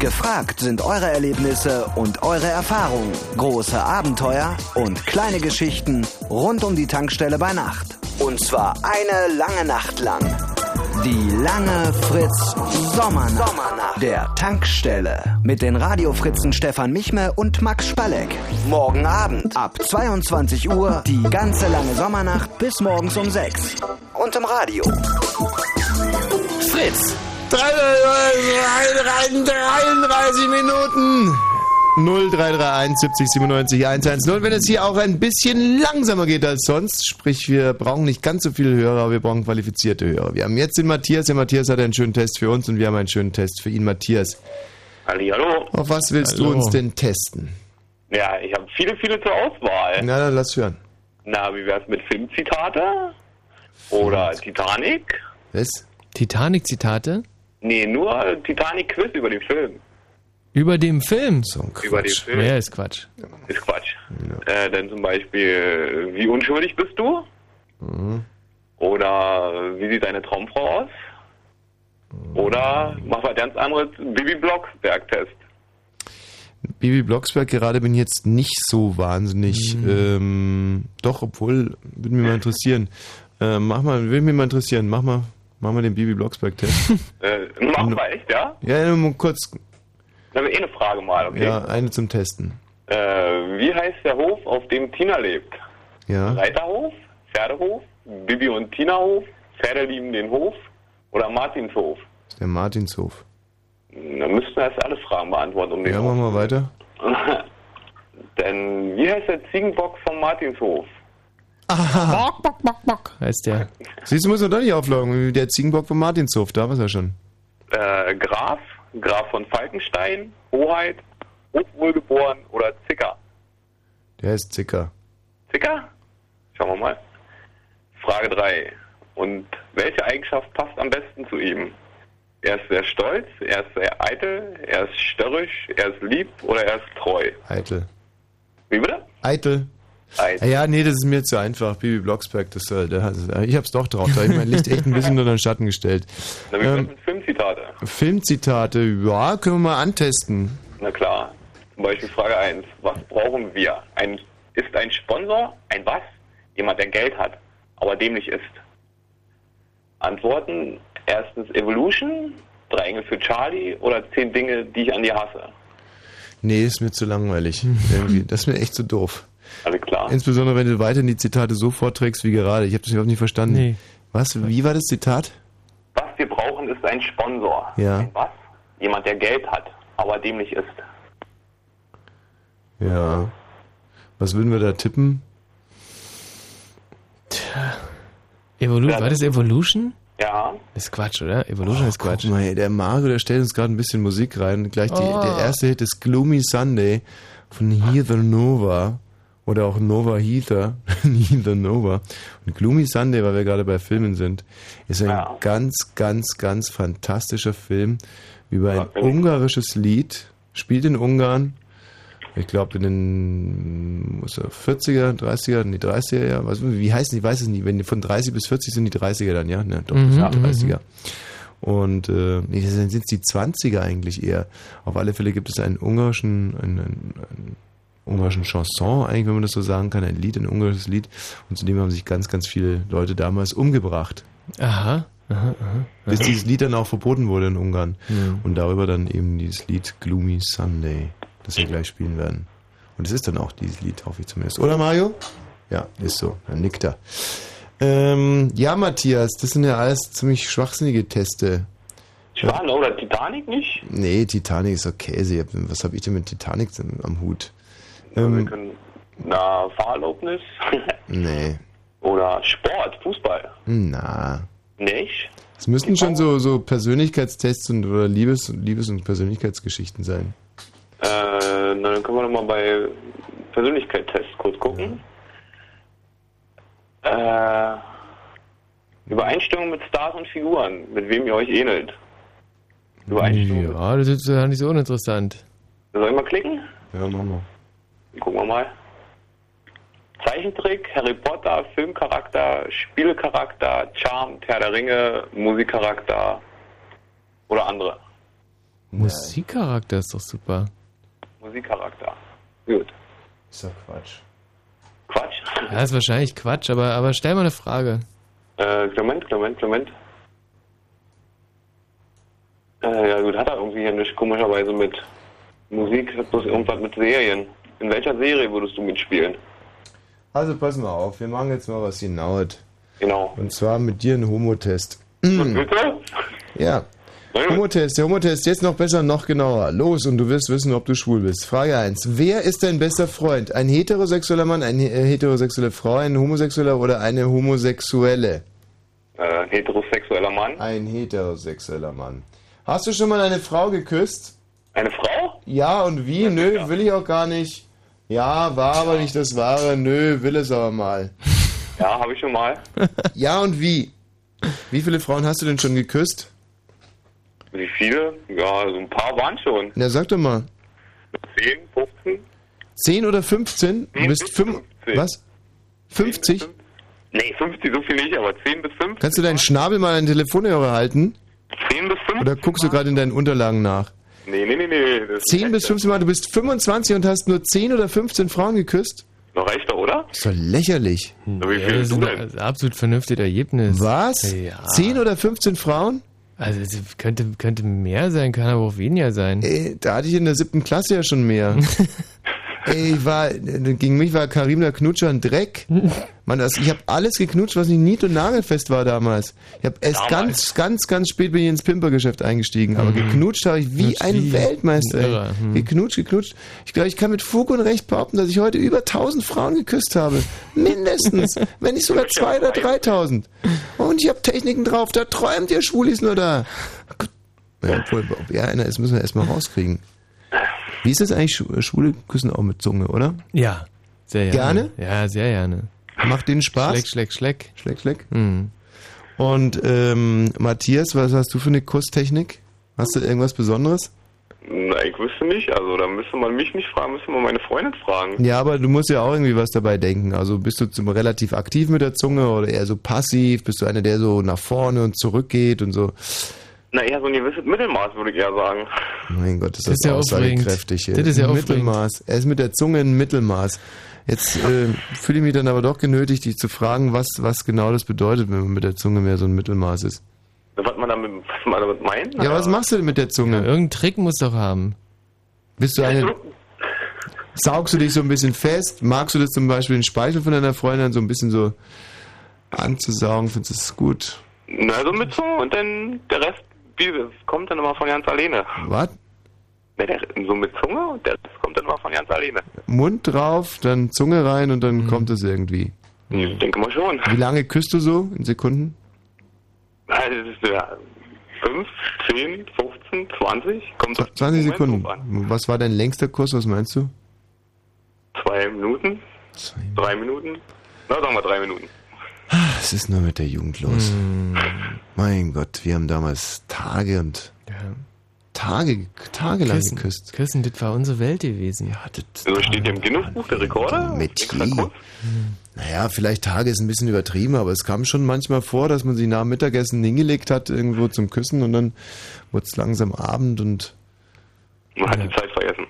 Gefragt sind eure Erlebnisse und eure Erfahrungen, große Abenteuer und kleine Geschichten rund um die Tankstelle bei Nacht. Und zwar eine lange Nacht lang. Die lange Fritz Sommernacht der Tankstelle mit den Radiofritzen Stefan Michme und Max Spalleck. Morgen Abend ab 22 Uhr die ganze lange Sommernacht bis morgens um 6. Und im Radio. Fritz. 33 Minuten. 0331 70 97 110. Wenn es hier auch ein bisschen langsamer geht als sonst, sprich wir brauchen nicht ganz so viele Hörer, aber wir brauchen qualifizierte Hörer. Wir haben jetzt den Matthias. Der Matthias hat einen schönen Test für uns und wir haben einen schönen Test für ihn. Matthias, Hallihallo. auf was willst Hallo. du uns denn testen? Ja, ich habe viele, viele zur Auswahl. Na, dann lass hören. Na, wie wär's mit Filmzitate? Oder Titanic? Was? Titanic-Zitate? Nee, nur Titanic-Quiz über den Film. Über dem Film? So ein Über den Film. Ja, ist Quatsch. Ist Quatsch. Äh, dann zum Beispiel, wie unschuldig bist du? Mhm. Oder wie sieht deine Traumfrau aus? Oder mach was ganz anderes, Bibi Blocksberg-Test. Bibi Blocksberg gerade bin ich jetzt nicht so wahnsinnig. Mhm. Ähm, doch, obwohl, würde mich mal interessieren. Äh, mach mal, würde mich mal interessieren. Mach mal, mach mal den Bibi Blocksberg-Test. Äh, mach mal echt, ja? ja, nur kurz. Dann eh eine Frage mal, okay? Ja, eine zum Testen. Äh, wie heißt der Hof, auf dem Tina lebt? Ja. Reiterhof, Pferdehof, Bibi und Tina Hof, Pferde lieben den Hof oder Martinshof? Das ist der Martinshof. Dann müssten wir erst alle Fragen beantworten um den Ja, Hof. machen wir weiter. Denn wie heißt der Ziegenbock vom Martinshof? Bock, bock, bock, bock. Heißt der. Siehst du, muss man doch nicht auflaufen. Der Ziegenbock von Martinshof, da war es ja schon. Äh, Graf, Graf von Falkenstein, Hoheit, Hochwohlgeboren oder Zicker? Der ist Zicker. Zicker? Schauen wir mal. Frage 3. Und welche Eigenschaft passt am besten zu ihm? Er ist sehr stolz, er ist sehr eitel, er ist störrisch, er ist lieb oder er ist treu? Eitel. Wie bitte? Eitel. Eitel. Ja, nee, das ist mir zu einfach. Bibi Blocksberg, das, hat- ich hab's doch drauf. Da hab ich mein Licht echt ein bisschen unter den Schatten gestellt. Na, wär's Ähm, Filmzitate? Filmzitate, ja, können wir mal antesten. Na klar. Zum Beispiel Frage 1. Was brauchen wir? Ein, ist ein Sponsor ein was? Jemand, der Geld hat, aber dämlich ist. Antworten. Erstens Evolution, drei Engel für Charlie oder zehn Dinge, die ich an dir hasse. Nee, ist mir zu langweilig. Irgendwie. Das ist mir echt zu doof. Alles klar. Insbesondere, wenn du weiterhin die Zitate so vorträgst wie gerade. Ich habe das überhaupt nicht verstanden. Nee. Was? Wie war das Zitat? Brauchen, ist ein Sponsor. Ja. Ein was? Jemand, der Geld hat, aber dämlich ist. Ja. Was würden wir da tippen? Evolu war das Evolution? Ja. Das ist Quatsch, oder? Evolution ist Quatsch. Guck mal, ey, der Mario, der stellt uns gerade ein bisschen Musik rein. Gleich die, Oh. der erste Hit ist Gloomy Sunday von Heather Nova. Oder auch Nova Heather. Heather Nova. Und Gloomy Sunday, weil wir gerade bei Filmen sind, ist ein ganz, ganz, ganz fantastischer Film über ein ungarisches Lied. Spielt in Ungarn. Ich glaube in den muss er 40er, 30er, nee, 30er, ja. Was, wie heißen die? Ich weiß es nicht. Wenn von 30 bis 40 sind die 30er dann, ja? Ne, doch, das Mhm, sind die mhm, 30er. Und äh, nee, dann sind es die 20er eigentlich eher. Auf alle Fälle gibt es einen ungarischen, einen, einen, einen ungarischen Chanson, eigentlich, wenn man das so sagen kann, ein Lied, ein ungarisches Lied. Und zudem haben sich ganz, ganz viele Leute damals umgebracht. Aha. Aha, aha. Bis dieses Lied dann auch verboten wurde in Ungarn. Mhm. Und darüber dann eben dieses Lied Gloomy Sunday, das wir gleich spielen werden. Und es ist dann auch dieses Lied, hoffe ich zumindest. Oder Mario? Ja, ist so. Dann nickt er. Ähm, ja, Matthias, das sind ja alles ziemlich schwachsinnige Teste. Schwan oder Titanic nicht? Nee, Titanic ist doch Käse. Was habe ich denn mit Titanic am Hut? Wir Ähm, können, na, Fahrerlaubnis nee. oder Sport, Fußball. Na. Nicht? Es müssten schon so, so Persönlichkeitstests und oder Liebes, Liebes- und Persönlichkeitsgeschichten sein. Äh, na, dann können wir noch mal bei Persönlichkeitstests kurz gucken. Äh, Übereinstimmung mit Stars und Figuren, mit wem ihr euch ähnelt. Übereinstimmung. Ja, das ist ja nicht so uninteressant. Soll ich mal klicken? Ja, machen wir. Gucken wir mal. Zeichentrick, Harry Potter, Filmcharakter, Spielcharakter, Charm, Herr der Ringe, Musikcharakter oder andere. Musikcharakter ist doch super. Musikcharakter. Gut. Ist ja Quatsch. Quatsch. Ja, ist wahrscheinlich Quatsch, aber, aber stell mal eine Frage. Äh, Clement, Clement, Clement. Äh, ja gut, hat er irgendwie hier nicht komischerweise mit Musik, hat bloß irgendwas mit Serien. In welcher Serie würdest du mitspielen? Also pass mal auf, wir machen jetzt mal was genaues. Genau. Und zwar mit dir einen Homotest. Bitte? Ja. Homotest, der Homotest, jetzt noch besser, noch genauer. Los, und du wirst wissen, ob du schwul bist. Frage 1. Wer ist dein bester Freund? Ein heterosexueller Mann, eine äh, heterosexuelle Frau, ein homosexueller oder eine homosexuelle? Äh, heterosexueller Mann. Ein heterosexueller Mann. Hast du schon mal eine Frau geküsst? Eine Frau? Ja, und wie? Nö, will ich auch gar nicht. Ja, war aber nicht das Wahre. Nö, will es aber mal. Ja, habe ich schon mal. Ja, und wie? Wie viele Frauen hast du denn schon geküsst? Wie viele? Ja, so ein paar waren schon. Na, sag doch mal. 10, 15? 10 oder 15? Du bist 5. Was? 50? Nee, 50 so viel nicht, aber 10 bis 15. Kannst du deinen Schnabel mal an den Telefonhörer halten? 10 bis 15? Oder guckst du gerade in deinen Unterlagen nach? Nee, nee, nee, nee. Das ist 10 bis 15 Mal, du bist 25 und hast nur 10 oder 15 Frauen geküsst? Noch reicht doch, oder? Das ist doch lächerlich. Na, wie Ja, viel das du ist denn? ein absolut vernünftiges Ergebnis. Was? Ja. 10 oder 15 Frauen? Also es könnte, könnte mehr sein, kann aber auch weniger sein. Ey, da hatte ich in der siebten Klasse ja schon mehr. Ey, ich war, gegen mich war Karim der Knutscher ein Dreck. Mann, das, ich habe alles geknutscht, was nicht nied- und nagelfest war damals. Ich habe erst ganz, ganz, ganz spät bin ich ins Pimpergeschäft eingestiegen. Aber geknutscht habe ich wie Knutscht ein wie Weltmeister. ein Ey. Irrer, hm. Geknutscht, geknutscht. Ich glaube, ich kann mit Fug und Recht behaupten, dass ich heute über 1000 Frauen geküsst habe. Mindestens. wenn nicht sogar 2 oder 3000. Und ich habe Techniken drauf. Da träumt ihr Schwulis nur da. Ja, obwohl, ob er einer ist, müssen wir erstmal rauskriegen. Wie ist das eigentlich? Schwule küssen auch mit Zunge, oder? Ja, sehr Gerne? gerne. Ja, sehr gerne. Macht denen Spaß? Schleck, schleck, schleck. Schleck, schleck. Mhm. Und ähm, Matthias, was hast du für eine Kusstechnik? Hast du irgendwas Besonderes? Na, ich wüsste nicht. Also, da müsste man mich nicht fragen, müsste man meine Freundin fragen. Ja, aber du musst ja auch irgendwie was dabei denken. Also bist du zum, relativ aktiv mit der Zunge oder eher so passiv? Bist du einer, der so nach vorne und zurück geht und so? Na, eher so ein gewisses Mittelmaß, würde ich eher sagen. Mein Gott, ist Das das, ist ja aussagekräftig. aufregend. Das ist ja. Mittelmaß. Er ist mit der Zunge ein Mittelmaß. Jetzt äh, fühle ich mich dann aber doch genötigt, dich zu fragen, was, was genau das bedeutet, wenn man mit der Zunge mehr so ein Mittelmaß ist. Was man damit, was man damit meint? Ja, was machst du denn mit der Zunge? Irgendeinen Trick muss doch haben. Bist du eine. Saugst du dich so ein bisschen fest? Magst du das zum Beispiel den Speichel von deiner Freundin so ein bisschen so anzusaugen? Findest du das gut? Na, so mit Zunge und dann der Rest, wie, das kommt dann immer von ganz alleine. Was? So mit Zunge und der Rest kommt dann immer von ganz alleine. Mund drauf, dann Zunge rein und Mhm. dann kommt es irgendwie. Ich denke mal schon. Wie lange küsst du so in Sekunden? Also, das ja 5, 10, 15, 20, kommt auf den 20 Moment Sekunden. Was war dein längster Kuss? Was meinst du? Zwei Minuten? Drei Minuten? Na, sagen wir drei Minuten. Es ist nur mit der Jugend los. Mein Gott, wir haben damals Tage und Tage, tagelang Küssen, geküsst. Küssen, das war unsere Welt gewesen. Ja, das So steht hier im Guinness-Buch der Rekorde. Metier. Naja, vielleicht Tage ist ein bisschen übertrieben, aber es kam schon manchmal vor, dass man sich nach dem Mittagessen hingelegt hat, irgendwo zum Küssen und dann wurde es langsam Abend und Man hat die Zeit vergessen.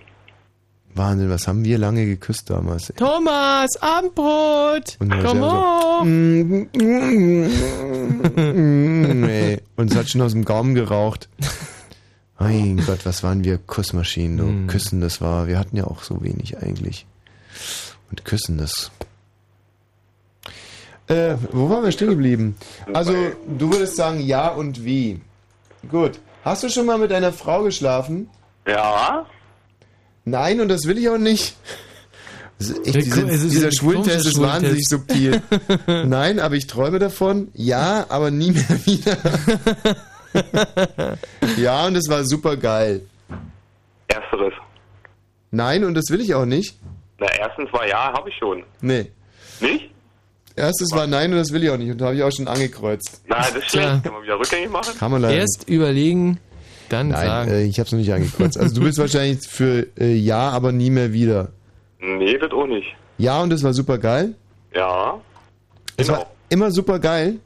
Wahnsinn, was haben wir lange geküsst damals? ey. Thomas, Abendbrot! Und dann Komm hoch! nee. Und es hat schon aus dem Gaumen geraucht. Mein Gott, was waren wir Kussmaschinen, du. Küssen, das war, wir hatten ja auch so wenig eigentlich. Und Küssen, das. Äh, wo waren wir stehen geblieben? Also, du würdest sagen ja und wie. Gut. Hast du schon mal mit einer Frau geschlafen? Ja. Nein, und das will ich auch nicht. Ist echt, diese, dieser komischer ist wahnsinnig subtil. Nein, aber ich träume davon. Ja, aber nie mehr wieder. ja, und es war super geil. Ersteres. Nein, und das will ich auch nicht. Na, erstens war ja, habe ich schon. Nee. Nicht? Erstes war nein und das will ich auch nicht. Und da habe ich auch schon angekreuzt. Na, das ist schlecht. Kann man wieder rückgängig machen? Kann man leider Erst überlegen, dann Nein, sagen. äh, ich habe es noch nicht angekreuzt. Also du bist wahrscheinlich für äh, ja, aber nie mehr wieder. Nee, das auch nicht. Ja, und es war super geil. Ja. Es war immer super geil.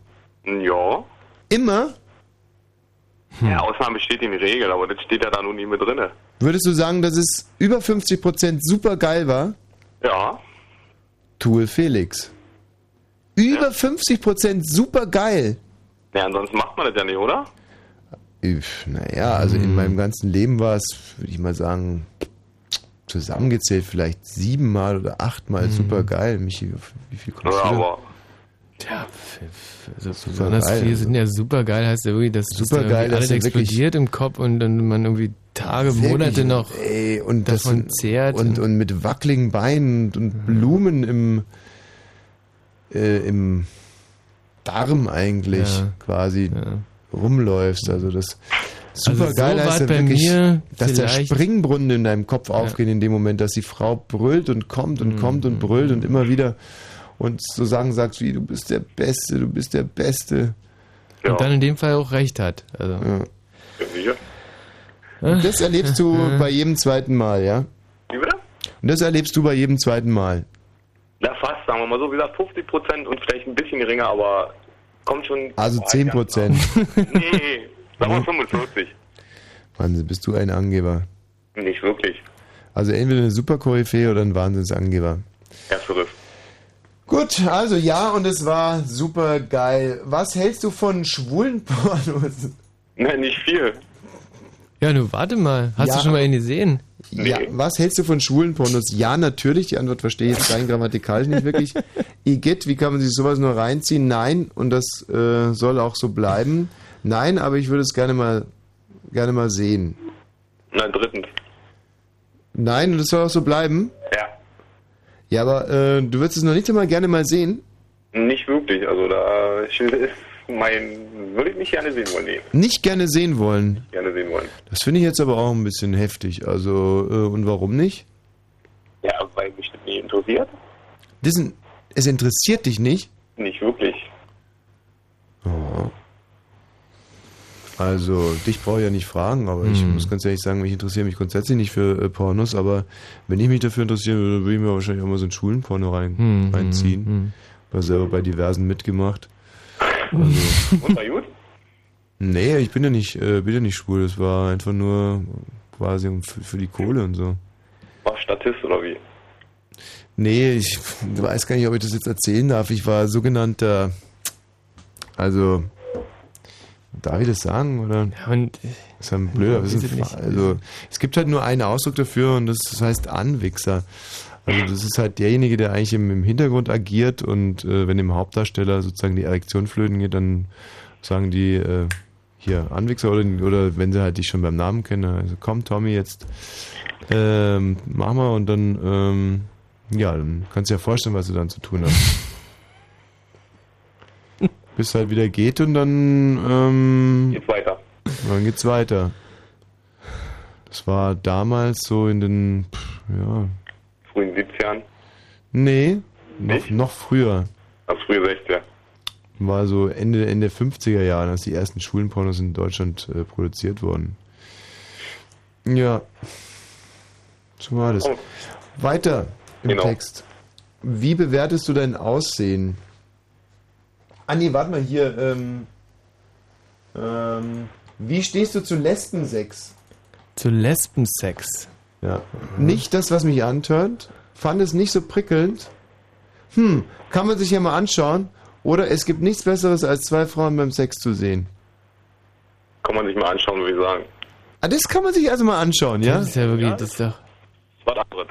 Ja. Immer? Ja, Ausnahme besteht in Regel, aber das steht ja da nun nie mit drinne. Würdest du sagen, dass es über 50% super geil war? Ja. Tue Felix. Über 50% super geil. Ja, ansonsten macht man das ja nicht, oder? Naja, also Hm. in meinem ganzen Leben war es, würde ich mal sagen, zusammengezählt vielleicht siebenmal oder achtmal super geil. Michi, wie viel kommst Ja, aber Ja, f- also besonders geil. viele sind ja super geil, heißt ja wirklich, dass das Super da geil, irgendwie dass alles ja explodiert im Kopf und dann man irgendwie Tage, Monate noch ey, und das davon zehrt. und, und mit wackeligen Beinen und, und Blumen im, äh, im Darm eigentlich Ja. quasi rumläufst. Also das super Also geil so weit ja bei wirklich, mir dass der Springbrunnen in deinem Kopf aufgeht in dem Moment, dass die Frau brüllt und kommt und kommt Mhm. und brüllt und immer wieder und so Sachen sagst wie du bist der Beste, du bist der Beste. Und dann in dem Fall auch recht hat. Also. Ja. Und das erlebst du bei jedem zweiten Mal, ja? Wie bitte? Und das erlebst du bei jedem zweiten Mal. Na, fast, sagen wir mal so, wie gesagt, 50 Prozent und vielleicht ein bisschen geringer, aber kommt schon. Also 10 Prozent. Nee, sagen wir 45. Wahnsinn, bist du ein Angeber. Nicht wirklich. Also entweder eine super Koryphäe oder ein Wahnsinnsangeber. Ersteres. Gut, also ja, und es war super geil. Was hältst du von schwulen Pornos? Nein, nicht viel. Ja, nur warte mal. Hast Ja. du schon mal ihn gesehen? Ja, was hältst du von schwulen Pornos? Ja, natürlich. Die Antwort verstehe ich jetzt rein grammatikalisch nicht wirklich. Igitt, wie kann man sich sowas nur reinziehen? Nein, und das äh, soll auch so bleiben. Nein, aber ich würde es gerne mal, gerne mal sehen. Nein, drittens. Nein, und das soll auch so bleiben? Ja. Ja, aber äh, du würdest es noch nicht einmal gerne mal sehen? Nicht wirklich. Also da ist mein. Würde ich nicht gerne sehen wollen, nee. Nicht gerne sehen wollen. Gerne sehen wollen. Das finde ich jetzt aber auch ein bisschen heftig. Also, äh, und warum nicht? Ja, weil mich das nicht interessiert. Das, ist ein- es interessiert dich nicht? Nicht wirklich. Oh. Also, dich brauche ich ja nicht fragen, aber ich Hm. muss ganz ehrlich sagen, ich interessiere mich grundsätzlich nicht für äh, Pornos, aber wenn ich mich dafür interessieren würde, würde ich mir wahrscheinlich auch mal so einen Schulenporno rein, Hm, reinziehen. hm, War selber bei diversen mitgemacht. Also, Und war gut? Nee, ich bin ja nicht, äh, bin ja nicht schwul. Das war einfach nur quasi um- für, für die Kohle und so. War Statist oder wie? Nee, ich weiß gar nicht, ob ich das jetzt erzählen darf. Ich war sogenannter, also, darf ich das sagen, oder? Ja, und, das ist ein blöder, ein, nicht. also, es gibt halt nur einen Ausdruck dafür und das, das heißt Anwichser. Also das ist halt derjenige, der eigentlich im, im Hintergrund agiert und äh, wenn dem Hauptdarsteller sozusagen die Erektion flöten geht, dann sagen die äh, hier Anwichser oder, oder wenn sie halt dich schon beim Namen kennen, also komm Tommy jetzt ähm, mach mal und dann ähm, ja, dann kannst du dir ja vorstellen, was du dann zu tun hast. Bis halt wieder geht und dann ähm, Geht's weiter. dann geht's weiter. Das war damals so in den pff, ja, Frühen 70ern. Nee, noch, Nicht? noch früher. Also frühe 60er. War so Ende, Ende 50er Jahre, als die ersten Schulenpornos in Deutschland äh, produziert wurden. Ja. So war das. Oh. Weiter im Genau. Text. Wie bewertest du dein Aussehen? Ah nee, warte mal hier. Ähm, ähm, wie stehst du zu Lesbensex? Zu Lesbensex. Ja. Nicht das, was mich antörnt. Fand es nicht so prickelnd. Hm, kann man sich ja mal anschauen. Oder es gibt nichts Besseres, als zwei Frauen beim Sex zu sehen. Kann man sich mal anschauen, würde ich sagen. Ah, das kann man sich also mal anschauen, ja? Das ist ja wirklich, das ist doch. Was anderes.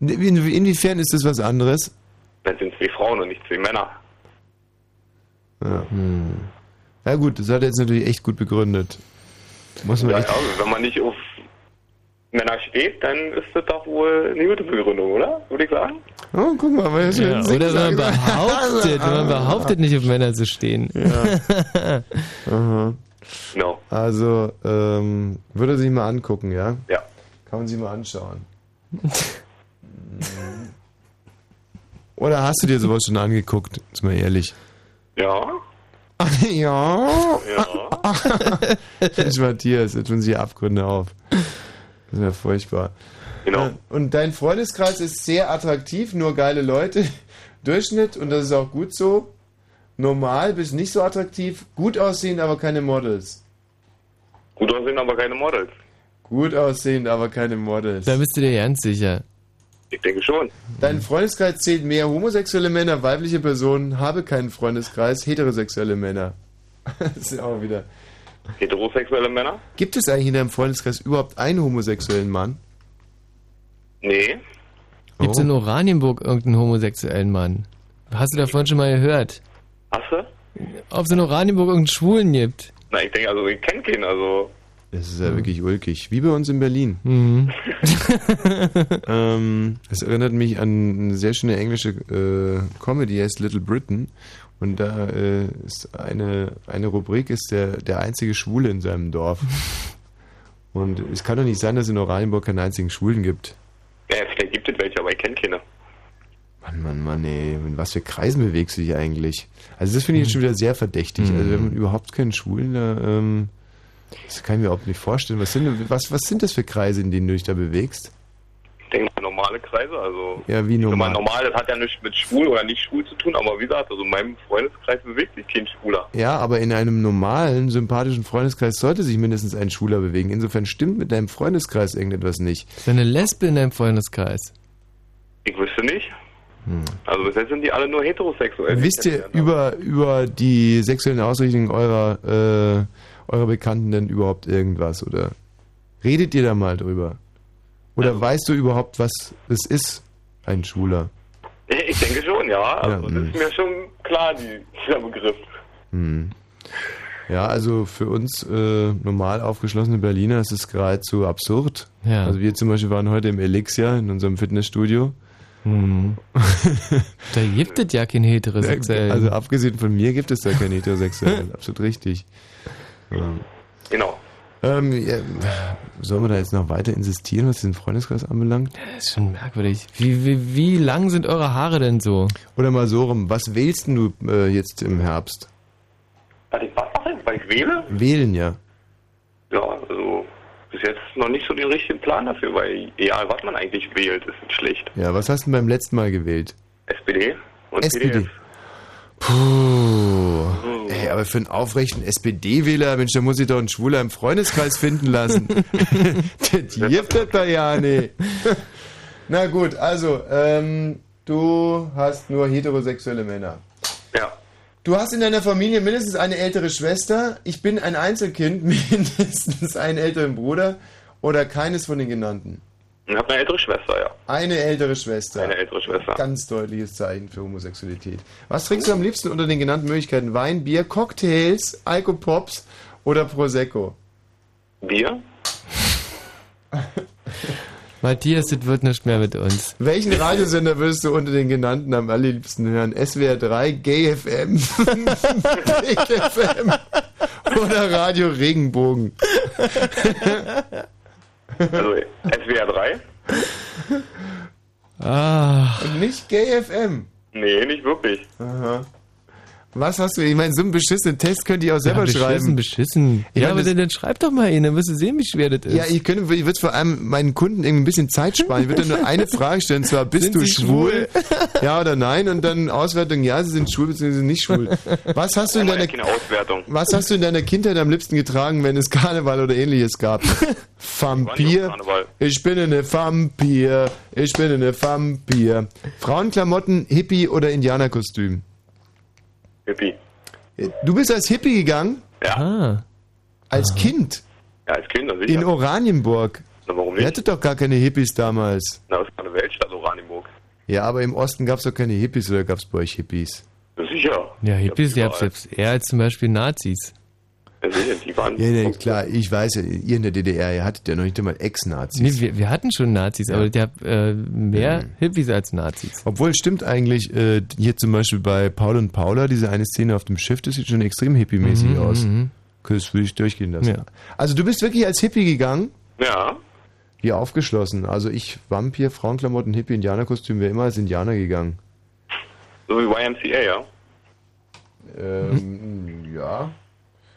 In, inwiefern ist das was anderes? Dann sind zwei Frauen und nicht zwei Männer. Ja. ja gut, das hat er jetzt natürlich echt gut begründet. Muss man Ja, echt... also, wenn man nicht auf Männer steht, dann ist das doch wohl eine gute Begründung, oder? Würde ich sagen. Oh, guck mal, weil Ja, oder wenn man behauptet, wenn man behauptet, nicht auf Männer zu stehen. Ja. Aha. No. Also, ähm, würde er sich mal angucken, ja? Ja. Kann man sich mal anschauen. Oder hast du dir sowas schon angeguckt? Ist mal ehrlich. Ja. ja. Ja. Mensch, Matthias, jetzt tun sich Abgründe auf. Das ist ja furchtbar. Genau. Äh, Und dein Freundeskreis ist sehr attraktiv, nur geile Leute. Durchschnitt, und das ist auch gut so. Normal bis nicht so attraktiv. Gut aussehend, aber keine Models. Gut aussehen, aber keine Models. Gut aussehend, aber keine Models. Da bist du dir ganz sicher. Ich denke schon. Dein Freundeskreis zählt mehr homosexuelle Männer, weibliche Personen, habe keinen Freundeskreis, heterosexuelle Männer. das ist ja auch wieder. Heterosexuelle Männer? Gibt es eigentlich in deinem Freundeskreis überhaupt einen homosexuellen Mann? Nee. Gibt es Oh. in Oranienburg irgendeinen homosexuellen Mann? Hast du davon schon mal gehört? Hast du? Ob es in Oranienburg irgendeinen Schwulen gibt? Na, ich denke, also ich kenne keinen, also. Das ist ja wirklich ulkig. Wie bei uns in Berlin. Mhm. ähm, es erinnert mich an eine sehr schöne englische äh, Comedy, die heißt Little Britain. Und da äh, ist eine, eine Rubrik, ist der, der einzige Schwule in seinem Dorf. Und es kann doch nicht sein, dass es in Oranienburg keinen einzigen Schwulen gibt. Ja, vielleicht gibt es welche, aber ich kenne keine. Mann, Mann, Mann, ey, in was für Kreisen bewegst du dich eigentlich? Also das finde ich jetzt schon wieder sehr verdächtig. Also wenn man überhaupt keinen Schwulen da, ähm, das kann ich mir überhaupt nicht vorstellen. Was sind, was, was sind das für Kreise, in denen du dich da bewegst? Ich denke mal normale Kreise, also. Ja, wie normal. mal, normal, das hat ja nichts mit schwul oder nicht schwul zu tun, aber wie gesagt, also in meinem Freundeskreis bewegt sich kein Schwuler. Ja, aber in einem normalen, sympathischen Freundeskreis sollte sich mindestens ein Schwuler bewegen. Insofern stimmt mit deinem Freundeskreis irgendetwas nicht. Ist da eine Lesbe in deinem Freundeskreis? Ich wüsste nicht. Also bis jetzt sind die alle nur heterosexuell. Hm. Wisst ihr über, über die sexuellen Ausrichtungen eurer, äh, eurer Bekannten denn überhaupt irgendwas? Oder redet ihr da mal drüber? Oder weißt du überhaupt, was es ist, ein Schwuler? Ich denke schon, ja. Also Ja, das mh. ist mir schon klar, die, dieser Begriff. Hm. Ja, also für uns äh, normal aufgeschlossene Berliner ist es geradezu absurd. Ja. Also wir zum Beispiel waren heute im Elixir in unserem Fitnessstudio. Hm. da gibt es ja keinen heterosexuellen. Also abgesehen von mir gibt es da keinen heterosexuellen. Absolut richtig. Ja. Genau. Ähm, ja, sollen wir da jetzt noch weiter insistieren, was den Freundeskreis anbelangt? Das ist schon merkwürdig. Wie, wie, wie lang sind eure Haare denn so? Oder mal so rum, was wählst denn du äh, jetzt im Herbst? Warte, ich was mache? Weil ich wähle? Wählen, ja. Ja, also bis jetzt noch nicht so den richtigen Plan dafür, weil egal was man eigentlich wählt, ist es schlecht. Ja, was hast du denn beim letzten Mal gewählt? SPD und SPD. Puh. Ey, aber für einen aufrechten SPD-Wähler, Mensch, da muss ich doch einen Schwuler im Freundeskreis finden lassen. Die gibt das da ja nicht. Na gut, also, ähm, du hast nur heterosexuelle Männer. Ja. Du hast in deiner Familie mindestens eine ältere Schwester. Ich bin ein Einzelkind, mindestens einen älteren Bruder oder keines von den genannten. Ich habe eine ältere Schwester, ja. Eine ältere Schwester. Eine ältere Schwester. Ganz deutliches Zeichen für Homosexualität. Was trinkst du am liebsten unter den genannten Möglichkeiten? Wein, Bier, Cocktails, Alkopops oder Prosecco? Bier? Matthias, das wird nicht mehr mit uns. Welchen Radiosender würdest du unter den genannten am allerliebsten hören? SWR 3, Gay FM, FM oder Radio Regenbogen? Also SWR 3? Ah. Und nicht Gay FM. Nee, nicht wirklich. Aha. Was hast du? Ich meine, so einen beschissenen Test könnte ich auch selber ja, beschissen, schreiben. beschissen. Ich ja, meine, aber dann, dann schreib doch mal ihn, dann wirst du sehen, wie schwer das ist. Ja, ich könnte, ich würde vor allem meinen Kunden irgendwie ein bisschen Zeit sparen. Ich würde nur eine Frage stellen, zwar bist Sind du Sie schwul? Ja oder nein? Und dann Auswertung, ja, sie sind schwul bzw. nicht schwul. Was hast du in Ja, deiner keine Auswertung. Was hast du in deiner Kindheit am liebsten getragen, wenn es Karneval oder ähnliches gab? Vampir. Ich bin eine Vampir. Ich bin eine Vampir. Frauenklamotten, Hippie oder Indianerkostüm? Hippie. Du bist als Hippie gegangen? Ja. Ah. Als Kind? Ja, als Kind, sicher. In Oranienburg. Na, warum Ihr nicht? hattet doch gar keine Hippies damals. Na, das ist eine Weltstadt Oranienburg. Ja, aber im Osten gab es doch keine Hippies oder gab es bei euch Hippies? Ja, sicher. Ja, Hippies, die Ja, habt selbst eher als zum Beispiel Nazis. Die waren... Ja, ja, klar, ich weiß ja, ihr in der DDR, ihr hattet ja noch nicht einmal Ex-Nazis. Nee, wir, wir hatten schon Nazis, Ja. aber die habt äh, mehr Hippies als Nazis. Obwohl, stimmt eigentlich, äh, hier zum Beispiel bei Paul und Paula, diese eine Szene auf dem Schiff, das sieht schon extrem hippie-mäßig Mhm, aus. mhm. Das will ich durchgehen lassen. Ja. Also du bist wirklich als Hippie gegangen? Ja. Wie aufgeschlossen. Also ich, Vampir, Frauenklamotten, Hippie, Indianerkostüm, wäre immer als Indianer gegangen. So wie YMCA, ja. Ähm, ja.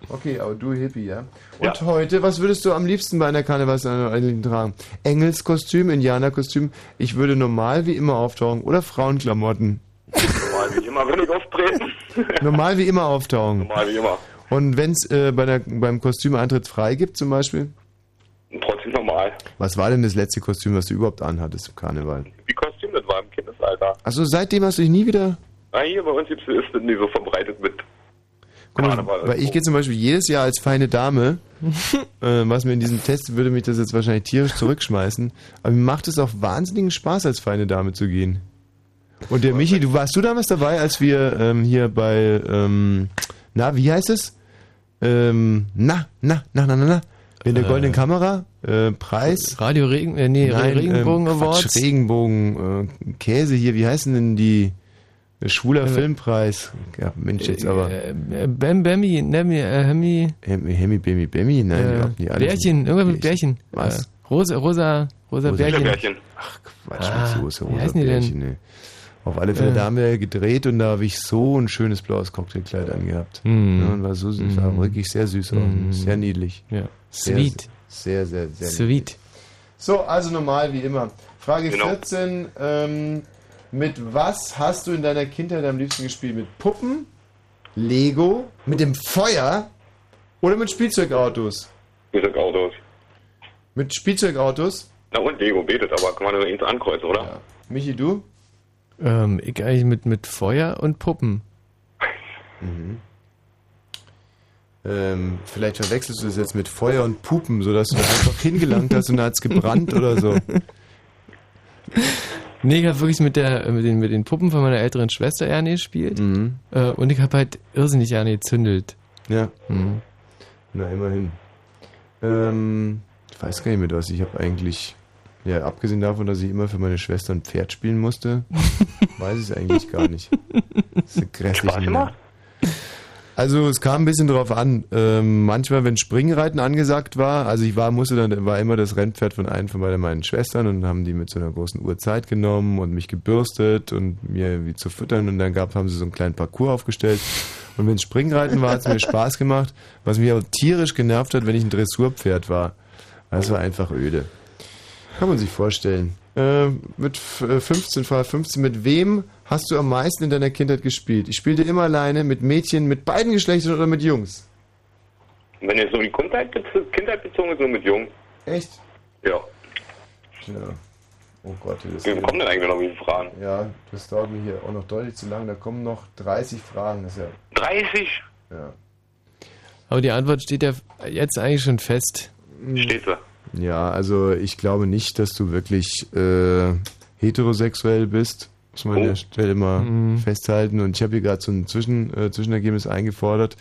Okay, aber du Hippie, ja? Und heute, was würdest du am liebsten bei einer Karnevalsanleitung tragen? Engelskostüm, Indianerkostüm? Ich würde normal wie immer auftauchen oder Frauenklamotten? Normal wie immer, wenn ich auftreten. Normal wie immer auftauchen. Normal wie immer. Und wenn es äh, bei der, beim Kostümeintritt frei gibt zum Beispiel? Trotzdem normal. Was war denn das letzte Kostüm, was du überhaupt anhattest im Karneval? Wie Kostüm das war im Kindesalter. Achso, seitdem hast du dich nie wieder... Na, hier bei uns gibt's- ist das nicht so verbreitet mit Karneval. weil ich gehe zum Beispiel jedes Jahr als feine Dame, äh, was mir in diesem Test würde mich das jetzt wahrscheinlich tierisch zurückschmeißen, aber mir macht es auch wahnsinnigen Spaß, als feine Dame zu gehen. Und der Michi, du warst du damals dabei, als wir ähm, hier bei, ähm, na, wie heißt es? Ähm, na, na, na, na, na, na. In der Äh, goldenen Kamera, äh, Preis. Radio Regen, äh, nee, Nein, Regenbogen ähm, Quatsch, Awards. Regenbogen, äh, Käse hier, wie heißen denn die? Der schwuler Äh, Filmpreis. Ja, Mensch, jetzt aber. Äh, äh, Bam äh, Hemi. Hemi, Hemi, Bemi, Bemi? Nein, äh, überhaupt nicht alle. Bärchen, irgendwas mit Bärchen. Was? Äh, rosa, rosa, rosa, Rosa Bärchen. Bärchen. Quatsch, Ah, mit Soße, wie rosa heißen die denn? Bärchen, nee. Auf alle Fälle, Äh. da haben wir gedreht und da habe ich so ein schönes blaues Cocktailkleid angehabt. Mm. Ja, und war so süß, sah Mm. wirklich sehr süß aus. Mm. Sehr niedlich. Ja. Sehr, Sweet. Sehr, sehr, sehr Sweet. niedlich. So, also normal wie immer. Frage Genau. 14. Mit was hast du in deiner Kindheit am liebsten gespielt? Mit Puppen, Lego, mit dem Feuer oder mit Spielzeugautos? Spielzeugautos. Mit Spielzeugautos? Na und Lego betet, aber kann man nur eins ankreuzen, oder? Michi, du? Ähm, ich eigentlich mit, mit Feuer und Puppen. Mhm. Ähm, vielleicht verwechselst du das jetzt mit Feuer und Pupen, sodass du da einfach hingelangt hast und da hat's gebrannt oder so. Nee, ich habe wirklich mit, der, mit, den, mit den Puppen von meiner älteren Schwester gerne gespielt. Mhm. Äh, und ich habe halt irrsinnig gerne gezündelt. Ja. Mhm. Na, immerhin. Ähm, ich weiß gar nicht mehr was. Ich habe eigentlich, ja, abgesehen davon, dass ich immer für meine Schwester ein Pferd spielen musste, weiß ich es eigentlich gar nicht. Das ist eine grässliche Spaß gemacht? Also es kam ein bisschen drauf an. Ähm, manchmal, wenn Springreiten angesagt war, also ich war, musste dann, war immer das Rennpferd von einem von meinen Schwestern und haben die mit so einer großen Uhr Zeit genommen und mich gebürstet und mir wie zu füttern und dann gab, haben sie so einen kleinen Parcours aufgestellt. Und wenn Springreiten war, hat es mir Spaß gemacht, was mich auch tierisch genervt hat, wenn ich ein Dressurpferd war. Das war einfach öde. Kann man sich vorstellen. Äh, mit f- äh, 15, Frage 15. Mit wem hast du am meisten in deiner Kindheit gespielt? Ich spielte immer alleine, mit Mädchen, mit beiden Geschlechtern oder mit Jungs? Wenn jetzt so die Kindheit, Kindheit bezogen ist, nur mit Jung. Echt? Ja. Tja. Oh Gott, das Wie kommen denn eigentlich noch viele Fragen? Ja, das dauert mir hier auch noch deutlich zu lang. Da kommen noch 30 Fragen. Das ist ja. 30? Ja. Aber die Antwort steht ja jetzt eigentlich schon fest. Steht so. Ja, also ich glaube nicht, dass du wirklich äh, heterosexuell bist. Muss man an der Stelle mal Mhm. festhalten. Und ich habe hier gerade so ein Zwischen, äh, Zwischenergebnis eingefordert.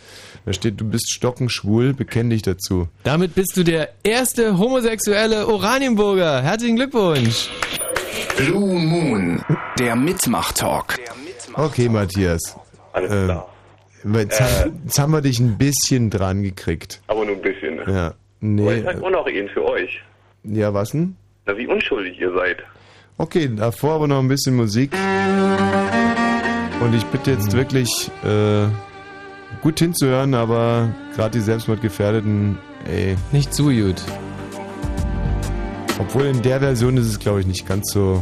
Da steht, du bist stockenschwul, bekenn dich dazu. Damit bist du der erste homosexuelle Oranienburger. Herzlichen Glückwunsch. Blue Moon, der Mitmach-Talk. Okay, Matthias. Alles äh, klar. Jetzt, Äh. haben, jetzt haben wir dich ein bisschen dran gekriegt. Aber nur ein bisschen. Ne? Ja. Nee. ich sag auch noch ihn für euch. Ja, was denn? Na, wie unschuldig ihr seid. Okay, davor aber noch ein bisschen Musik. Und ich bitte jetzt wirklich äh, gut hinzuhören, aber gerade die Selbstmordgefährdeten, ey. Nicht zu gut. Obwohl in der Version ist es, glaube ich, nicht ganz so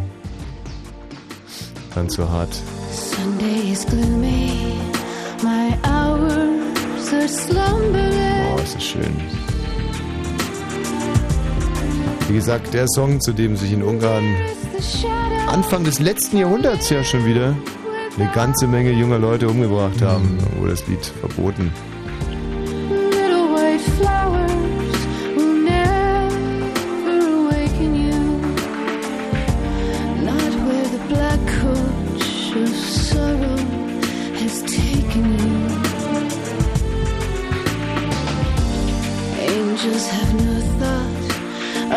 ganz so hart. Sunday is gloomy, my hours are slumbering. Oh, ist das schön. Wie gesagt, der Song, zu dem sich in Ungarn Anfang des letzten Jahrhunderts ja schon wieder eine ganze Menge junger Leute umgebracht haben, wurde das Lied verboten. Little white flowers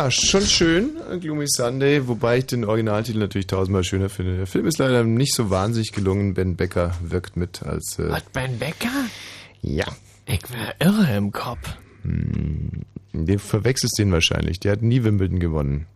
Ja, schon schön, Gloomy Sunday, wobei ich den Originaltitel natürlich tausendmal schöner finde. Der Film ist leider nicht so wahnsinnig gelungen. Ben Becker wirkt mit als. Äh, Was, Ben Becker? Ja. Ich wär irre im Kopf. Hm, den verwechselst den wahrscheinlich. Der hat nie Wimbledon gewonnen.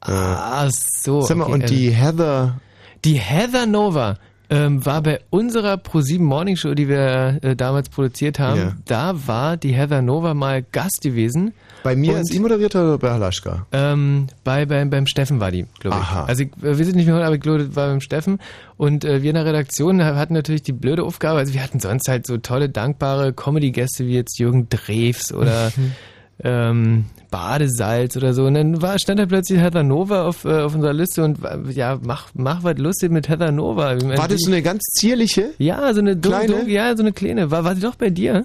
Ah, so. Sag mal, okay, und also- die Heather. Die Heather Nova ähm, war bei unserer Pro7 Morning Show, die wir äh, damals produziert haben. Ja. Da war die Heather Nova mal Gast gewesen. Bei mir Und- als E-Moderator oder bei Halaschka? Ähm, bei, beim, beim Steffen war die, glaube ich. Aha. Also ich äh, weiß nicht mehr, aber ich glaube, das war beim Steffen. Und äh, wir in der Redaktion hatten natürlich die blöde Aufgabe, also wir hatten sonst halt so tolle, dankbare Comedy-Gäste wie jetzt Jürgen Drews oder ähm, Badesalz oder so. Und dann war, stand da plötzlich Heather Nova auf, äh, auf unserer Liste und äh, ja, mach, mach was lustig mit Heather Nova. Ich meine, War das so eine ganz zierliche? Ja, so eine Kleine? ja, so eine kleine. War, war sie doch bei dir?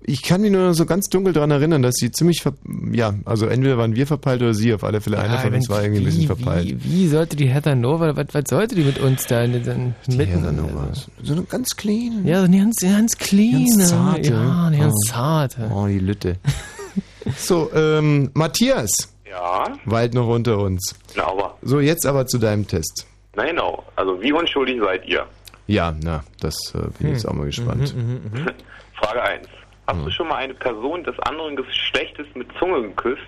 Ich kann mich nur noch so ganz dunkel dran erinnern, dass sie ziemlich, ver ja, also entweder waren wir verpeilt oder sie auf alle Fälle. Einer Ja, von uns war irgendwie ein bisschen wie, verpeilt. Wie, wie sollte die Heather Nova, was, was sollte die mit uns da? In den, mitten, Heather Nova. So eine ganz kleine. Ja, so eine ganz, ganz kleine. Ganz zarte. Ja, eine ganz Oh. zarte. Oh, die Lütte. so, ähm, Matthias. Ja, Weit noch unter uns. na aber. So, jetzt aber zu deinem Test. Na genau. Also wie unschuldig seid ihr? Ja, na, das äh, bin ich jetzt auch mal gespannt. Frage 1. Hast du schon mal eine Person des anderen Geschlechtes mit Zunge geküsst?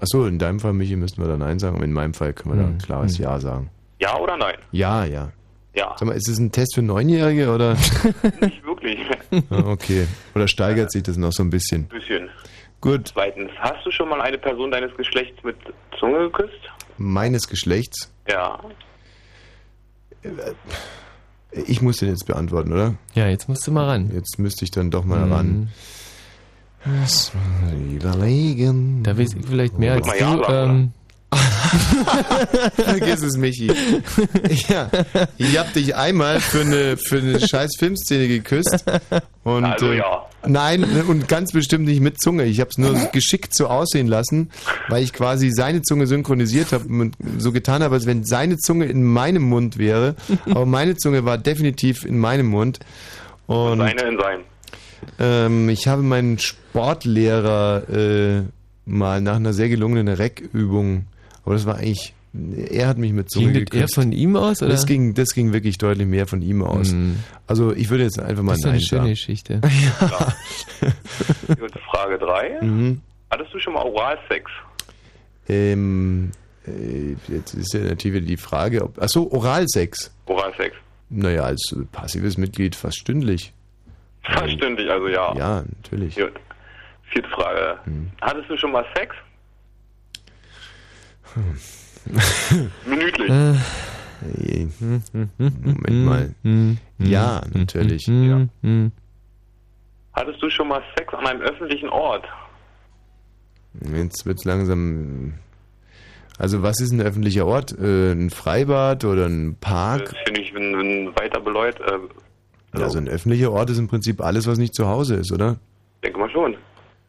Achso, in deinem Fall, Michi, müssten wir da Nein sagen, aber in meinem Fall können wir da ein klares Ja sagen. Ja oder nein? Ja, ja. Ja. Sag mal, ist es ein Test für Neunjährige oder? Nicht wirklich. Ah, okay. Oder steigert sich das noch so ein bisschen? Bisschen. Gut. Zweitens, hast du schon mal eine Person deines Geschlechts mit Zunge geküsst? Meines Geschlechts? Ja. Ich muss den jetzt beantworten, oder? Ja, jetzt musst du mal ran. Jetzt müsste ich dann doch mal Mhm. ran. Mal überlegen. Da weiß ich vielleicht mehr als du. Ähm, Vergiss es, Michi. Ja, ich hab dich einmal für eine, für eine scheiß Filmszene geküsst. Und, Also äh, ja. Nein, und ganz bestimmt nicht mit Zunge. Ich habe es nur geschickt so aussehen lassen, weil ich quasi seine Zunge synchronisiert habe und so getan habe, als wenn seine Zunge in meinem Mund wäre. Aber meine Zunge war definitiv in meinem Mund. Und Seine in seinem. ähm, ich habe meinen Sportlehrer äh, mal nach einer sehr gelungenen Reckübung, aber das war eigentlich, er hat mich mit Zunge Ging das eher von ihm aus, oder? Das ging, das ging wirklich deutlich mehr von ihm aus. Mhm. Also ich würde jetzt einfach mal Das ist eine schöne sagen. Geschichte. Gut, Frage 3. Mhm. Hattest du schon mal Oralsex? Ähm, äh, jetzt ist ja natürlich wieder die Frage, ob. Achso, Oralsex. Oralsex. Naja, als passives Mitglied fast stündlich. Fast stündlich, also ja. Ja, natürlich. Gut. Vierte Frage. Hattest du schon mal Sex? Minütlich. Äh, Moment mal. Ja, natürlich. Ja. Hattest du schon mal Sex an einem öffentlichen Ort? Jetzt wird's langsam. Also was ist ein öffentlicher Ort? Äh, ein Freibad oder ein Park? Das finde ich, wenn, wenn weiter beläut, äh, Also ein öffentlicher Ort ist im Prinzip alles, was nicht zu Hause ist, oder? denke mal schon.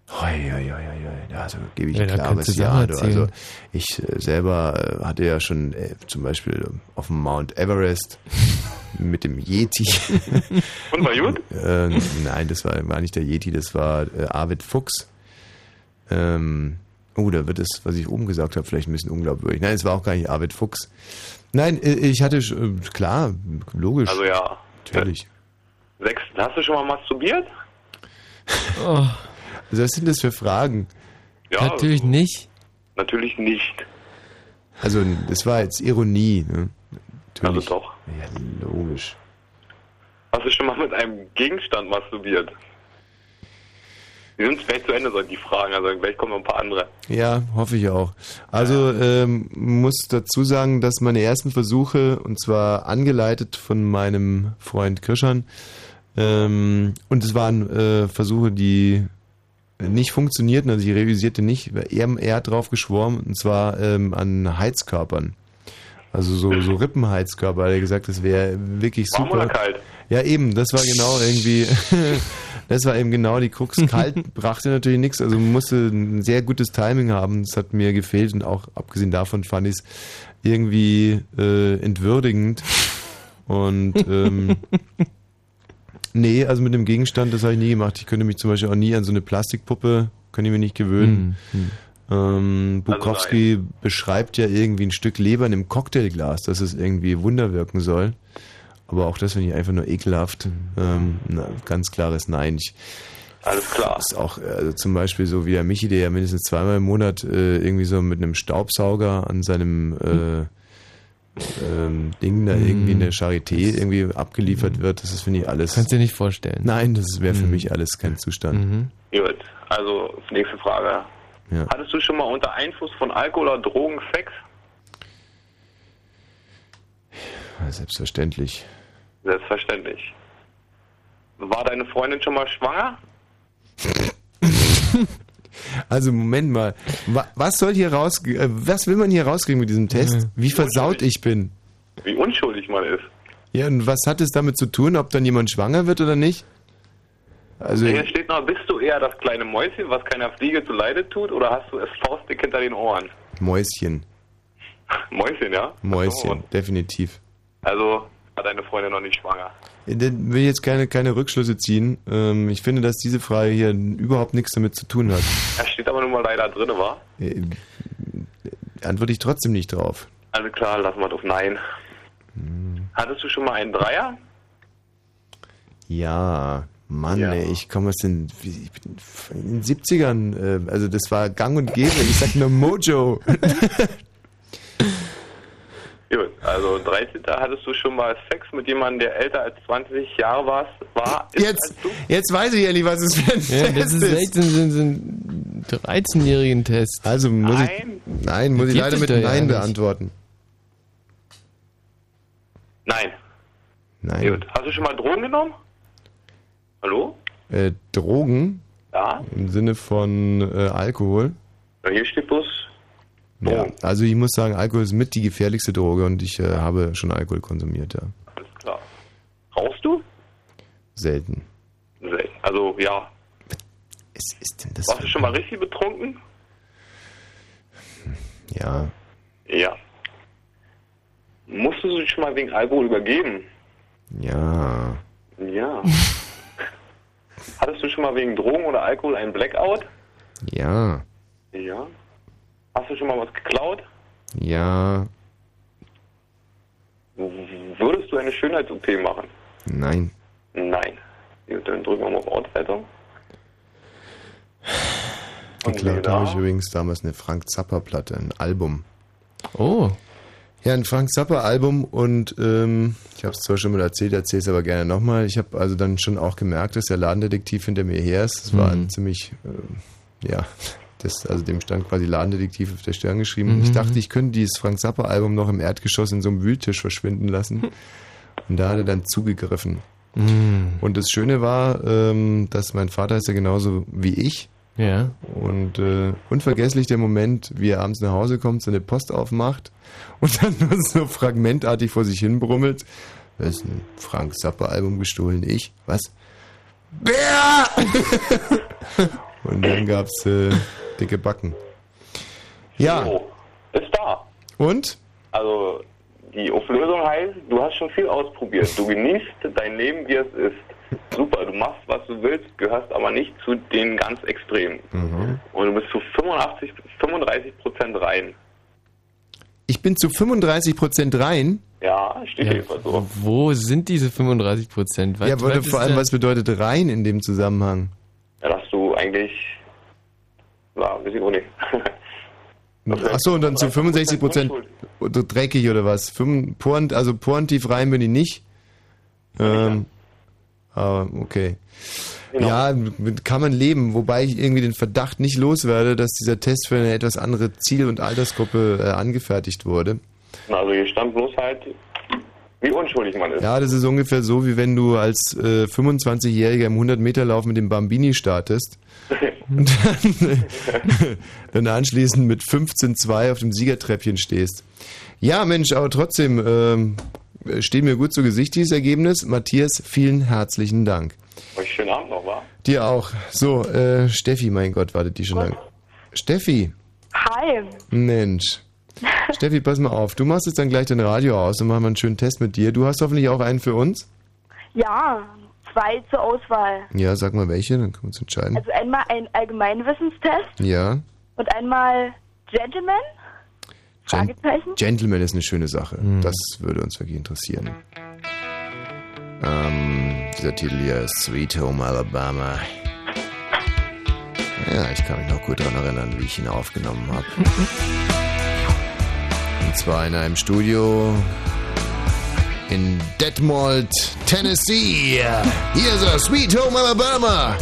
Hoi, hoi, hoi, hoi. Also gebe ich Ja, ein klares Ja. Erzählen. Also ich äh, selber äh, hatte ja schon äh, zum Beispiel auf dem Mount Everest mit dem Yeti. Und war gut? äh, nein, das war, war nicht der Yeti, das war äh, Arvid Fuchs. Ähm, oh, da wird es, was ich oben gesagt habe, vielleicht ein bisschen unglaubwürdig. Nein, es war auch gar nicht Arvid Fuchs. Nein, äh, ich hatte, sch- äh, klar, logisch. Also ja. Natürlich. Sechstens, hast du schon mal masturbiert? Oh, Also was sind das für Fragen? Ja, natürlich nicht. Natürlich nicht. Also das war jetzt Ironie. Ne? Also Natürlich. doch. Ja, logisch. Hast du schon mal mit einem Gegenstand masturbiert? Die sind vielleicht zu Ende, sollen die Fragen, also gleich kommen noch ein paar andere. Ja, hoffe ich auch. Also ähm, muss dazu sagen, dass meine ersten Versuche, und zwar angeleitet von meinem Freund Kirschan, ähm, und es waren äh, Versuche, die nicht funktionierten, also ich realisierte nicht, er, er hat drauf geschworen, und zwar ähm, an Heizkörpern. Also so, so Rippenheizkörper, er hat gesagt, das wäre wirklich Warm super. oder kalt? Ja, eben, das war genau irgendwie, das war eben genau die Krux. Kalt brachte natürlich nichts, also musste ein sehr gutes Timing haben. Das hat mir gefehlt und auch abgesehen davon fand ich es irgendwie äh, entwürdigend. Und ähm, nee, also mit dem Gegenstand, das habe ich nie gemacht. Ich könnte mich zum Beispiel auch nie an so eine Plastikpuppe, könnte ich mir nicht gewöhnen. Hm, Ähm, Bukowski beschreibt ja irgendwie ein Stück Leber in einem Cocktailglas, dass es irgendwie Wunder wirken soll. Aber auch das finde ich einfach nur ekelhaft. Ähm, na, ganz klares Nein. Ich, Alles klar. ist auch also zum Beispiel so wie der Michi, der ja mindestens zweimal im Monat äh, irgendwie so mit einem Staubsauger an seinem äh, ähm, Ding da irgendwie in der Charité irgendwie abgeliefert wird. Das ist, finde ich, alles. Kannst du dir nicht vorstellen. Nein, das wäre für Mhm. mich alles kein Zustand. Mhm. Gut, also nächste Frage. Ja. Hattest du schon mal unter Einfluss von Alkohol oder Drogen Sex? Selbstverständlich. Selbstverständlich. War deine Freundin schon mal schwanger? Also Moment mal, Wa- was soll hier raus, äh, was will man hier rauskriegen mit diesem Test? Wie versaut ich bin? Wie unschuldig man ist. Ja, und was hat es damit zu tun, ob dann jemand schwanger wird oder nicht? Also Hier steht noch, bist du eher das kleine Mäuschen, was keiner Fliege zu Leide tut, oder hast du es faustdick hinter den Ohren? Mäuschen, Mäuschen, ja? Mäuschen, definitiv. Also war deine Freundin noch nicht schwanger. Ich will jetzt keine, keine Rückschlüsse ziehen. Ähm, ich finde, dass diese Frage hier überhaupt nichts damit zu tun hat. Da steht aber nun mal leider drin, war? Äh, Antworte ich trotzdem nicht drauf. Also klar, lassen wir auf Nein. Hm. Hattest du schon mal einen Dreier? Ja, Mann, ey, ich komme aus den, wie- ich bin in den 70ern, äh, also das war gang und gäbe. Ich sag nur Mojo. Gut, also 13. hattest du schon mal Sex mit jemandem, der älter als 20 Jahre war? war Jetzt, jetzt weiß ich endlich, was es für ein Ja, das Test ist ist. echt so, so ein 13-jährigen Test. Also muss ich, Nein. nein, muss ich leider mit ja Nein nicht. beantworten. Nein. Nein. Gut. Hast du schon mal Drogen genommen? Hallo? Äh, Drogen Ja? im Sinne von äh, Alkohol. Ja, Hier steht bloß Ja, also ich muss sagen, Alkohol ist mit die gefährlichste Droge und ich äh, habe schon Alkohol konsumiert, ja. alles klar. Rauchst du? Selten. Selten. Also ja. Was ist denn das? Warst du schon mal richtig betrunken? Ja. Ja. Musstest du dich schon mal wegen Alkohol übergeben? Ja. Ja. Hattest du schon mal wegen Drogen oder Alkohol einen Blackout? Ja. Ja. Hast du schon mal was geklaut? Ja. Würdest du eine Schönheits-OP machen? Nein. Nein. Dann drücken wir mal auf Auswertung. Geklaut habe ich übrigens damals eine Frank Zappa Platte, ein Album. Oh. Ja, ein Frank Zappa Album und ähm, ich habe es zwar schon mal erzählt, erzähle es aber gerne nochmal. Ich habe also dann schon auch gemerkt, dass der Ladendetektiv hinter mir her ist. Das war ein Mhm. ziemlich, ähm, ja, das, also dem stand quasi Ladendetektiv auf der Stirn geschrieben. Mhm. Ich dachte, ich könnte dieses Frank Zappa Album noch im Erdgeschoss in so einem Wühltisch verschwinden lassen. Und da hat er dann zugegriffen. Mhm. Und das Schöne war, ähm, dass mein Vater ist ja genauso wie ich. Ja. Und äh, unvergesslich der Moment, wie er abends nach Hause kommt, seine Post aufmacht und dann nur so fragmentartig vor sich hin brummelt. Da ist ein Frank Zappa-Album gestohlen. Ich? Was? Bär! und dann gab's äh, dicke Backen. Ja. So, ist da. Und? Also, die Auflösung heißt, du hast schon viel ausprobiert. Du genießt dein Leben, wie es ist. Super, du machst, was du willst, gehörst aber nicht zu den ganz Extremen. Mhm. Und du bist zu 85, 35 Prozent rein. Ich bin zu 35% rein. Ja, steht Ja, jedenfalls so. Wo sind diese 35 Prozent? ja, aber vor allem, was bedeutet rein in dem Zusammenhang? Ja, dass du eigentlich, weiß ich auch nicht. Achso, und dann zu 65 Prozent dreckig oder was? Fünf- Poren, also porentief rein bin ich nicht. Ähm, aber okay. Genau. Ja, kann man leben, wobei ich irgendwie den Verdacht nicht loswerde, dass dieser Test für eine etwas andere Ziel- und Altersgruppe äh, angefertigt wurde. Also hier stand bloß halt, wie unschuldig man ist. Ja, das ist ungefähr so, wie wenn du als äh, 25-Jähriger im 100-Meter-Lauf mit dem Bambini startest und dann, dann anschließend mit 15-2 auf dem Siegertreppchen stehst. Ja, Mensch, aber trotzdem ähm, steht mir gut zu Gesicht dieses Ergebnis. Matthias, vielen herzlichen Dank. Euch schönen Abend noch, wa? Dir auch. So, äh, Steffi, mein Gott, wartet die schon lange. Steffi, Hi. Mensch. Steffi, pass mal auf. Du machst jetzt dann gleich dein Radio aus und machen wir einen schönen Test mit dir. Du hast hoffentlich auch einen für uns? Ja, zwei zur Auswahl. Ja, sag mal welche, dann können wir uns entscheiden. Also einmal ein Allgemeinwissenstest Ja, und einmal Gentleman? Gen Fragezeichen? Gentleman ist eine schöne Sache. Das würde uns wirklich interessieren. Ähm, dieser Titel hier ist Sweet Home Alabama. Ja, ich kann mich noch gut daran erinnern, wie ich ihn aufgenommen habe. Und zwar in einem Studio in Detmold, Tennessee. Hier ist er, Sweet Home Alabama.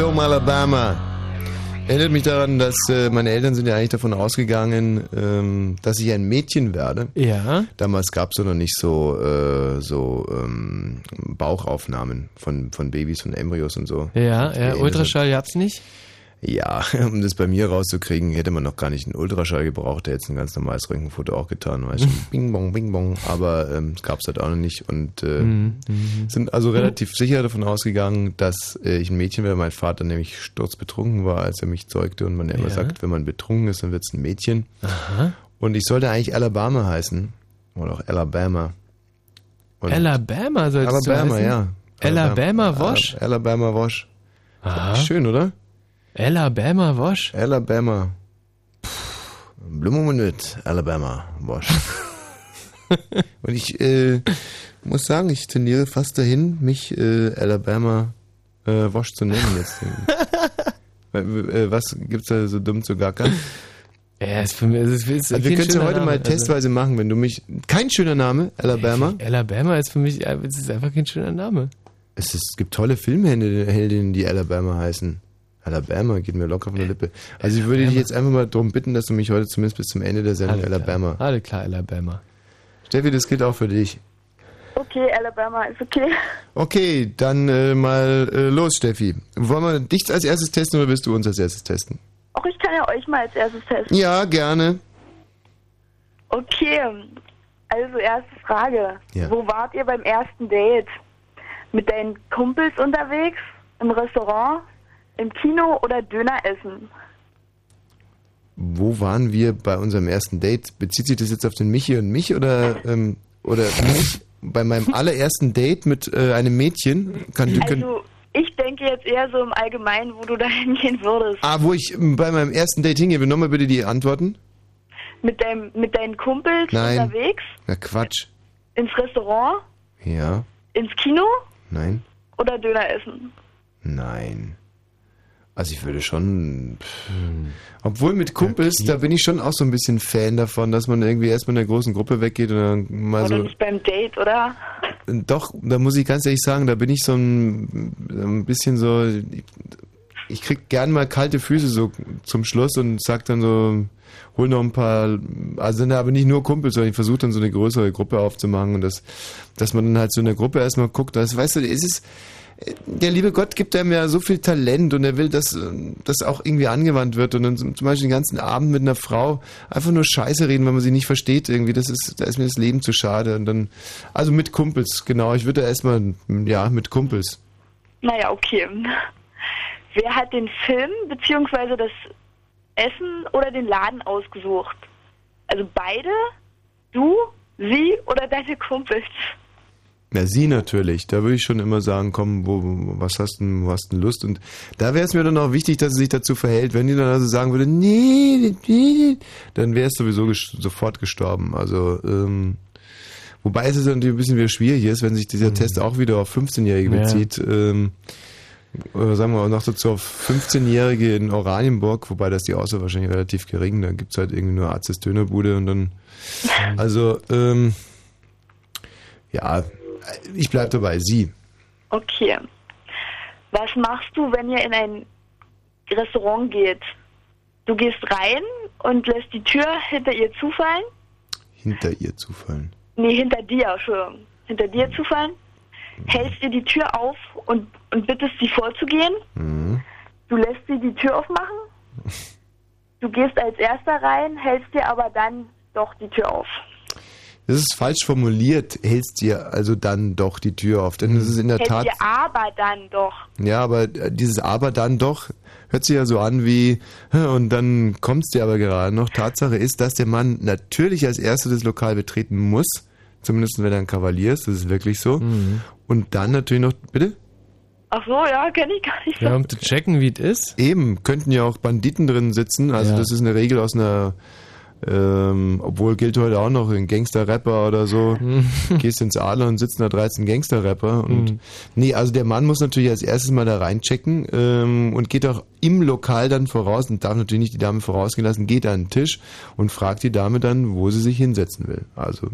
Home Alabama. Erinnert mich daran, dass äh, meine Eltern sind ja eigentlich davon ausgegangen, ähm, dass ich ein Mädchen werde. Ja. Damals gab es noch nicht so, äh, so ähm, Bauchaufnahmen von, von Babys, von Embryos und so. Ja, ja, Ultraschall gab's nicht? Ja, um das bei mir rauszukriegen, hätte man noch gar nicht einen Ultraschall gebraucht, der jetzt ein ganz normales Röntgenfoto auch getan, weißt du, bing bong, bing bong, aber ähm, es gab es halt auch noch nicht und äh, Mhm, mhm. sind also relativ sicher davon ausgegangen, dass äh, ich ein Mädchen wäre, mein Vater nämlich sturzbetrunken war, als er mich zeugte und man ja immer Ja. sagt, wenn man betrunken ist, dann wird es ein Mädchen. Aha. Und ich sollte eigentlich Alabama heißen, oder auch Alabama. Und Alabama sollst du Alabama, heißen? ja. Alabama Wash? Alabama Wash. Aha. Schön, oder? Alabama Wash? Alabama. Blue Minute, Alabama Wash. Und ich äh, muss sagen, ich tendiere fast dahin, mich äh, Alabama äh, Wash zu nennen jetzt. Weil, äh, Was gibt's da so dumm zu gackern? Ja, ist für mich, ist, ist Also wir können es ja heute mal testweise machen, wenn du mich. Kein schöner Name, Alabama. Alabama ist für mich, es ist einfach kein schöner Name. Es, ist, es gibt tolle Filmheldinnen, die Alabama heißen. Alabama geht mir locker von der Lippe. Also ich würde dich jetzt einfach mal darum bitten, dass du mich heute zumindest bis zum Ende der Sendung klar. Alabama. Alles klar, Alabama. Steffi, das gilt auch für dich. Okay, Alabama ist okay. Okay, dann äh, mal äh, los, Steffi. Wollen wir dich als erstes testen oder willst du uns als erstes testen? Auch ich kann ja euch mal als erstes testen. Ja, gerne. Okay. Also, erste Frage. Ja. Wo wart ihr beim ersten Date? Mit deinen Kumpels unterwegs? Im Restaurant? Im Kino oder Döner essen? Wo waren wir bei unserem ersten Date? Bezieht sich das jetzt auf den Michi und mich oder, ähm, oder mich bei meinem allerersten Date mit äh, einem Mädchen? Kann, können, Also, ich denke jetzt eher so im Allgemeinen, wo du da hingehen würdest. ah, wo ich ähm, bei meinem ersten Date hingehe. Nochmal bitte die Antworten. Mit, deinem, mit deinen Kumpels Nein. unterwegs? Na Quatsch. Ins Restaurant? Ja, Ins Kino? nein, Oder Döner essen? nein. Also ich würde schon, obwohl mit Kumpels, da bin ich schon auch so ein bisschen Fan davon, dass man irgendwie erstmal in einer großen Gruppe weggeht und dann mal oder so nicht beim Date, oder? Doch, da muss ich ganz ehrlich sagen, da bin ich so ein, ein bisschen so. Ich krieg gern mal kalte Füße so zum Schluss und sag dann so, hol noch ein paar, also sind aber nicht nur Kumpels, sondern ich versuche dann so eine größere Gruppe aufzumachen und das, dass man dann halt so in der Gruppe erstmal guckt, das, weißt du, es ist, der liebe Gott gibt einem ja so viel Talent und er will, dass das auch irgendwie angewandt wird und dann zum Beispiel den ganzen Abend mit einer Frau einfach nur Scheiße reden, weil man sie nicht versteht irgendwie, das ist, da ist mir das Leben zu schade und dann, also mit Kumpels, genau, ich würde erstmal, ja, mit Kumpels. Naja, okay. Wer hat den Film bzw. das Essen oder den Laden ausgesucht? Also beide? Du? Sie oder deine Kumpels? Ja, sie natürlich. Da würde ich schon immer sagen, komm, wo, was hast du, wo hast du Lust? Und da wäre es mir dann auch wichtig, dass sie sich dazu verhält. Wenn die dann also sagen würde, nee, nee, dann wäre es sowieso ges sofort gestorben. Also, ähm, wobei es natürlich ein bisschen wieder schwierig ist, wenn sich dieser Test auch wieder auf 15-Jährige Ja. bezieht. Ähm, oder sagen wir auch noch dazu auf 15-Jährige in Oranienburg, wobei das die Auswahl wahrscheinlich relativ gering. Da gibt's halt irgendwie nur Arztes Dönerbude und dann. Also, ähm, ja, ich bleib dabei, sie. Okay. Was machst du, wenn ihr in ein Restaurant geht? Du gehst rein und lässt die Tür hinter ihr zufallen? Hinter ihr zufallen. Nee, hinter dir, Entschuldigung. Hinter dir zufallen? Hältst ihr die Tür auf und, und bittest sie vorzugehen? Mhm. Du lässt sie die Tür aufmachen? Du gehst als erster rein, hältst dir aber dann doch die Tür auf. Das ist falsch formuliert, hältst dir also dann doch die Tür auf. Denn es ist in der hältst Tat. dir aber dann doch. Ja, aber äh, dieses aber dann doch hört sich ja so an wie, "Hä, und dann kommt's dir aber gerade noch. Tatsache ist, dass der Mann natürlich als Erster das Lokal betreten muss. Zumindest wenn er ein Kavalier ist, das ist wirklich so. Und dann natürlich noch, bitte? Ach so, ja, kenne ich gar nicht. Ja, um zu checken, wie es ist. Eben, könnten ja auch Banditen drin sitzen. Also Ja. das ist eine Regel aus einer, ähm, obwohl gilt heute auch noch ein Gangster-Rapper oder so. Gehst ins Adler und sitzen da 13 Gangster-Rapper. Und Mhm. nee, also der Mann muss natürlich als erstes mal da reinchecken ähm, und geht auch im Lokal dann voraus und darf natürlich nicht die Dame vorausgehen lassen, geht an den Tisch und fragt die Dame dann, wo sie sich hinsetzen will. Also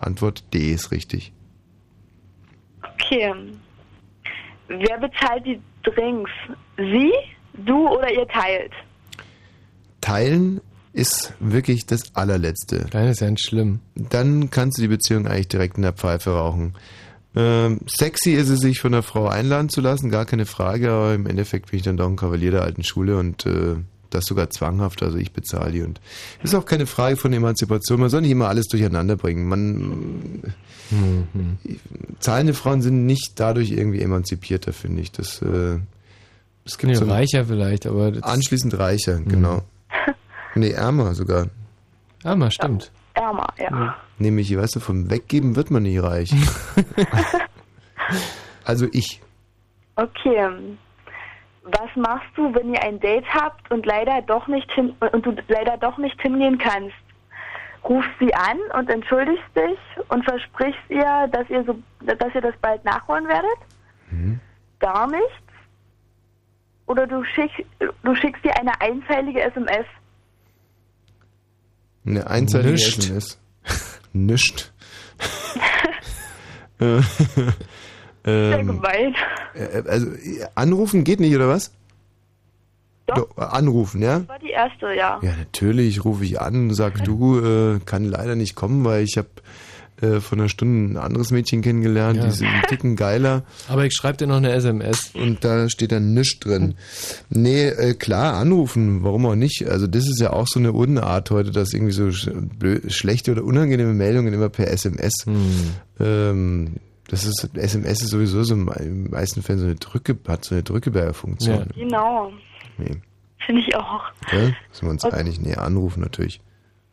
Antwort D ist richtig. Okay. Wer bezahlt die Drinks? Sie, du oder ihr teilt? Teilen ist wirklich das allerletzte. Nein, ist ja nicht schlimm. Dann kannst du die Beziehung eigentlich direkt in der Pfeife rauchen. Ähm, sexy ist es, sich von der Frau einladen zu lassen, gar keine Frage, aber im Endeffekt bin ich dann doch ein Kavalier der alten Schule und äh, das sogar zwanghaft, also ich bezahle die und ist auch keine Frage von Emanzipation, man soll nicht immer alles durcheinander bringen. Man, zahlende Frauen sind nicht dadurch irgendwie emanzipierter, finde ich. Das, äh, es gibt Nee, so reicher vielleicht, aber das- anschließend reicher, genau. Nee, ärmer sogar. Ärmer, stimmt. Ärmer, ja. Nämlich, weißt du, vom Weggeben wird man nie reich. also ich. Okay. Was machst du, wenn ihr ein Date habt und leider doch nicht hin und du leider doch nicht hingehen kannst? Rufst sie an und entschuldigst dich und versprichst ihr, dass ihr so dass ihr das bald nachholen werdet? Mhm. Gar nichts? Oder du schick, du schickst ihr eine einzeilige SMS? Eine einseitige Nischt. SMS. Nischt. Äh, Sehr ähm, gemein. äh, also anrufen geht nicht, oder was? Doch. äh, anrufen, ja? Das war die erste, ja. Ja, natürlich rufe ich an und sag, du, äh, kann leider nicht kommen, weil ich habe äh, vor einer Stunde ein anderes Mädchen kennengelernt, Ja. die sind einen Ticken geiler. Aber ich schreibe dir noch eine SMS. Und da steht dann nichts drin. Nee, äh, klar, anrufen, warum auch nicht? Also das ist ja auch so eine Unart heute, dass irgendwie so sch blö- schlechte oder unangenehme Meldungen immer per SMS. Ähm, das ist, SMS ist sowieso so im im meisten Fällen so eine Drücke, hat so eine Drückeberger-Funktion. Genau. Nee. Finde ich auch. Gell? Sind wir uns Okay. einig? Nee, anrufen natürlich.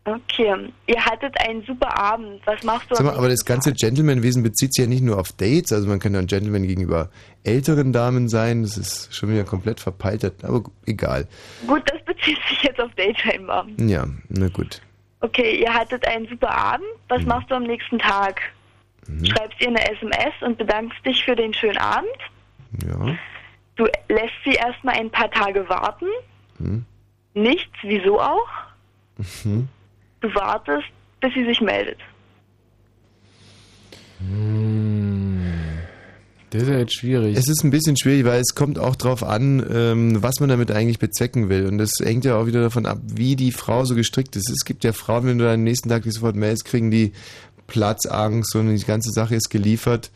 Okay. Ihr hattet einen super Abend. Was machst du? Sag mal, aber das ganze Gentleman-Wesen bezieht sich ja nicht nur auf Dates, also man kann ja ein Gentleman gegenüber älteren Damen sein, das ist schon wieder komplett verpeiltet, aber egal. Gut, das bezieht sich jetzt auf Date scheinbar. Ja, na gut. Okay, ihr hattet einen super Abend. Was machst du am nächsten Tag? Mhm. Schreibst ihr eine SMS und bedankst dich für den schönen Abend. Ja. Du lässt sie erstmal ein paar Tage warten. Hm. Nichts, wieso auch? Mhm. Du wartest, bis sie sich meldet. Das ist ja jetzt schwierig. Es ist ein bisschen schwierig, weil es kommt auch drauf an, ähm, was man damit eigentlich bezwecken will. Und das hängt ja auch wieder davon ab, wie die Frau so gestrickt ist. Es gibt ja Frauen, wenn du am nächsten Tag die sofort Mails kriegen, die Platzangst und die ganze Sache ist geliefert.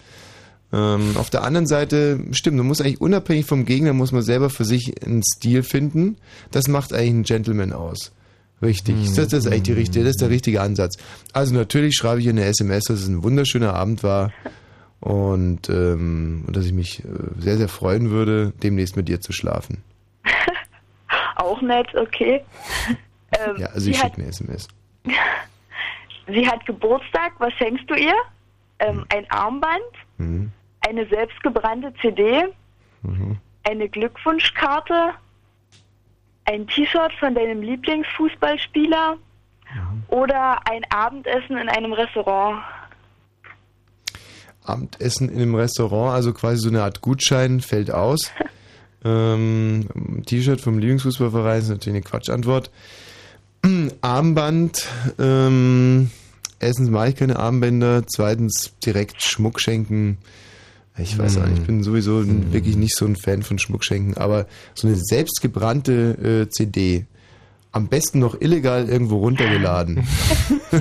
Ähm, auf der anderen Seite, stimmt, man muss eigentlich unabhängig vom Gegner, muss man selber für sich einen Stil finden. Das macht eigentlich einen Gentleman aus. Richtig, das, das ist eigentlich die richtige, das ist der richtige Ansatz. Also natürlich schreibe ich ihr eine SMS, dass es ein wunderschöner Abend war und, ähm, dass ich mich äh, sehr, sehr freuen würde, demnächst mit dir zu schlafen. Auch nett, okay. Ähm, Ja, also ich schicke eine SMS. sie hat Geburtstag. Was schenkst du ihr? Ähm, ein Armband, Mhm. eine selbstgebrannte CD, Mhm. eine Glückwunschkarte, ein T-Shirt von deinem Lieblingsfußballspieler oder ein Abendessen in einem Restaurant. Abendessen in einem Restaurant, also quasi so eine Art Gutschein, fällt aus. ähm, T-Shirt vom Lieblingsfußballverein ist natürlich eine Quatschantwort. Armband, ähm, erstens mache ich keine Armbänder, zweitens direkt Schmuck schenken. Ich weiß auch nicht, ich bin sowieso n- wirklich nicht so ein Fan von Schmuckschenken, aber so eine selbstgebrannte äh, CD, am besten noch illegal irgendwo runtergeladen.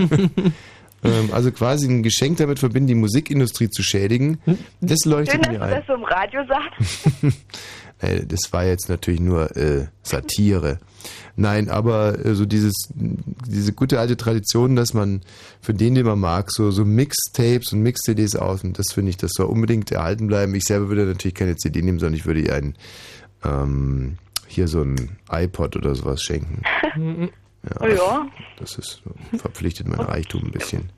ähm, also quasi ein Geschenk damit verbinden, die Musikindustrie zu schädigen, das Schön, leuchtet dass mir du ein. das so im Radio sagst. Äh, Das war jetzt natürlich nur äh, Satire. Nein, aber äh, so dieses, diese gute alte Tradition, dass man für den, den man mag, so, so Mixtapes und Mix-CDs ausnimmt, das finde ich, das soll unbedingt erhalten bleiben. Ich selber würde natürlich keine CD nehmen, sondern ich würde ihr einen, ähm, hier so ein iPod oder sowas schenken. Oh ja. Das ist verpflichtet mein Reichtum ein bisschen.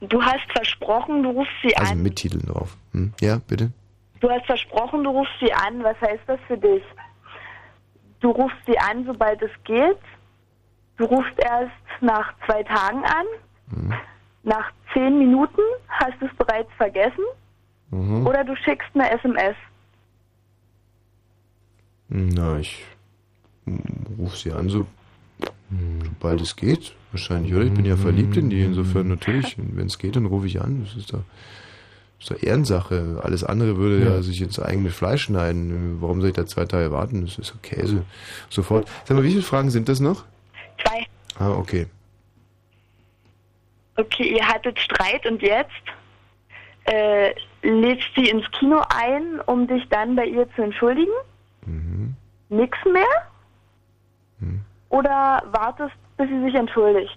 Du hast versprochen, du rufst sie Also an. mit Titeln drauf. Hm? Ja, bitte? Du hast versprochen, du rufst sie an. Was heißt das für dich? Du rufst sie an, sobald es geht. Du rufst erst nach zwei Tagen an. Mhm. Nach zehn Minuten hast du es bereits vergessen. Mhm. Oder du schickst eine SMS. Na, ich rufe sie an, so, sobald es geht. Wahrscheinlich, oder? Ich bin ja verliebt in die, insofern natürlich. Wenn es geht, dann rufe ich an. Das ist das ist doch Ehrensache. Alles andere würde ja. Ja. sich ins eigene Fleisch schneiden. Warum soll ich da zwei Tage warten? Das ist okay. So, sofort. Sag mal, wie viele Fragen sind das noch? Zwei. Ah, okay. Okay, ihr hattet Streit und jetzt äh, lädst sie ins Kino ein, um dich dann bei ihr zu entschuldigen? Mhm. Nix mehr? Oder wartest, bis sie sich entschuldigt?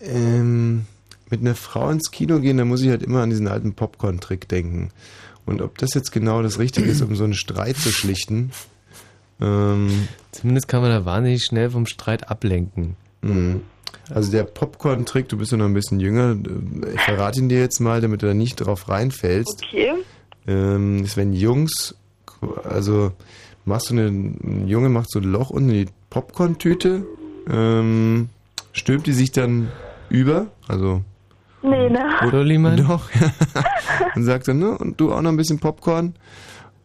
Ähm, mit einer Frau ins Kino gehen, da muss ich halt immer an diesen alten Popcorn-Trick denken. Und ob das jetzt genau das Richtige ist, um so einen Streit zu schlichten. Ähm, Zumindest kann man da wahnsinnig schnell vom Streit ablenken. Mhm. Also der Popcorn-Trick, du bist ja noch ein bisschen jünger, ich verrate ihn dir jetzt mal, damit du da nicht drauf reinfällst. Okay. Ähm, ist, wenn Jungs, also machst du eine, ein Junge macht so ein Loch unten in die Popcorn-Tüte, ähm, stülpt die sich dann über, also Nee, ne? Dollymann? Doch. und sagt dann, ne, und du auch noch ein bisschen Popcorn.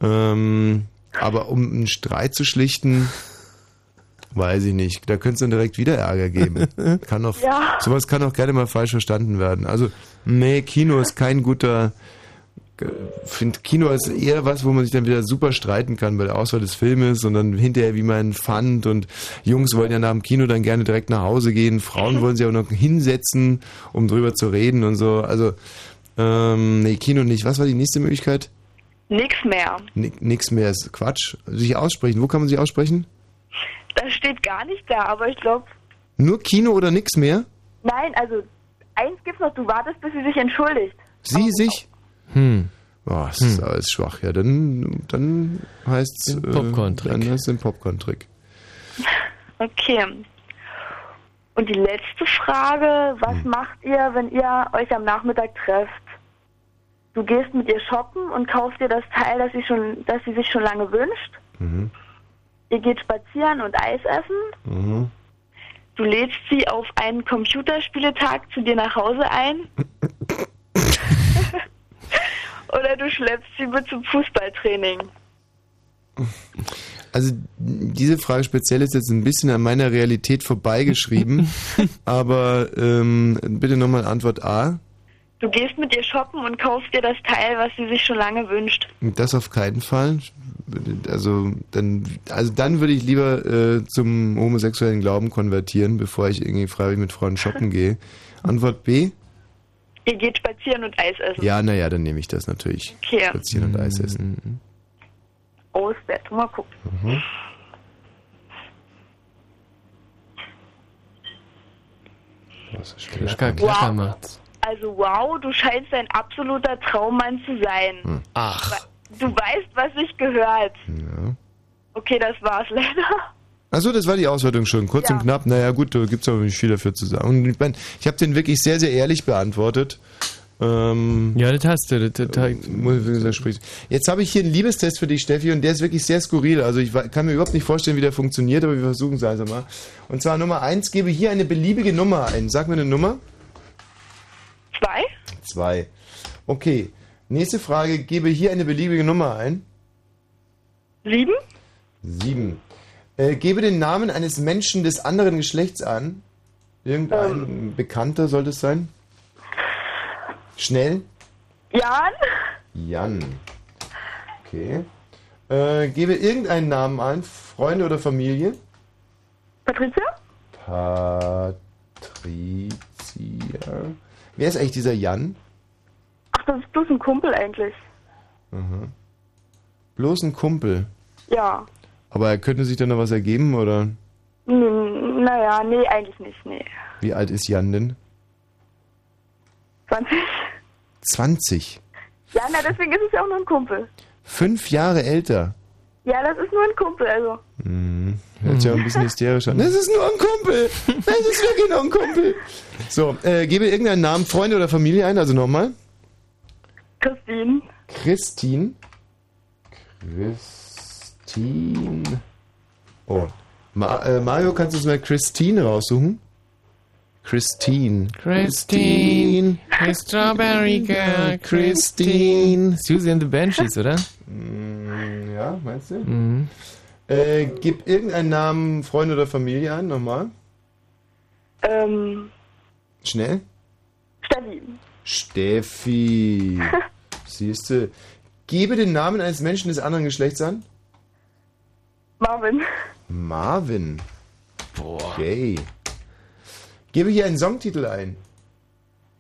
Ähm, aber um einen Streit zu schlichten, weiß ich nicht. Da könnte es dann direkt wieder Ärger geben. Kann auch, Ja. Sowas kann auch gerne mal falsch verstanden werden. Also, nee, Kino ist kein guter, finde Kino ist eher was, wo man sich dann wieder super streiten kann bei der Auswahl des Filmes und dann hinterher, wie man fand und Jungs wollen ja nach dem Kino dann gerne direkt nach Hause gehen, Frauen wollen sich auch noch hinsetzen, um drüber zu reden und so. Also, ähm, nee, Kino nicht. Was war die nächste Möglichkeit? Nix mehr. Ni- Nix mehr ist Quatsch. Sich aussprechen. Wo kann man sich aussprechen? Das steht gar nicht da, aber ich glaube, Nur Kino oder nix mehr? nein, also eins gibt's noch, du wartest, bis sie sich entschuldigt. Sie sich? Hm. Boah, das ist alles schwach. Ja, dann, dann heißt es. Popcorn-Trick. Dann heißt es den Popcorn-Trick. Okay. Und die letzte Frage, was Hm. macht ihr, wenn ihr euch am Nachmittag trefft? Du gehst mit ihr shoppen und kaufst ihr das Teil, das sie, schon, das sie sich schon lange wünscht. Mhm. Ihr geht spazieren und Eis essen. Mhm. Du lädst sie auf einen Computerspieletag zu dir nach Hause ein. Oder du schleppst sie mit zum Fußballtraining. Also diese Frage speziell ist jetzt ein bisschen an meiner Realität vorbeigeschrieben, aber ähm, bitte nochmal Antwort A. Du gehst mit ihr shoppen und kaufst dir das Teil, was sie sich schon lange wünscht. Das auf keinen Fall. Also dann, also dann würde ich lieber äh, zum homosexuellen Glauben konvertieren, bevor ich irgendwie freiwillig mit Frauen shoppen gehe. Antwort B? Ihr geht spazieren und Eis essen. Ja, naja, dann nehme ich das natürlich. Okay. Spazieren und Eis essen. Aus Bett. Mal gucken. Mhm. Was ist Klacker, klacker Wow. macht's. Also wow, du scheinst ein absoluter Traummann zu sein. Hm. Ach. Du weißt, was sich gehört. Ja. Okay, das war's leider. Achso, das war die Auswertung schon. Kurz Ja. und knapp. Naja, gut, da gibt's aber nicht viel dafür zu sagen. Und ich, mein, ich habe den wirklich sehr, sehr ehrlich beantwortet. Ähm, ja, das hast du. Das, das, muss ich wirklich sagen, Jetzt habe ich hier einen Liebestest für dich, Steffi, und der ist wirklich sehr skurril. Also ich kann mir überhaupt nicht vorstellen, wie der funktioniert, aber wir versuchen es also mal. Und zwar Nummer eins, gebe hier eine beliebige Nummer ein. Sag mir eine Nummer. Zwei? Zwei. Okay. Nächste Frage, gebe hier eine beliebige Nummer ein. Sieben? Sieben. Äh, gebe den Namen eines Menschen des anderen Geschlechts an. Irgendein Ähm. Bekannter sollte es sein. Schnell. Jan? Jan. Okay. Äh, gebe irgendeinen Namen ein. Freunde oder Familie? Patricia? Patricia. Wer ist eigentlich dieser Jan? Ach, das ist bloß ein Kumpel eigentlich. Mhm. Bloß ein Kumpel. Ja. Aber er könnte sich dann noch was ergeben, oder? Hm, naja, nee, eigentlich nicht, nee. Wie alt ist Jan denn? 20? 20. Ja, na, deswegen ist es ja auch nur ein Kumpel. Fünf Jahre älter. Ja, das ist nur ein Kumpel, also. Hm. Hört sich ja ein bisschen hysterisch an. Das ist nur ein Kumpel. Das ist wirklich nur ein Kumpel. So, äh, gebe irgendeinen Namen, Freunde oder Familie ein, also nochmal. Christine. Christine. Christine. Oh. Ma äh, Mario, kannst du uns mal Christine raussuchen? Christine. Christine, the Strawberry Girl, Christine. Susie and the Banshees, oder? Mm, Ja, meinst du? Mhm. Äh, gib irgendeinen Namen, Freunde oder Familie ein, nochmal. Ähm, Schnell. Steffi. Steffi. Siehst du. Gebe den Namen eines Menschen des anderen Geschlechts an. Marvin. Marvin. Boah. Gay. Gebe hier einen Songtitel ein.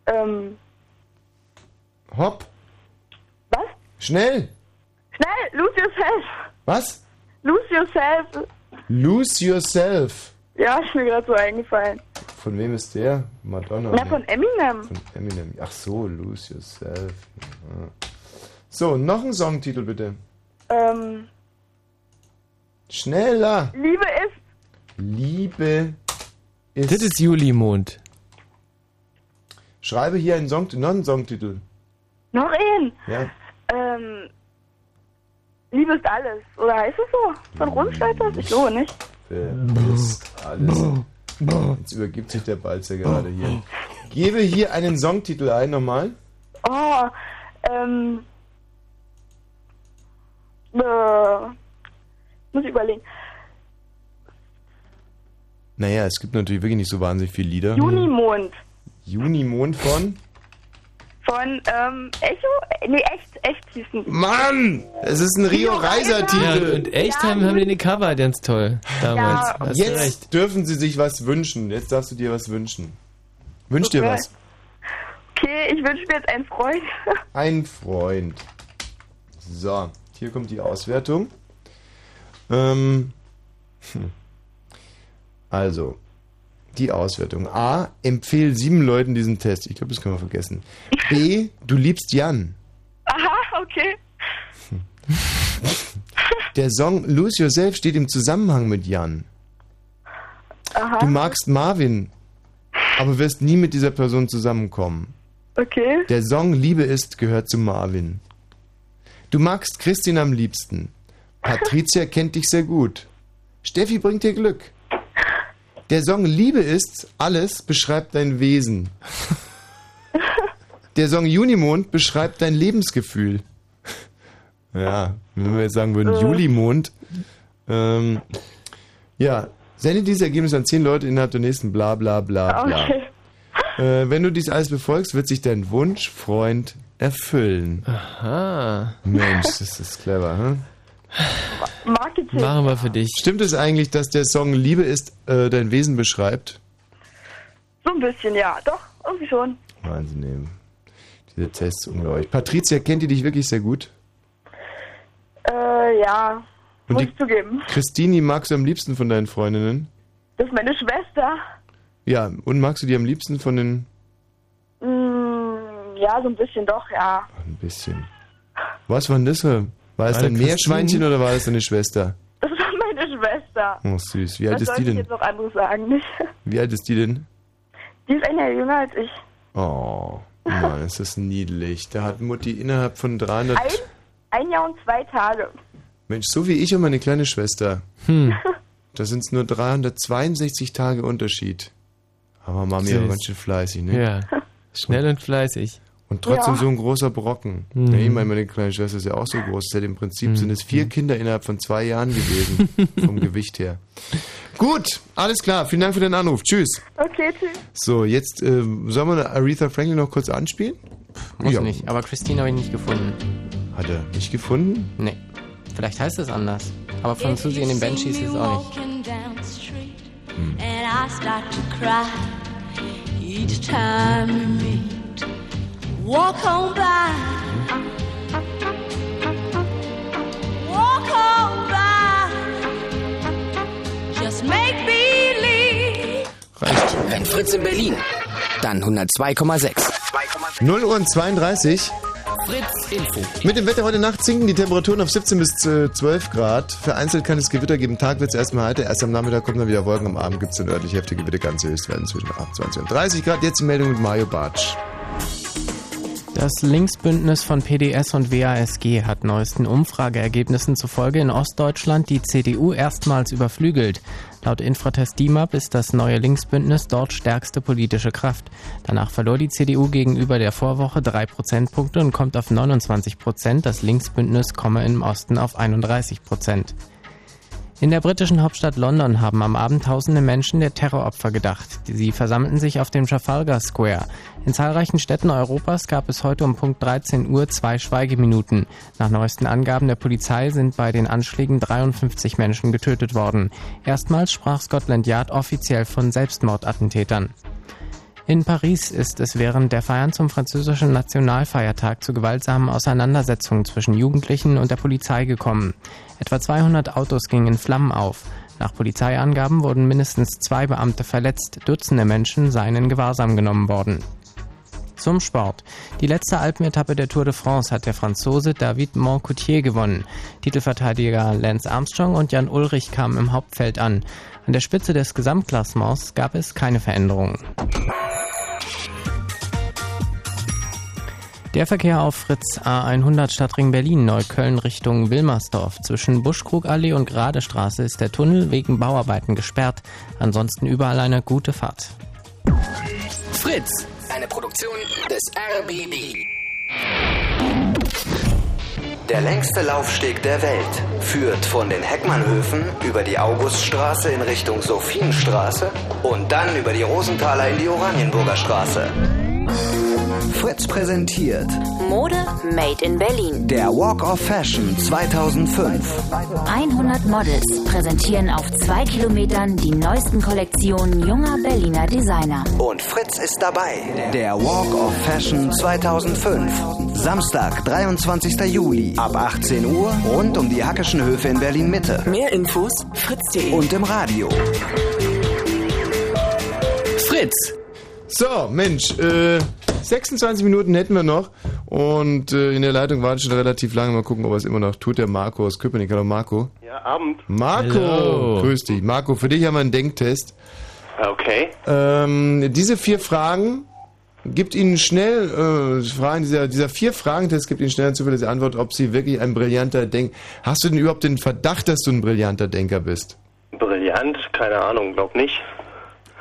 Ähm, Hopp. Was? Schnell. schnell, lose yourself. Was? Lose yourself. Lose Yourself. Ja, ist mir gerade so eingefallen. Von wem ist der? Madonna. Na, ne? von Eminem. Von Eminem. Ach so, Lose Yourself. Ja. So, noch ein Songtitel bitte. Ähm, Schneller. Liebe ist. Liebe ist. Das ist Julimond. Schreibe hier einen Songtitel, noch einen Songtitel. Noch ein. Ja. Ähm, Liebe ist alles. Oder heißt es so? Von Rundsteiter? Ich glaube nicht. Wer ist alles. Jetzt übergibt sich der Balzer gerade hier. Gebe hier einen Songtitel ein, nochmal. Oh, ähm. Äh, muss ich überlegen. Naja, es gibt natürlich wirklich nicht so wahnsinnig viele Lieder. Junimond. Junimond von Von ähm, Echo? Nee, echt, echt hießen. Mann! Es ist ein Rio Reiser Ja, Titel. und echt haben, haben die den Cover ganz toll damals. Ja. Jetzt recht. dürfen sie sich was wünschen. Jetzt darfst du dir was wünschen. Wünsch dir Okay. was. Okay, ich wünsche mir jetzt einen Freund. Ein Freund. So, hier kommt die Auswertung. Ähm, hm. also, die Auswertung. A, empfehl sieben Leuten diesen Test. Ich glaube, das können wir vergessen. B, du liebst Jan. Aha, okay. Der Song Lose Yourself steht im Zusammenhang mit Jan. Aha. Du magst Marvin, aber wirst nie mit dieser Person zusammenkommen. Okay. Der Song Liebe ist gehört zu Marvin. Du magst Christine am liebsten. Patricia kennt dich sehr gut. Steffi bringt dir Glück. Der Song Liebe ist alles beschreibt dein Wesen. Der Song Junimond beschreibt dein Lebensgefühl. Ja, wenn wir jetzt sagen würden Äh. Julimond. Ähm, ja, sende dieses Ergebnis an zehn Leute innerhalb der nächsten bla bla bla bla. Okay. Äh, wenn du dies alles befolgst, wird sich dein Wunsch, Freund, erfüllen. Aha. Mensch, das ist clever, hm? Marketing. Machen wir für dich. Stimmt es eigentlich, dass der Song Liebe ist äh, dein Wesen beschreibt? So ein bisschen, ja. Doch, irgendwie schon. Wahnsinn, ey. Dieser Test ist unglaublich. Patricia, kennt ihr dich wirklich sehr gut? Äh, ja. Und muss die ich zugeben. Christini magst du am liebsten von deinen Freundinnen? Das ist meine Schwester. Ja, und magst du die am liebsten von den... Mm, ja, so ein bisschen doch, ja. Ein bisschen. Was war denn das? für- War es War dein das Meerschweinchen oder war das deine Schwester? Das ist meine Schwester. Oh, süß. Wie alt Was ist soll die ich denn? jetzt noch anderes sagen? Nicht? Wie alt ist die denn? Die ist ein Jahr jünger als ich. Oh, Mann, ist das niedlich. Da hat Mutti innerhalb von 300... Ein, ein Jahr und zwei Tage. Mensch, so wie ich und meine kleine Schwester. Hm. Da sind es nur 362 Tage Unterschied. Aber Mami war ganz schön fleißig, ne? Ja. Schnell und fleißig. Und trotzdem Ja. so ein großer Brocken. Mhm. Ja, ich meine, meine kleine Schwester ist ja auch so groß. Das Im Prinzip Mhm. sind es vier Kinder innerhalb von zwei Jahren gewesen. vom Gewicht her. Gut, alles klar. Vielen Dank für den Anruf. Tschüss. Okay, tschüss. So, jetzt äh, sollen wir Aretha Franklin noch kurz anspielen? Muss nicht, aber Christine habe ich nicht gefunden. Hat er nicht gefunden? Nee. Vielleicht heißt es anders. Aber von Susi in den Banshees ist es auch nicht. Walking Walk on by, walk on by, just make believe. Reicht. Wenn Fritz in Berlin, dann 102,6. 0 Uhr und 32. Fritz Info. Mit dem Wetter heute Nacht sinken die Temperaturen auf 17 bis äh, 12 Grad. Vereinzelt kann es Gewitter geben. Tag wird es erstmal heiter. Erst am Nachmittag kommen dann wieder Wolken. Am Abend gibt es dann örtlich heftige Gewitter. Ganze Höchstwerten zwischen 28 und 30 Grad. Jetzt die Meldung mit Mario Bartsch. Das Linksbündnis von PDS und WASG hat neuesten Umfrageergebnissen zufolge in Ostdeutschland die CDU erstmals überflügelt. Laut Infratest DIMAP ist das neue Linksbündnis dort stärkste politische Kraft. Danach verlor die CDU gegenüber der Vorwoche drei Prozentpunkte und kommt auf 29 Prozent. Das Linksbündnis komme im Osten auf 31 Prozent. In der britischen Hauptstadt London haben am Abend tausende Menschen der Terroropfer gedacht. Sie versammelten sich auf dem Trafalgar Square. In zahlreichen Städten Europas gab es heute um Punkt 13 Uhr zwei Schweigeminuten. Nach neuesten Angaben der Polizei sind bei den Anschlägen 53 Menschen getötet worden. Erstmals sprach Scotland Yard offiziell von Selbstmordattentätern. In Paris ist es während der Feiern zum französischen Nationalfeiertag zu gewaltsamen Auseinandersetzungen zwischen Jugendlichen und der Polizei gekommen. Etwa 200 Autos gingen in Flammen auf. Nach Polizeiangaben wurden mindestens zwei Beamte verletzt, Dutzende Menschen seien in Gewahrsam genommen worden. Zum Sport. Die letzte Alpenetappe der Tour de France hat der Franzose David Moncoutier gewonnen. Titelverteidiger Lance Armstrong und Jan Ulrich kamen im Hauptfeld an. An der Spitze des Gesamtklassements gab es keine Veränderungen. Der Verkehr auf Fritz A100 Stadtring Berlin Neukölln Richtung Wilmersdorf. Zwischen Buschkrugallee und Gradestraße ist der Tunnel wegen Bauarbeiten gesperrt. Ansonsten überall eine gute Fahrt. Fritz, eine Produktion des RBB. Der längste Laufsteg der Welt führt von den Heckmannhöfen über die Auguststraße in Richtung Sophienstraße und dann über die Rosenthaler in die Oranienburger Straße. Fritz präsentiert Mode Made in Berlin. der Walk of Fashion 2005. 100 Models präsentieren auf zwei Kilometern die neuesten Kollektionen junger Berliner Designer. Und Fritz ist dabei. Der Walk of Fashion 2005. Samstag, 23. Juli ab 18 Uhr rund um die Hackischen Höfe in Berlin Mitte. Mehr Infos fritz.de. Und im Radio. Fritz! So, Mensch, äh, 26 Minuten hätten wir noch und äh, in der Leitung wartet schon relativ lange. Mal gucken, ob er es immer noch tut. Der Marco aus Köpenick. Hallo Marco. Ja, Abend. Marco, Hallo. grüß dich. Marco, für dich haben wir einen Denktest. Okay. Ähm, diese vier Fragen gibt Ihnen schnell, äh, Fragen dieser, dieser vier Fragentest gibt Ihnen schnell eine zuverlässige Antwort, ob Sie wirklich ein brillanter Denk... Hast du denn überhaupt den Verdacht, dass du ein brillanter Denker bist? Brillant, keine Ahnung, glaub nicht.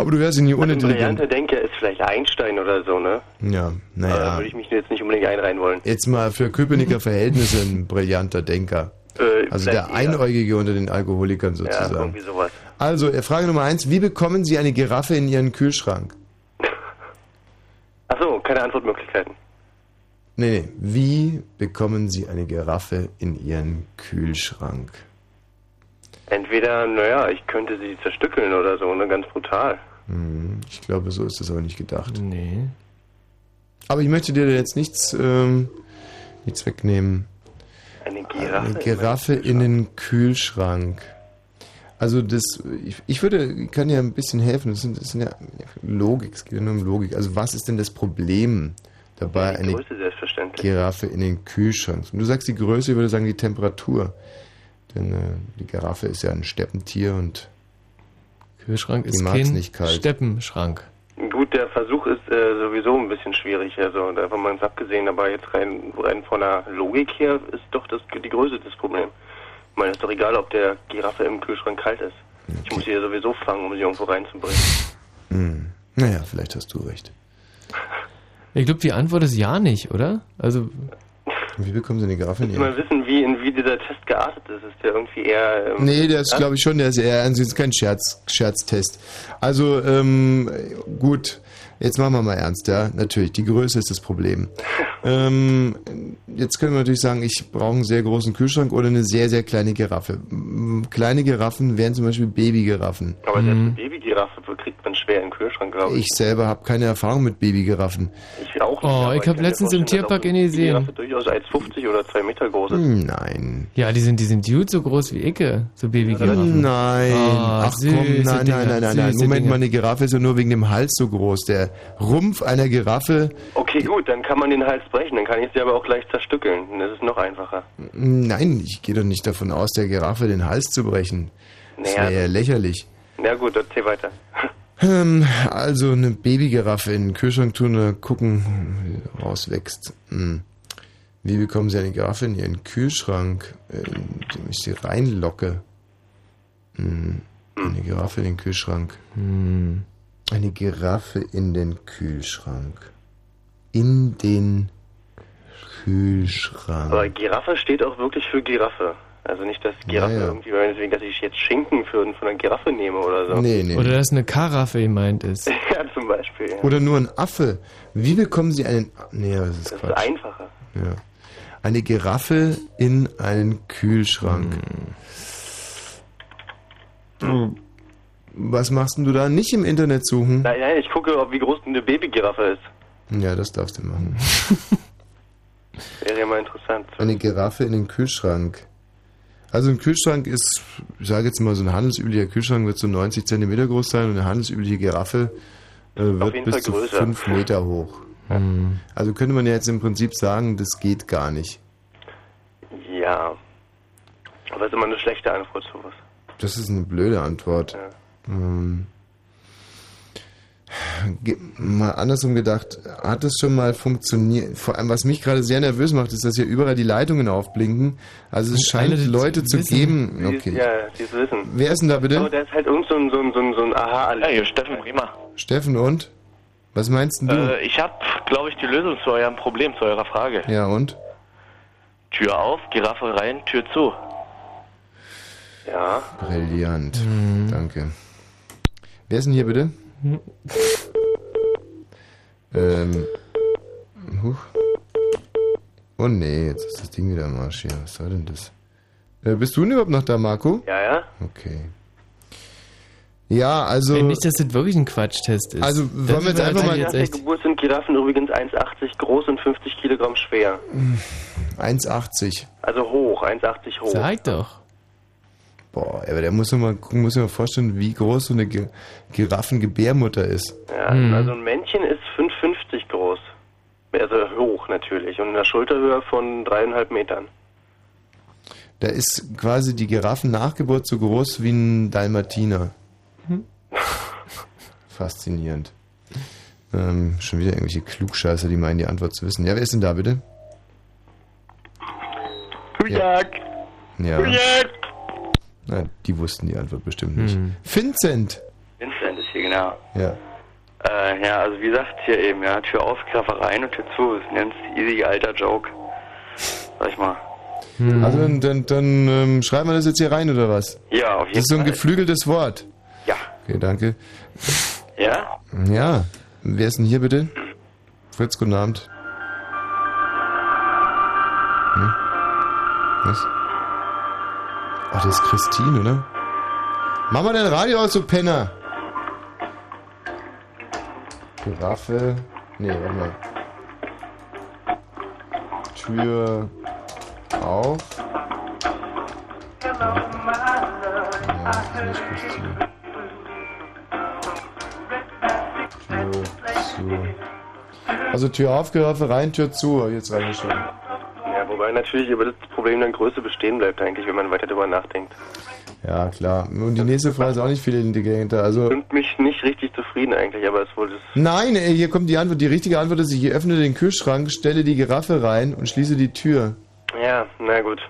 Aber du wärst ja nie Also ein unintelligent. brillanter Denker ist vielleicht Einstein oder so, ne? Ja, Aber Da naja. würde ich mich jetzt nicht unbedingt einreihen wollen. Jetzt mal für Köpenicker Verhältnisse ein brillanter Denker. Äh, Also der Einäugige unter den Alkoholikern Ja, sozusagen. irgendwie sowas. Also, äh, Frage Nummer eins. Wie bekommen Sie eine Giraffe in Ihren Kühlschrank? Achso, keine Antwortmöglichkeiten. Nee, nee. Wie bekommen Sie eine Giraffe in Ihren Kühlschrank? Entweder, naja, ich könnte sie zerstückeln oder so, ne? Ganz brutal. Hm, ich glaube, so ist das aber nicht gedacht. Nee. Aber ich möchte dir jetzt nichts, ähm, nichts wegnehmen. Eine Giraffe? Eine Giraffe in den Kühlschrank. Also das, ich, ich würde, kann ja ein bisschen helfen. Das sind, das sind ja Logik, es geht ja nur um Logik. Also was ist denn das Problem dabei, Die eine. Giraffe in den Kühlschrank? Und du sagst die Größe, ich würde sagen die Temperatur. Denn äh, die Giraffe ist ja ein Steppentier und Kühlschrank ist kein nicht kalt. Steppenschrank. Gut, der Versuch ist äh, sowieso ein bisschen schwierig, also davon mal ganz abgesehen, aber jetzt rein, rein von der Logik her ist doch das, die Größe das Problem. Ich meine, es ist doch egal, ob der Giraffe im Kühlschrank kalt ist. Ich muss sie ja sowieso fangen, um sie irgendwo reinzubringen. Hm. Naja, vielleicht hast du recht. Ich glaube, die Antwort ist ja nicht, oder? Also. Wie bekommen Sie eine Giraffe in Ich Ihren mal wissen, wie, in, wie dieser Test geartet ist. Ist der irgendwie eher... Ähm, Nee, der ist, glaube ich, schon, der ist eher ist kein Scherz, Scherztest. Also, ähm, gut, jetzt machen wir mal ernst, ja. Natürlich, die Größe ist das Problem. ähm, jetzt können wir natürlich sagen, ich brauche einen sehr großen Kühlschrank oder eine sehr, sehr kleine Giraffe. Kleine Giraffen wären zum Beispiel Babygiraffen. Aber selbst eine Babygiraffe kriegt man schwer in den Kühlschrank, glaube ich. Ich selber habe keine Erfahrung mit Babygiraffen. Ich auch nicht. Oh, ich habe letztens im Tierpark eine gesehen. Giraffe durchaus 1,50 oder 2 Meter groß ist. Nein. Ja, die sind, die sind gut so groß wie Icke, so Babygiraffen. Nein. Oh, Ach süße komm, nein, nein, nein, nein, nein. Moment mal, eine Giraffe ist ja nur wegen dem Hals so groß. Der Rumpf einer Giraffe, Okay, gut, dann kann man den Hals brechen, dann kann ich sie aber auch gleich zerstückeln. Das ist noch einfacher. nein, ich gehe doch nicht davon aus, der Giraffe den Hals zu brechen. Das Naja, wäre ja lächerlich. Na gut, erzähl weiter. Ähm, also eine Babygiraffe in den Kühlschrank tun oder gucken, wie sie rauswächst. Hm. Wie bekommen Sie eine Giraffe in Ihren Kühlschrank, äh, indem ich sie reinlocke? Hm. Eine Giraffe in den Kühlschrank. Hm. Eine Giraffe in den Kühlschrank. In den Kühlschrank. Aber Giraffe steht auch wirklich für Giraffe. Also nicht, dass Giraffe Ja, ja. irgendwie, deswegen, dass ich jetzt Schinken für, von einer Giraffe nehme oder so. Nee, nee. Oder dass eine Karaffe gemeint ist. ja, zum Beispiel. Ja. Oder nur ein Affe. Wie bekommen Sie einen... Nee, das ist Das ist Quatsch. einfacher. Ja. Eine Giraffe in einen Kühlschrank. Hm. Was machst denn du da? Nicht im Internet suchen? Nein, nein, ich gucke, ob wie groß eine Babygiraffe ist. Ja, das darfst du machen. Wäre ja mal interessant. Eine Giraffe in den Kühlschrank. Also ein Kühlschrank ist, ich sage jetzt mal, so ein handelsüblicher Kühlschrank wird so 90 Zentimeter groß sein und eine handelsübliche Giraffe äh, wird bis Fall zu größer. 5 Meter hoch. Also könnte man ja jetzt im Prinzip sagen, das geht gar nicht. Ja. Aber das ist immer eine schlechte Antwort sowas. Das ist eine blöde Antwort. Ähm, mal andersrum gedacht, hat es schon mal funktioniert? Vor allem, was mich gerade sehr nervös macht, ist, dass hier überall die Leitungen aufblinken. Also es Und scheint alle Leute zu wissen. geben. Okay. ja, sie ist wissen. Wer ist denn da bitte? Oh, der ist halt irgend so ein, so ein, so ein, so ein aha Ja, hier Steffen Riemer. Steffen und? Was meinst denn du? Äh, ich habe, glaube ich, die Lösung zu eurem Problem, zu eurer Frage. ja und? Tür auf, Giraffe rein, Tür zu. Ja. Brillant. Danke. Wer ist denn hier bitte? Ähm, Huch. Oh nee, jetzt ist das Ding wieder am Arsch hier. Was soll denn das? Äh, bist du denn überhaupt noch da, Marco? Ja, ja. Okay. Ja, also. Ey, nicht, dass das wirklich ein Quatschtest ist. Also, Das wollen wir jetzt einfach mal- jetzt Nach der echt. Geburt sind Giraffen übrigens 1,80 groß und 50 Kilogramm schwer. 1,80. Also hoch, 1,80 hoch. Sag doch. Boah, aber der muss sich mal gucken, muss sich mal vorstellen, wie groß so eine Gi- Giraffengebärmutter ist. Ja, Hm. also ein Männchen ist 5,50 groß. Also hoch natürlich und eine Schulterhöhe von dreieinhalb Metern. Da ist quasi die Giraffennachgeburt so groß wie ein Dalmatiner. Hm. Faszinierend. Ähm, schon wieder irgendwelche Klugscheißer, die meinen, die Antwort zu wissen. Ja, wer ist denn da bitte? Guten Tag. Ja. Na, die wussten die Antwort bestimmt nicht. Hm. Vincent! Vincent ist hier, genau. Ja. Äh, ja, also wie gesagt, hier eben, ja, Tür auf, Graffe rein und Tür zu. Das ist ein ganz easy alter Joke. Sag ich mal. Also dann, dann, dann ähm, schreiben wir das jetzt hier rein, oder was? Ja, auf jeden Das ist so ein Fall. geflügeltes Wort. Ja. Okay, danke. Ja? Ja. Wer ist denn hier bitte? Fritz, guten Abend. Hm? Was? Ach, das ist Christine, oder? Mach mal dein Radio aus, du Penner! Giraffe. Nee, warte mal. Tür auf. Ja, nicht Christine. Tür zu. Also Tür auf, Giraffe rein, Tür zu. Jetzt reingeschrieben. Wobei natürlich über das Problem dann Größe bestehen bleibt eigentlich, wenn man weiter darüber nachdenkt. Ja, klar. Und die nächste Frage ist auch nicht viel intelligenter. Also. Stimmt mich nicht richtig zufrieden eigentlich, aber es wohl das. Nein, ey, hier kommt die Antwort. Die richtige Antwort ist, ich öffne den Kühlschrank, stelle die Giraffe rein und schließe die Tür. Ja, na gut.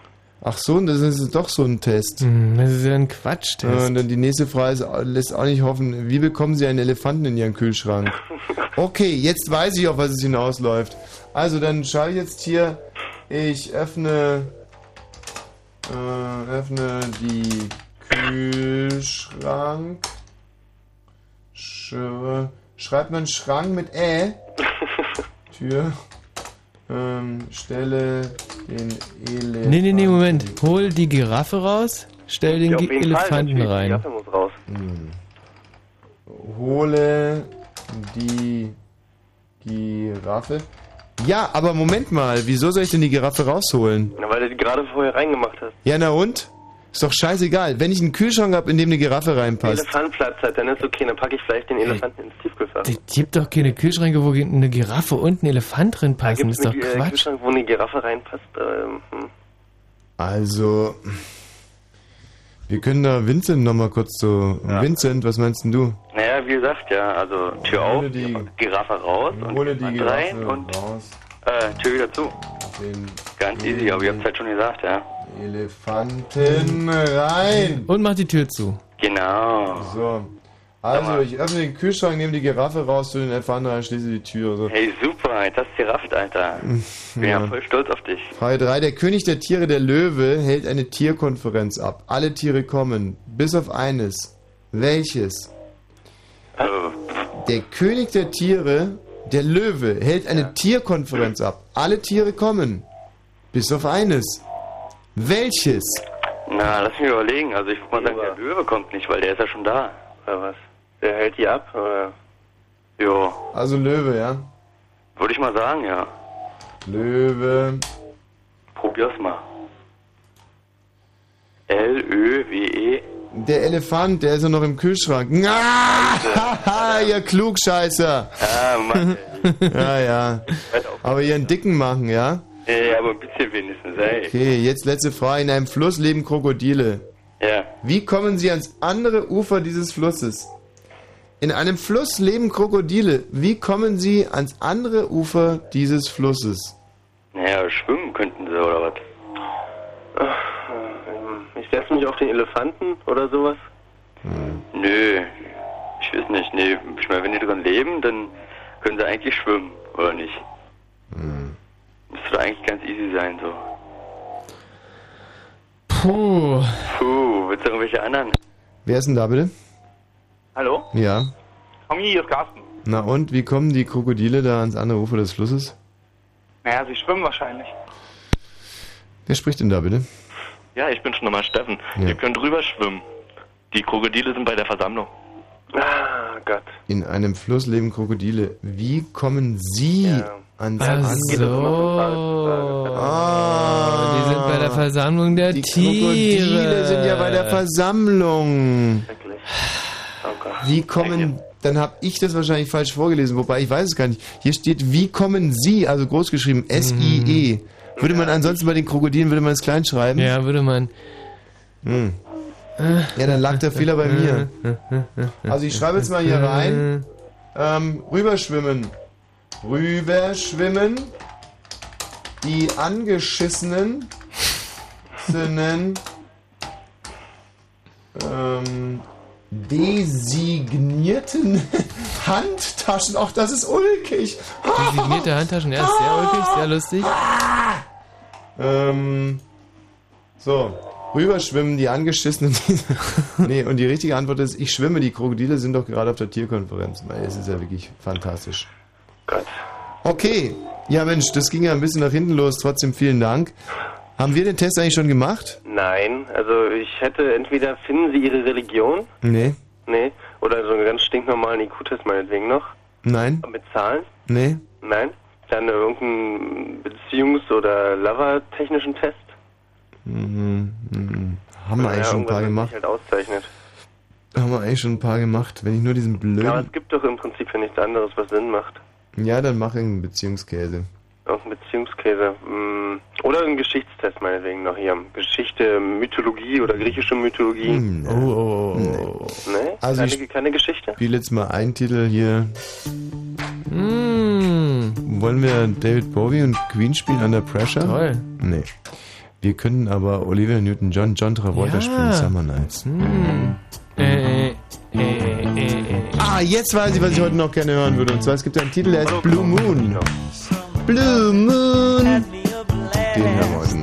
Ach so, und das ist doch so ein Test. Hm, Das ist ja ein Quatschtest. Und dann die nächste Frage ist, lässt auch nicht hoffen, wie bekommen Sie einen Elefanten in Ihren Kühlschrank? Okay, jetzt weiß ich, auf was es hinausläuft. Also, dann schaue ich jetzt hier, ich öffne, äh, öffne die Kühlschrank. Sch schreibt man Schrank mit Ä. Tür. Ähm, stelle den Elefanten. Nee, nee, nee, Moment. Hol die Giraffe raus, stell den Ja, jeden Fall, Elefanten natürlich, Die rein. Giraffe muss raus. Hm. Hole die Giraffe. Ja, aber Moment mal, wieso soll ich denn die Giraffe rausholen? Na, weil du die gerade vorher reingemacht hast. Ja, na und? Ist doch scheißegal. Wenn ich einen Kühlschrank habe, in dem eine Giraffe reinpasst. Elefant Platz hat, dann ist okay, dann packe ich vielleicht den Elefanten ins Tiefkühlfach. Es gibt doch keine Kühlschränke, wo eine Giraffe und ein Elefant drin passen. Das ist doch einen äh, Quatsch. Kühlschrank, wo eine Giraffe reinpasst? Ähm, hm. Also, wir können da Vincent nochmal kurz so... Vincent, was meinst denn du? Naja, wie gesagt, ja, also Tür auf, Giraffe raus und Hole die Elefant rein Giraffe und raus. äh, Tür wieder zu. Den Ganz easy, aber ihr habt halt schon gesagt, ja. Elefanten rein. Und mach die Tür zu. Genau. So. Also, ich öffne den Kühlschrank, nehme die Giraffe raus, tu den Elefanten rein, schließe die Tür. So. Hey, super, jetzt hast du gerafft, Alter. Bin ja. Ja. voll stolz auf dich. Frage 3. Der König der Tiere, der Löwe, hält eine Tierkonferenz ab. Alle Tiere kommen, bis auf eines. Welches? Der König der Tiere, der Löwe, hält eine Tierkonferenz ab. Alle Tiere kommen, bis auf eines. Welches? Na, lass mich überlegen. Also ich würde mal sagen, der Löwe kommt nicht, weil der ist ja schon da. Oder was? Der hält die ab, oder? Jo, Also Löwe, ja? würde ich mal sagen, ja. Löwe. Probier's mal. L-Ö-W-E. Der Elefant, der ist ja noch im Kühlschrank. Ah, ihr Klugscheißer. Ah, Mann. Ja, ja. Aber ihren Dicken machen, ja? Ja, aber ein bisschen wenigstens, ey. Okay, jetzt letzte Frage. In einem Fluss leben Krokodile. Ja. Wie kommen sie ans andere Ufer dieses Flusses? In einem Fluss leben Krokodile. Wie kommen sie ans andere Ufer dieses Flusses? Naja, schwimmen könnten sie, oder was? Ähm, Ich setze mich auf den Elefanten oder sowas. Nö, ich weiß nicht. Nee, ich meine, wenn die drin leben, dann können sie eigentlich schwimmen, oder nicht? Müsste doch eigentlich ganz easy sein, so. Puh. Puh, willst du irgendwelche anderen? Wer ist denn da bitte? Hallo? Ja. Tommy, hier ist Carsten. Na und, wie kommen die Krokodile da ans andere Ufer des Flusses? Naja, sie schwimmen wahrscheinlich. Wer spricht denn da bitte? Ja, ich bin schon nochmal Steffen. Ja. Ihr könnt rüber schwimmen. Die Krokodile sind bei der Versammlung. Ah, Gott. In einem Fluss leben Krokodile. Wie kommen Sie ans Ach so. Ah, Die sind bei der Versammlung der die Tiere. Krokodile sind ja bei der Versammlung. Gott. Wie kommen, dann habe ich das wahrscheinlich falsch vorgelesen, wobei ich weiß es gar nicht. Hier steht, wie kommen Sie, also groß geschrieben, S-I-E. Würde man ansonsten bei den Krokodilen, würde man es klein schreiben? Ja, würde man. Hm. Ja, dann lag der Fehler bei mir. Also ich schreibe jetzt mal hier rein. Ähm, rüberschwimmen. Rüberschwimmen. Die angeschissenen sind ähm, designierten Handtaschen. Auch das ist ulkig. Designierte Handtaschen, ja, ist sehr ulkig, sehr lustig. Ähm, so, rüberschwimmen die angeschissenen. nee, und die richtige Antwort ist, ich schwimme, die Krokodile sind doch gerade auf der Tierkonferenz. Es ist ja wirklich fantastisch. Gott. Okay, ja Mensch, das ging ja ein bisschen nach hinten los, trotzdem vielen Dank. Haben wir den Test eigentlich schon gemacht? Nein, also ich hätte entweder finden Sie Ihre Religion, Nee. nee, oder so einen ganz stinknormalen IQ-Test meinetwegen noch, Nein? mit Zahlen, Nee? nein, dann irgendeinen Beziehungs- oder Lover-technischen Test. Mhm, mhm. Haben wir Naja, eigentlich schon ein paar gemacht. halt auszeichnet. Haben wir eigentlich schon ein paar gemacht. Wenn ich nur diesen Aber blöden... es gibt doch im Prinzip ja nichts anderes, was Sinn macht. Ja, dann mach irgendeinen Beziehungskäse. Irgendein Beziehungskäse. mm, Oder ein Geschichtstest meinetwegen noch hier. Geschichte, Mythologie oder griechische Mythologie. Hm, Oh, oh, oh. Ne? Also keine, ich- keine Geschichte. Spiel jetzt mal einen Titel hier. Mm. Wollen wir David Bowie und Queen spielen Under Pressure? Toll. Nee. Wir können aber Olivia Newton-John, John Travolta Ja. spielen, Summer Nights. Hm. Äh, äh, äh, äh, äh. Ah, jetzt weiß ich, was ich heute noch gerne hören würde. Und zwar, es gibt einen Titel, der heißt Blue Moon. Blue Moon. Den hören wir heute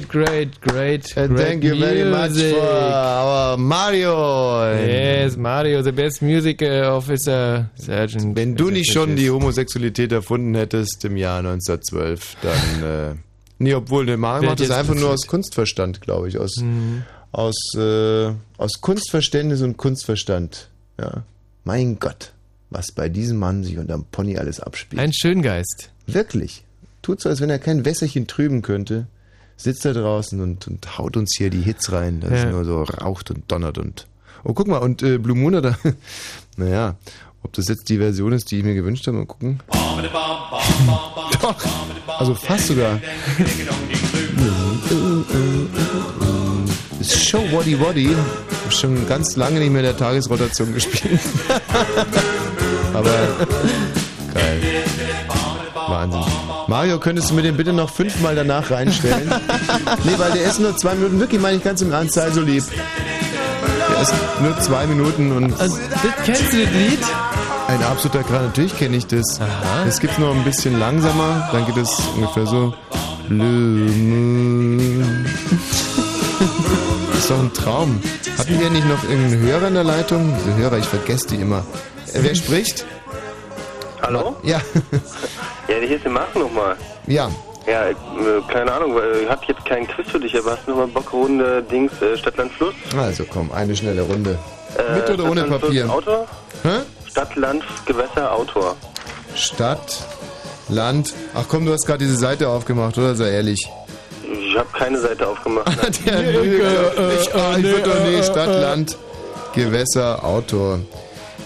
Great, great, great, great. Uh, Thank you very much for our Mario. Yes, Mario, the best music uh, officer, Sergeant. Wenn du nicht schon die Homosexualität erfunden hättest im Jahr 1912, dann. Äh, nee, obwohl, der Mario macht das einfach nur aus Kunstverstand, glaube ich. Aus, Mhm. aus, äh, aus Kunstverständnis und Kunstverstand. Ja. Mein Gott, was bei diesem Mann sich unterm Pony alles abspielt. Ein Schöngeist. Wirklich. Tut so, als wenn er kein Wässerchen trüben könnte. Sitzt da draußen und, und haut uns hier die Hits rein, dass Ja. es nur so raucht und donnert und. Oh, guck mal, und äh, Blue Moon hat da. naja, ob das jetzt die Version ist, die ich mir gewünscht habe, mal gucken. Doch, also fast sogar. Das Show Waddy Waddy. Schon ganz lange nicht mehr in der Tagesrotation gespielt. Aber geil. Wahnsinn. Mario, könntest du mir den bitte noch fünfmal danach reinstellen? nee, weil der ist nur zwei Minuten. Wirklich, meine ich ganz im Ernst, sei so lieb. Der ist nur zwei Minuten und. Also, kennst du das Lied? Ein absoluter Kran, natürlich kenne ich das. Das gibt's noch ein bisschen langsamer, dann geht es ungefähr so. Das ist doch ein Traum. Hatten wir nicht noch irgendeinen Hörer in der Leitung? Diese Hörer, ich vergesse die immer. Wer spricht? Hallo? Ja. Ja, hier ist der Marc nochmal. Ja. Ja, äh, keine Ahnung, weil ich hab jetzt keinen Quiz für dich, aber hast du nochmal Bock, Runde Dings, äh, Stadt, Land, Fluss? Also komm, eine schnelle Runde. Äh, Mit oder Stadt, ohne Land, Fluss, Papier? Autor? Hä? Stadt, Land, Gewässer, Autor. Stadt, Land. Ach komm, du hast gerade diese Seite aufgemacht, oder? Sei ehrlich. Ich habe keine Seite aufgemacht. Der Lüge. Ich, ah, ich würde doch nicht. Stadt, Land, Gewässer, Autor.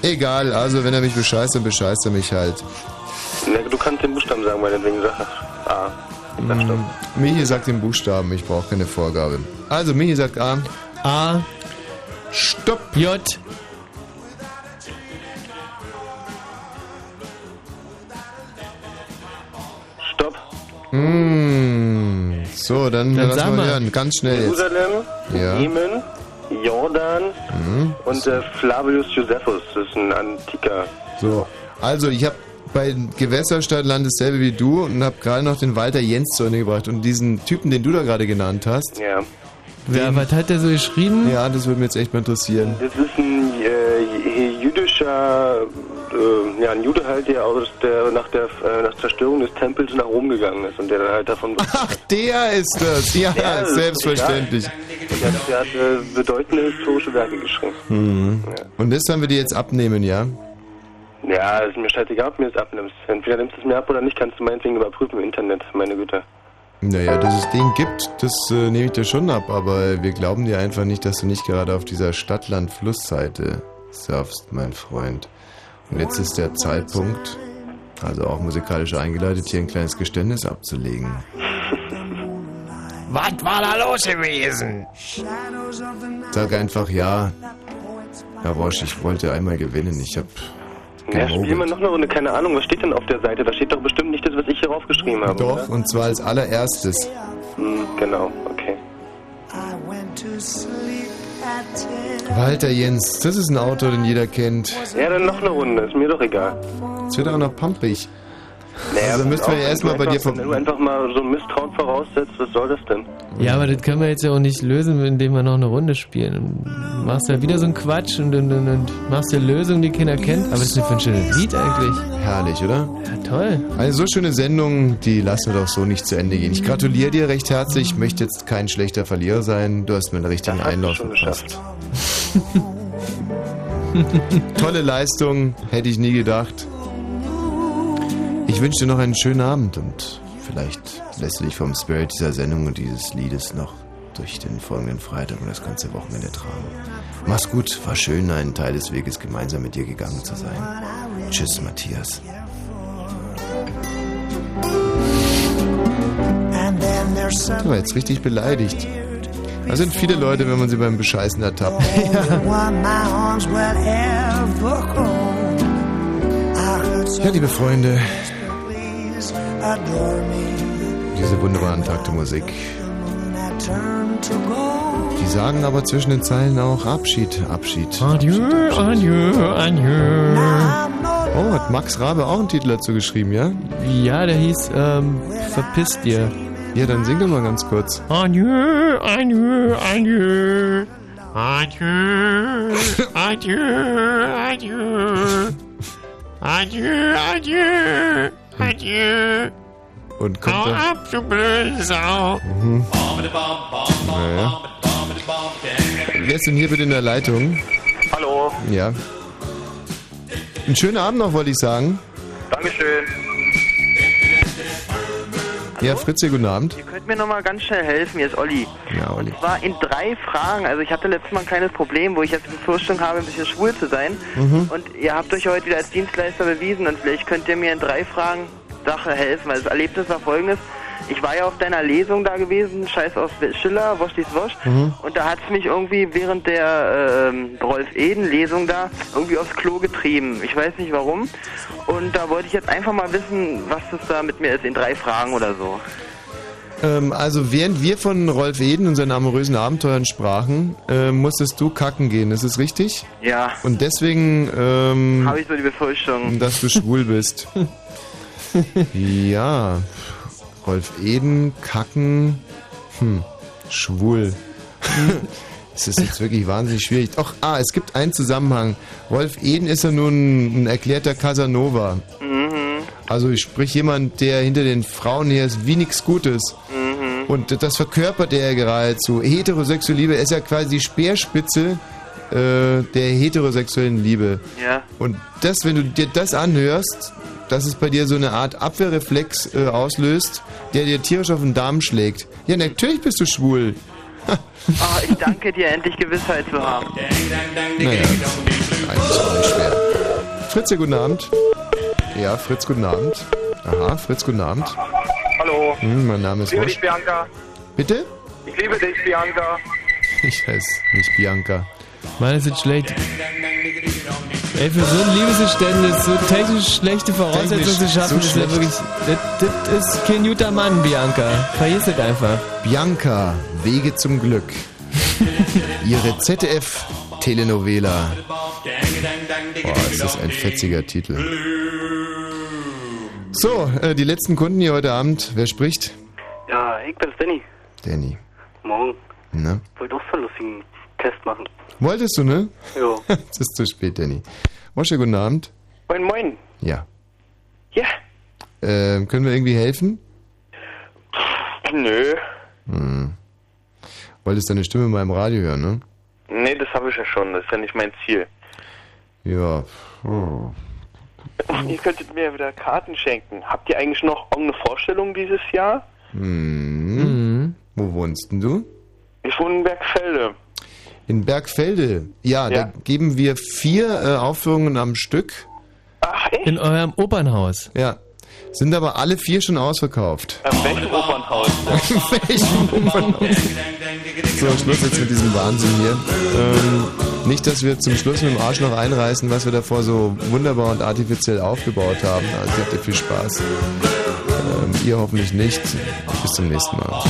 Egal, also wenn er mich bescheißt, dann bescheißt er mich halt. Na, du kannst den Buchstaben sagen, meinetwegen sag A. Ich sag Stopp. Mm, Michi sagt den Buchstaben, ich brauche keine Vorgabe. Also, Michi sagt A. A. Stopp. J. Stopp. Mm, so, dann, Dann lass mal hören. Ganz schnell jetzt. Jerusalem, Ja. Jemen, Jordan Mhm. und äh, Flavius Josephus. Das ist ein antiker. So, also ich habe bei Gewässer statt Land dasselbe wie du und habe gerade noch den Walter Jens zu Ende gebracht. Und diesen Typen, den du da gerade genannt hast. Ja. Wer, was hat der so geschrieben? Ja, das würde mich jetzt echt mal interessieren. Das ist ein äh, jüdischer, äh, ja, ein Jude halt, der aus der nach der äh, nach Zerstörung des Tempels nach Rom gegangen ist und der dann halt davon. Ach, der ist das. Ja, Ja, ist selbstverständlich. Und der, hat- der hat äh, bedeutende historische Werke geschrieben. Mhm. Und das sollen wir dir jetzt abnehmen, ja? Ja, ist mir scheißegal, ob du mir das abnimmst. Entweder nimmst du es mir ab oder nicht, kannst du meinetwegen überprüfen im Internet, meine Güte. Naja, dass es den gibt, das äh, nehme ich dir schon ab, aber wir glauben dir einfach nicht, dass du nicht gerade auf dieser Stadt-Land-Fluss-Seite surfst, mein Freund. Und jetzt ist der Zeitpunkt, also auch musikalisch eingeleitet, hier ein kleines Geständnis abzulegen. Was war da los gewesen? Sag einfach ja. Herr Roche, ich wollte einmal gewinnen. Ich hab Ja, spielen wir noch eine Runde, keine Ahnung, was steht denn auf der Seite? Da steht doch bestimmt nicht das, was ich hier raufgeschrieben habe. Doch, und zwar als allererstes. Hm, genau, okay. Walter Jens, das ist ein Autor, den jeder kennt. Ja, dann noch eine Runde, ist mir doch egal. Es wird auch noch pumpig. Naja, also müssten wir ja auch, erstmal bei dir Wenn du einfach mal so ein Misstrauen voraussetzt, was soll das denn? Ja, aber das können wir jetzt ja auch nicht lösen, indem wir noch eine Runde spielen. Du machst ja wieder so einen Quatsch und, und, und, und machst eine Lösung, die keiner kennt. Aber was ist denn für ein schönes Lied eigentlich? Herrlich, oder? Ja, toll. Eine so schöne Sendung, die lassen wir doch so nicht zu Ende gehen. Ich gratuliere dir recht herzlich. Ich möchte jetzt kein schlechter Verlierer sein. Du hast mir einen richtigen Einlauf verpasst. Tolle Leistung, hätte ich nie gedacht. Ich wünsche dir noch einen schönen Abend und vielleicht lässt du dich vom Spirit dieser Sendung und dieses Liedes noch durch den folgenden Freitag und das ganze Wochenende tragen. Mach's gut, war schön, einen Teil des Weges gemeinsam mit dir gegangen zu sein. Tschüss, Matthias. Du war jetzt richtig beleidigt. Da sind viele Leute, wenn man sie beim Bescheißen ertappt. Ja, liebe Freunde. Diese wunderbaren Takte Musik. Die sagen aber zwischen den Zeilen auch Abschied, Abschied. Adieu, adieu, adieu. Oh, hat Max Rabe auch einen Titel dazu geschrieben, ja? Ja, der hieß ähm, Verpiss dir. Ja, dann sing doch mal ganz kurz. Adieu, adieu, adieu. Adieu, adieu, adieu. Adieu, adieu, adieu. Und kommt Hau ab, du blöde Sau. Mhm. Naja. Wer ist denn hier bitte in der Leitung? Hallo. Ja. Einen schönen Abend noch, wollte ich sagen. Dankeschön. Ja, Fritz, guten Abend. Ihr könnt mir nochmal ganz schnell helfen, hier ist Olli. Ja, Olli. Und zwar in drei Fragen. Also ich hatte letztes Mal ein kleines Problem, wo ich jetzt die Befürchtung habe, ein bisschen schwul zu sein. Mhm. Und ihr habt euch heute wieder als Dienstleister bewiesen und vielleicht könnt ihr mir in drei Fragen Sache helfen. Weil das Erlebnis war folgendes. Ich war ja auf deiner Lesung da gewesen, Scheiß aus Schiller, Wosch dies Wosch. Mhm. Und da hat es mich irgendwie während der ähm, Rolf Eden-Lesung da irgendwie aufs Klo getrieben. Ich weiß nicht warum. Und da wollte ich jetzt einfach mal wissen, was das da mit mir ist, in drei Fragen oder so. Ähm, also während wir von Rolf Eden und seinen amorösen Abenteuern sprachen, äh, musstest du kacken gehen, ist es richtig? Ja. Und deswegen, ähm, Habe ich so die Befürchtung. dass du schwul bist. ja, Rolf Eden, kacken, hm, schwul. Es ist jetzt wirklich wahnsinnig schwierig. Doch, ah, es gibt einen Zusammenhang. Rolf Eden ist ja nun ein erklärter Casanova. Mhm. Also sprich jemand, der hinter den Frauen her ist wie nichts Gutes. Mhm. Und das verkörpert er geradezu. Heterosexuelle Liebe ist ja quasi die Speerspitze äh, der heterosexuellen Liebe. Ja. Und das, wenn du dir das anhörst, dass es bei dir so eine Art Abwehrreflex äh, auslöst, der dir tierisch auf den Darm schlägt. Ja, natürlich bist du schwul. Ah, ich danke dir, endlich Gewissheit zu haben. Naja, eigentlich auch nicht schwer. Fritz, ja, guten Abend. Ja, Fritz, guten Abend. Aha, Fritz, guten Abend. Hallo. Hm, mein Name ist Ich liebe dich, Bianca. Bitte? Ich liebe dich, Bianca. Ich heiße nicht Bianca. Ist das schlecht. Ey, für so ein Liebesgeständnis, so technisch schlechte Voraussetzungen zu schaffen, so ist ja wirklich. Das, das ist kein guter Mann, Bianca. Vergiss es einfach. Bianca, Wege zum Glück. Ihre ZDF-Telenovela. Boah, ist das ein fetziger Titel. So, äh, die letzten Kunden hier heute Abend. Wer spricht? Ja, ich bin's, Danny. Danny. Morgen. Na? Wollte auch so einen lustigen Test machen. Wolltest du, ne? Ja. Es ist zu spät, Danny. Mosche, guten Abend. Moin, moin. Ja. Ja. Ähm, können wir irgendwie helfen? Nö. Hm. Wolltest deine Stimme mal im Radio hören, ne? Nee, das habe ich ja schon. Das ist ja nicht mein Ziel. Ja. Oh. Ihr könntet mir wieder Karten schenken. Habt ihr eigentlich noch irgendeine Vorstellung dieses Jahr? Hm. Wo wohnst denn du? Ich wohne in Bergfelde. In Bergfelde. Ja, Ja. da geben wir vier äh, Aufführungen am Stück. Ach, echt? In eurem Opernhaus. Ja. Sind aber alle vier schon ausverkauft. An welchem Opernhaus? welchem Opernhaus? So, Schluss jetzt mit diesem Wahnsinn hier. Ähm, nicht, dass wir zum Schluss mit dem Arsch noch einreißen, was wir davor so wunderbar und artifiziell aufgebaut haben. Also habt ihr viel Spaß. Ähm, ihr hoffentlich nicht. Bis zum nächsten Mal.